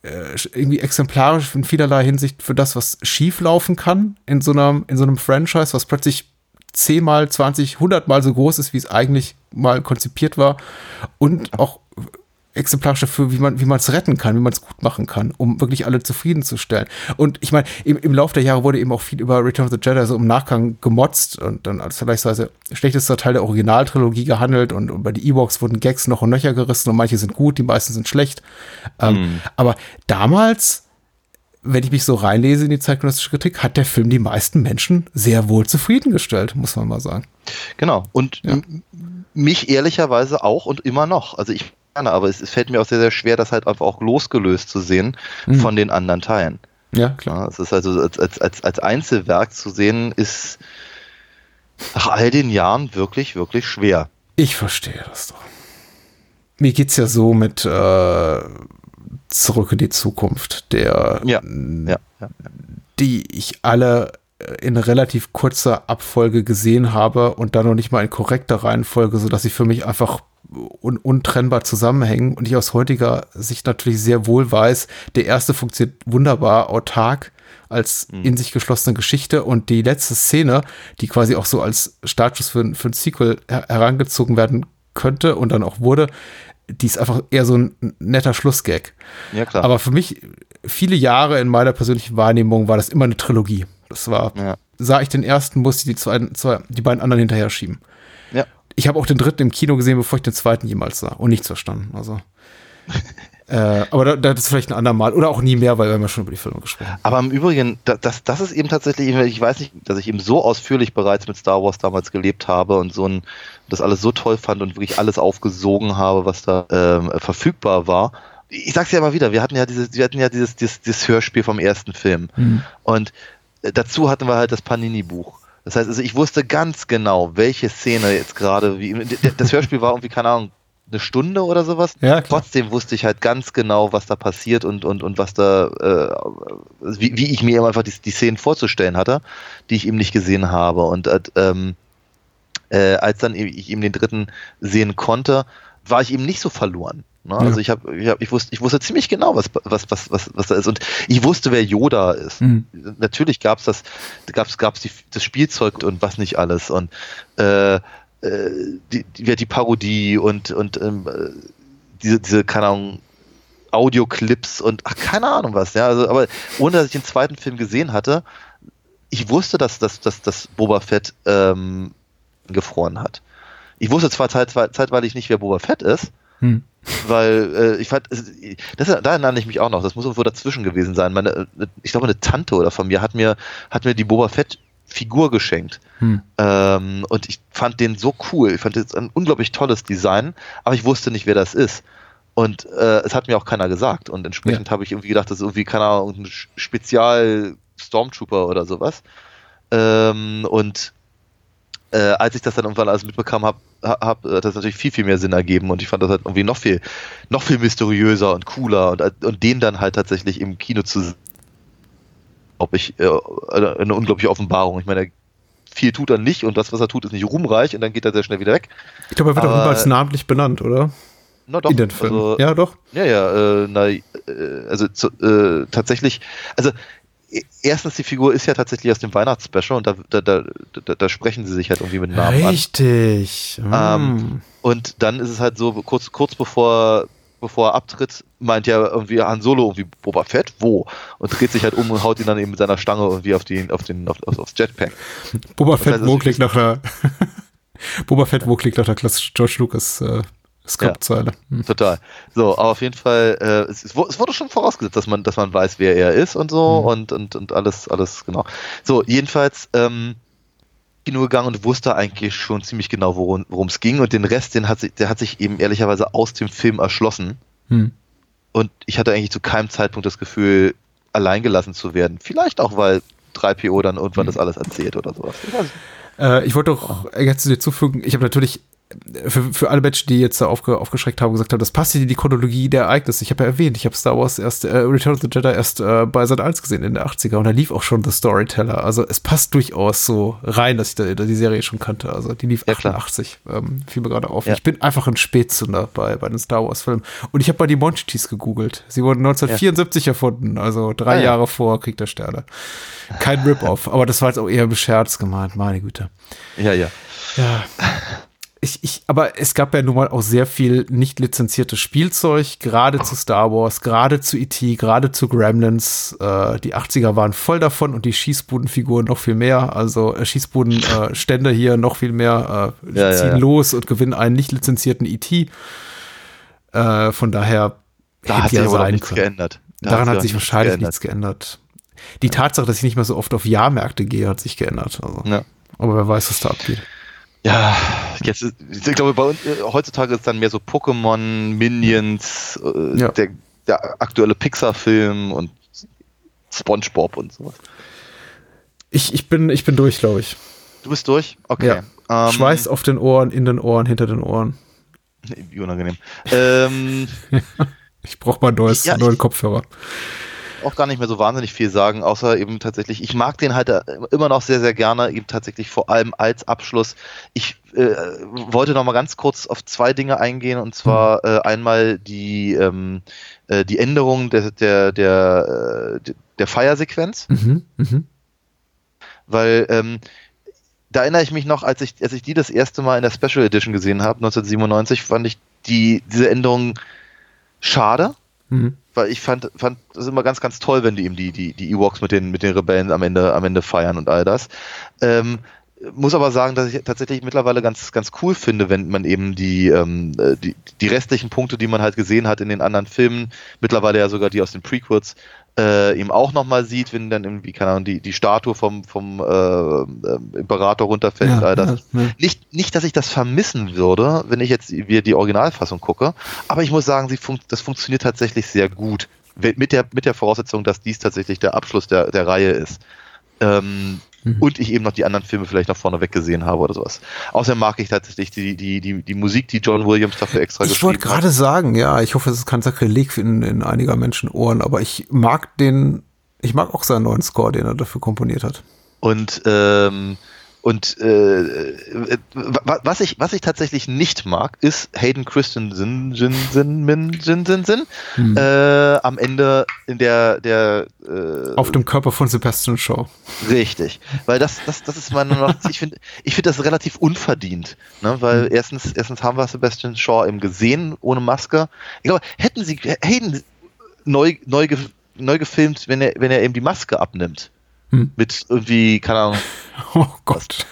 äh, irgendwie exemplarisch in vielerlei Hinsicht für das, was schief laufen kann in so einem, in so einem Franchise, was plötzlich zehnmal, zwanzig, hundertmal so groß ist, wie es eigentlich mal konzipiert war und auch exemplarisch dafür, wie man wie man es retten kann, wie man es gut machen kann, um wirklich alle zufriedenzustellen. Und ich meine, im, im Laufe der Jahre wurde eben auch viel über Return of the Jedi so im Nachgang gemotzt und dann als vergleichsweise schlechtester Teil der Originaltrilogie gehandelt und über die E-Box wurden Gags noch und nöcher gerissen und manche sind gut, die meisten sind schlecht. Ähm, mhm. Aber damals, wenn ich mich so reinlese in die zeitgenössische Kritik, hat der Film die meisten Menschen sehr wohl zufriedengestellt, muss man mal sagen.
Genau. Und ja. mich ehrlicherweise auch und immer noch. Also ich gerne, aber es, es, fällt mir auch sehr, sehr schwer, das halt einfach auch losgelöst zu sehen mhm. von den anderen Teilen.
Ja, klar.
es ist also als, als, als, als Einzelwerk zu sehen, ist nach all den Jahren wirklich, wirklich schwer.
Ich verstehe das doch. Mir geht's ja so mit äh, Zurück in die Zukunft, der
ja, ja, ja,
die ich alle in relativ kurzer Abfolge gesehen habe und dann noch nicht mal in korrekter Reihenfolge, sodass sie für mich einfach un untrennbar zusammenhängen und ich aus heutiger Sicht natürlich sehr wohl weiß, der erste funktioniert wunderbar autark als mhm. in sich geschlossene Geschichte und die letzte Szene, die quasi auch so als Startschuss für, für ein Sequel her herangezogen werden könnte und dann auch wurde, die ist einfach eher so ein netter Schlussgag. Ja, klar. Aber für mich, viele Jahre in meiner persönlichen Wahrnehmung war das immer eine Trilogie. Das war, ja. sah ich den ersten, musste ich die, zwei, zwei, die beiden anderen hinterher schieben ich habe auch den dritten im Kino gesehen, bevor ich den zweiten jemals sah und nichts verstanden. Also. äh, aber da, das ist vielleicht ein andermal oder auch nie mehr, weil wir haben ja schon über die Filme gesprochen.
Aber im Übrigen, das, das ist eben tatsächlich, ich weiß nicht, dass ich eben so ausführlich bereits mit Star Wars damals gelebt habe und so ein, das alles so toll fand und wirklich alles aufgesogen habe, was da ähm, verfügbar war. Ich sag's ja immer wieder, wir hatten ja dieses, wir hatten ja dieses, dieses, dieses Hörspiel vom ersten Film. Mhm. Und äh, dazu hatten wir halt das Panini-Buch. Das heißt, also ich wusste ganz genau, welche Szene jetzt gerade, wie das Hörspiel war irgendwie, keine Ahnung, eine Stunde oder sowas. Ja, Trotzdem wusste ich halt ganz genau, was da passiert und, und, und was da, äh, wie, wie ich mir eben einfach die, die Szenen vorzustellen hatte, die ich eben nicht gesehen habe. Und äh, ähm, äh, als dann ich eben den dritten sehen konnte, war ich eben nicht so verloren. Ne? Ja. Also ich habe, ich, hab, ich, wusste, ich wusste ziemlich genau, was, was, was, was, was da ist. Und ich wusste, wer Yoda ist. Mhm. Natürlich gab es das, gab's, gab's die, das Spielzeug und was nicht alles. Und äh, äh die, die, die Parodie und, und ähm, diese, diese, keine Ahnung, Audioclips und ach, keine Ahnung was, ja. Also, aber ohne dass ich den zweiten Film gesehen hatte, ich wusste, dass, dass, dass, dass Boba Fett ähm, gefroren hat. Ich wusste zwar zeitweilig nicht, wer Boba Fett ist, hm. Weil äh, ich fand, das, da erinnere ich mich auch noch, das muss irgendwo dazwischen gewesen sein. Meine, ich glaube, eine Tante oder von mir hat mir, hat mir die Boba Fett Figur geschenkt. Hm. Ähm, und ich fand den so cool. Ich fand das ein unglaublich tolles Design, aber ich wusste nicht, wer das ist. Und äh, es hat mir auch keiner gesagt. Und entsprechend ja. habe ich irgendwie gedacht, das ist irgendwie, keine Ahnung, ein Spezial-Stormtrooper oder sowas. Ähm, und äh, als ich das dann irgendwann alles mitbekommen habe, hab, hat das natürlich viel, viel mehr Sinn ergeben und ich fand das halt irgendwie noch viel, noch viel mysteriöser und cooler und, und den dann halt tatsächlich im Kino zu sehen, ob ich äh, eine unglaubliche Offenbarung. Ich meine, viel tut er nicht und das, was er tut, ist nicht ruhmreich und dann geht er sehr schnell wieder weg.
Ich glaube, er wird Aber, auch niemals namentlich benannt, oder?
Na doch. In den Film. Also,
ja, doch.
Ja, ja, äh, na, äh, also zu, äh, tatsächlich, also erstens, die Figur ist ja tatsächlich aus dem Weihnachtsspecial und da, da, da, da, sprechen sie sich halt irgendwie mit Namen
Richtig.
an. Richtig. Ähm, mm. und dann ist es halt so, kurz, kurz bevor, bevor er abtritt, meint ja irgendwie Han Solo irgendwie Boba Fett, wo? Und dreht sich halt um und haut ihn dann eben mit seiner Stange irgendwie auf den, auf den, auf, aufs Jetpack.
Boba Fett, wo klickt nach der Boba Fett, wo klickt nach der klassischen George Lucas äh, Skriptzeile.
Ja, hm. Total. So, aber auf jeden Fall, äh, es, es, wurde schon vorausgesetzt, dass man, dass man weiß, wer er ist und so mhm. und, und, und alles, alles, genau. So, jedenfalls, ähm, Kino gegangen und wusste eigentlich schon ziemlich genau, worum es ging. Und den Rest, den hat sich, der hat sich eben ehrlicherweise aus dem Film erschlossen. Hm. Und ich hatte eigentlich zu keinem Zeitpunkt das Gefühl, alleingelassen zu werden. Vielleicht auch, weil 3PO dann irgendwann hm. das alles erzählt oder sowas.
Ich, äh, ich wollte doch jetzt dir zufügen, ich habe natürlich für, für alle Menschen, die jetzt da aufge, aufgeschreckt haben, gesagt haben, das passt in die Chronologie der Ereignisse. Ich habe ja erwähnt, ich habe Star Wars erst, äh, Return of the Jedi erst äh, bei Sat 1 gesehen in den 80er und da lief auch schon The Storyteller. Also es passt durchaus so rein, dass ich da, die Serie schon kannte. Also die lief ja, 88, ähm, fiel mir gerade auf. Ja. Ich bin einfach ein Spätzünder bei, bei den Star Wars Filmen. Und ich habe mal die Monchichis gegoogelt. Sie wurden 1974 ja. erfunden, also drei ah, Jahre vor Krieg der Sterne. Kein Rip-Off, aber das war jetzt auch eher ein Scherz gemeint, meine Güte.
Ja, ja.
Ja ich, ich, aber es gab ja nun mal auch sehr viel nicht lizenziertes Spielzeug, gerade zu Star Wars, gerade zu E.T., gerade zu Gremlins. Äh, die 80er waren voll davon und die Schießbudenfiguren noch viel mehr. Also äh, Schießbudenstände äh, hier noch viel mehr äh, ja, ziehen ja, ja. los und gewinnen einen nicht lizenzierten E.T. Äh, von daher
da hat sich aber nichts können. geändert.
Da Daran hat, hat sich wahrscheinlich geändert. nichts geändert. Die Tatsache, dass ich nicht mehr so oft auf Jahrmärkte gehe, hat sich geändert. Also. Aber wer weiß, was da abgeht.
Ja, jetzt, ich glaube, bei uns, äh, heutzutage ist dann mehr so Pokémon, Minions, äh, ja. der, der aktuelle Pixar-Film und SpongeBob und sowas.
Ich, ich, bin, ich bin durch, glaube ich.
Du bist durch?
Okay. Ja. Ähm, Schweiß auf den Ohren, in den Ohren, hinter den Ohren.
Wie unangenehm. ähm,
ich brauche mal neues, ja, neuen Kopfhörer
auch gar nicht mehr so wahnsinnig viel sagen, außer eben tatsächlich, ich mag den halt äh, immer noch sehr, sehr gerne, eben tatsächlich vor allem als Abschluss. Ich äh, wollte noch mal ganz kurz auf zwei Dinge eingehen und zwar mhm. äh, einmal die, ähm, äh, die Änderung der, der, der, äh, der Feiersequenz. Mhm. Mhm. Weil ähm, da erinnere ich mich noch, als ich, als ich die das erste Mal in der Special Edition gesehen habe, 1997, fand ich die, diese Änderung schade. Mhm weil ich fand, fand das immer ganz, ganz toll, wenn die eben die, die, die Ewoks mit den, mit den Rebellen am Ende, am Ende feiern und all das. Ähm, muss aber sagen, dass ich tatsächlich mittlerweile ganz, ganz cool finde, wenn man eben die, ähm, äh, die, die restlichen Punkte, die man halt gesehen hat in den anderen Filmen, mittlerweile ja sogar die aus den Prequels, äh, eben auch nochmal sieht, wenn dann irgendwie, keine Ahnung, die, die Statue vom, vom äh, äh, Imperator runterfällt. Ja, das. Ja, ja. Nicht, nicht, dass ich das vermissen würde, wenn ich jetzt wieder die Originalfassung gucke, aber ich muss sagen, sie fun das funktioniert tatsächlich sehr gut. Mit der, mit der Voraussetzung, dass dies tatsächlich der Abschluss der, der Reihe ist. Ähm, Mhm. Und ich eben noch die anderen Filme vielleicht noch vorneweg gesehen habe oder sowas. Außerdem mag ich tatsächlich die, die, die, die Musik, die John Williams dafür extra
ich geschrieben hat. Ich wollte gerade sagen, ja, ich hoffe, es ist kein Sakrileg in, in einiger Menschen Ohren, aber ich mag den, ich mag auch seinen neuen Score, den er dafür komponiert hat.
Und ähm, und äh, äh was ich was ich tatsächlich nicht mag, ist Hayden Christensen Jin, Jin, Min, Jin, Jin, Jin, hm. äh, am Ende in der der
äh, auf dem Körper von Sebastian Shaw.
Richtig, weil das das das ist meine noch ich finde ich finde das relativ unverdient, ne? weil hm. erstens erstens haben wir Sebastian Shaw eben gesehen ohne Maske. Ich glaube, hätten sie Hayden neu neu neu gefilmt, wenn er wenn er eben die Maske abnimmt hm. Mit irgendwie, keine Ahnung.
Oh Gott.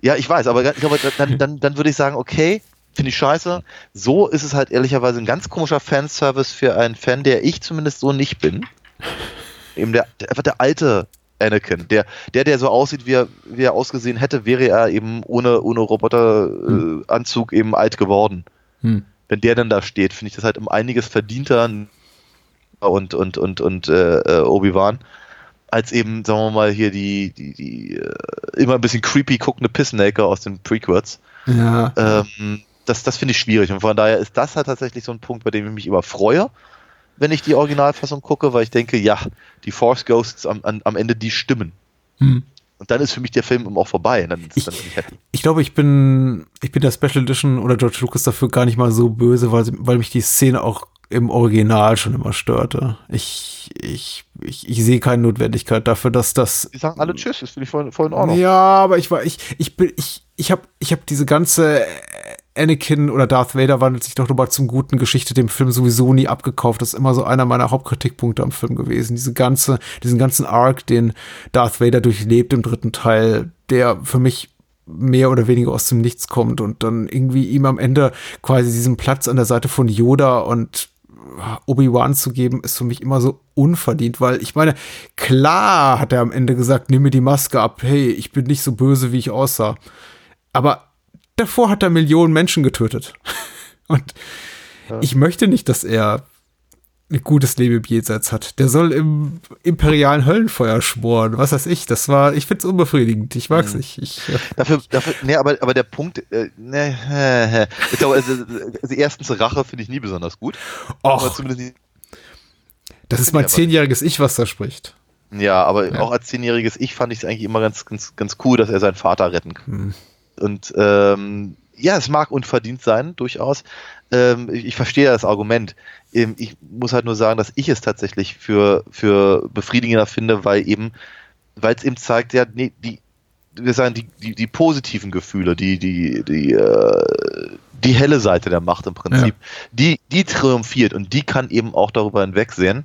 Ja, ich weiß, aber ich glaube, dann, dann, dann würde ich sagen, okay, finde ich scheiße. So ist es halt ehrlicherweise ein ganz komischer Fanservice für einen Fan, der ich zumindest so nicht bin. Eben der, einfach der alte Anakin. Der, der, der so aussieht, wie er, wie er ausgesehen hätte, wäre er eben ohne, ohne Roboteranzug äh, eben alt geworden. Hm. Wenn der dann da steht, finde ich das halt um einiges verdienter und, und, und, und äh, äh Obi-Wan als eben, sagen wir mal, hier die, die, die äh, immer ein bisschen creepy guckende Pissnaker aus den Prequels. Ja. Ähm, das das finde ich schwierig. Und von daher ist das halt tatsächlich so ein Punkt, bei dem ich mich immer freue, wenn ich die Originalfassung gucke, weil ich denke, ja, die Force Ghosts am, am, am Ende die stimmen. Hm. Und dann ist für mich der Film auch vorbei. Dann,
ich, dann bin ich, happy. ich glaube, ich bin, ich bin der Special Edition oder George Lucas dafür gar nicht mal so böse, weil, weil mich die Szene auch im Original schon immer störte. Ich, ich, ich, ich sehe keine Notwendigkeit dafür, dass das.
Die sagen alle Tschüss, das finde ich voll, voll in Ordnung.
Ja, aber ich war, ich, ich bin, ich, ich habe, ich habe diese ganze Anakin oder Darth Vader wandelt sich doch nochmal zum guten Geschichte dem Film sowieso nie abgekauft. Das ist immer so einer meiner Hauptkritikpunkte am Film gewesen. Diese ganze, diesen ganzen Arc, den Darth Vader durchlebt im dritten Teil, der für mich mehr oder weniger aus dem Nichts kommt und dann irgendwie ihm am Ende quasi diesen Platz an der Seite von Yoda und Obi-Wan zu geben, ist für mich immer so unverdient, weil ich meine, klar hat er am Ende gesagt, nimm mir die Maske ab, hey, ich bin nicht so böse, wie ich aussah. Aber davor hat er Millionen Menschen getötet. Und ja. ich möchte nicht, dass er ein gutes Leben im Jenseits hat. Der soll im imperialen Höllenfeuer schmoren. Was weiß ich. Das war, ich finde es unbefriedigend. Ich mag's mhm. nicht. Ich,
ja. Dafür, dafür, nee, aber, aber der Punkt, äh, ne, äh, ich glaube, also, also erstens Rache finde ich nie besonders gut.
Och, das ist mein zehnjähriges Ich, was da spricht.
Ja, aber ja. auch als zehnjähriges Ich fand ich es eigentlich immer ganz, ganz, ganz cool, dass er seinen Vater retten kann. Mhm. Und ähm, ja, es mag unverdient sein, durchaus. Ähm, ich, ich, verstehe das Argument. Ähm, ich muss halt nur sagen, dass ich es tatsächlich für, für befriedigender finde, weil eben, weil es eben zeigt, ja, nee, die, wir sagen, die, die, die positiven Gefühle, die, die, die, äh, die helle Seite der Macht im Prinzip, ja. die, die triumphiert und die kann eben auch darüber hinwegsehen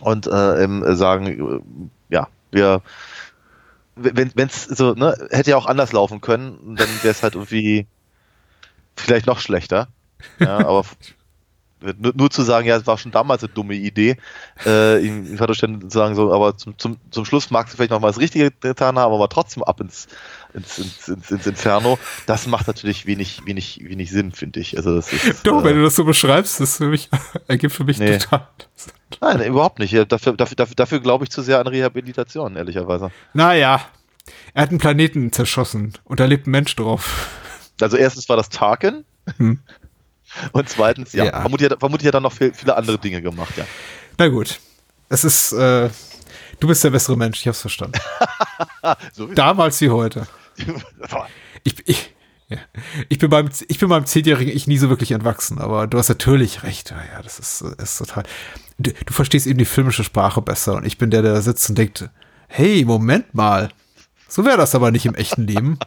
und äh, sagen, äh, ja, wir, wenn es so, ne, hätte ja auch anders laufen können, dann wäre es halt irgendwie vielleicht noch schlechter. Ja, aber nur, nur, zu sagen, ja, es war schon damals eine dumme Idee, äh, in Vaterständen zu sagen, so, aber zum, zum, zum Schluss magst du vielleicht noch mal das Richtige getan haben, aber trotzdem ab ins, ins, ins, ins, ins Inferno. Das macht natürlich wenig, wenig, wenig Sinn, finde ich. Also das ist,
Doch, äh, wenn du das so beschreibst, das für mich, ergibt für mich nee. total.
Nein, überhaupt nicht. Dafür, dafür, dafür, dafür glaube ich zu sehr an Rehabilitation, ehrlicherweise.
Naja, er hat einen Planeten zerschossen und da lebt ein Mensch drauf.
Also erstens war das Tarkin. Hm. Und zweitens, ja, ja. Vermutlich, vermutlich hat er noch viel, viele andere Dinge gemacht, ja.
Na gut. Es ist, äh, du bist der bessere Mensch, ich hab's verstanden. so Damals wie heute. ich, ich, ja. ich, bin beim, ich bin beim zehnjährigen Ich nie so wirklich entwachsen, aber du hast natürlich recht. Ja, das ist, ist total. Du, du verstehst eben die filmische Sprache besser und ich bin der, der da sitzt und denkt, hey, Moment mal. So wäre das aber nicht im echten Leben.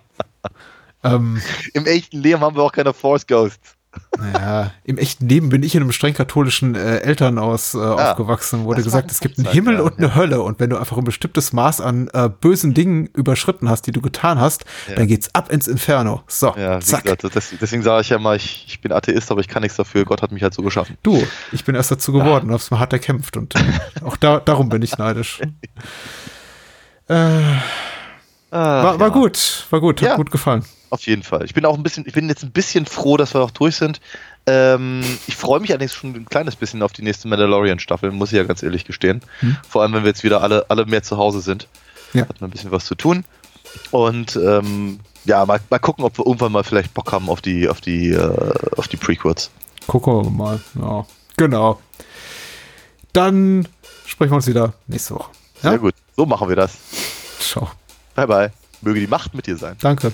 ähm, Im echten Leben haben wir auch keine Force Ghosts.
Naja, im echten Leben bin ich in einem streng katholischen äh, Elternhaus äh, ah, aufgewachsen, wurde gesagt, es gibt einen Himmel ja, und eine ja. Hölle und wenn du einfach ein bestimmtes Maß an äh, bösen Dingen überschritten hast, die du getan hast, ja. dann geht's ab ins Inferno. So,
ja, zack. Gesagt, das, deswegen sage ich ja mal, ich, ich, bin Atheist, aber ich kann nichts dafür. Gott hat mich halt so geschaffen.
Du, ich bin erst dazu geworden, ah. hab's mal hart erkämpft und äh, auch da, darum bin ich neidisch. äh, war, war gut, war gut, hat gut gefallen.
Auf jeden Fall. Ich bin auch ein bisschen, ich bin jetzt ein bisschen froh, dass wir auch durch sind. Ähm, ich freue mich allerdings schon ein kleines bisschen auf die nächste Mandalorian-Staffel, muss ich ja ganz ehrlich gestehen. Hm. Vor allem, wenn wir jetzt wieder alle, alle mehr zu Hause sind. Ja. Hat man ein bisschen was zu tun. Und ähm, ja, mal, mal gucken, ob wir irgendwann mal vielleicht Bock haben auf die, auf die, äh, auf die Prequels.
Gucken wir mal. Ja, genau. Dann sprechen wir uns wieder nächste Woche.
Ja? Sehr gut. So machen wir das.
Ciao.
Bye bye. Möge die Macht mit dir sein.
Danke.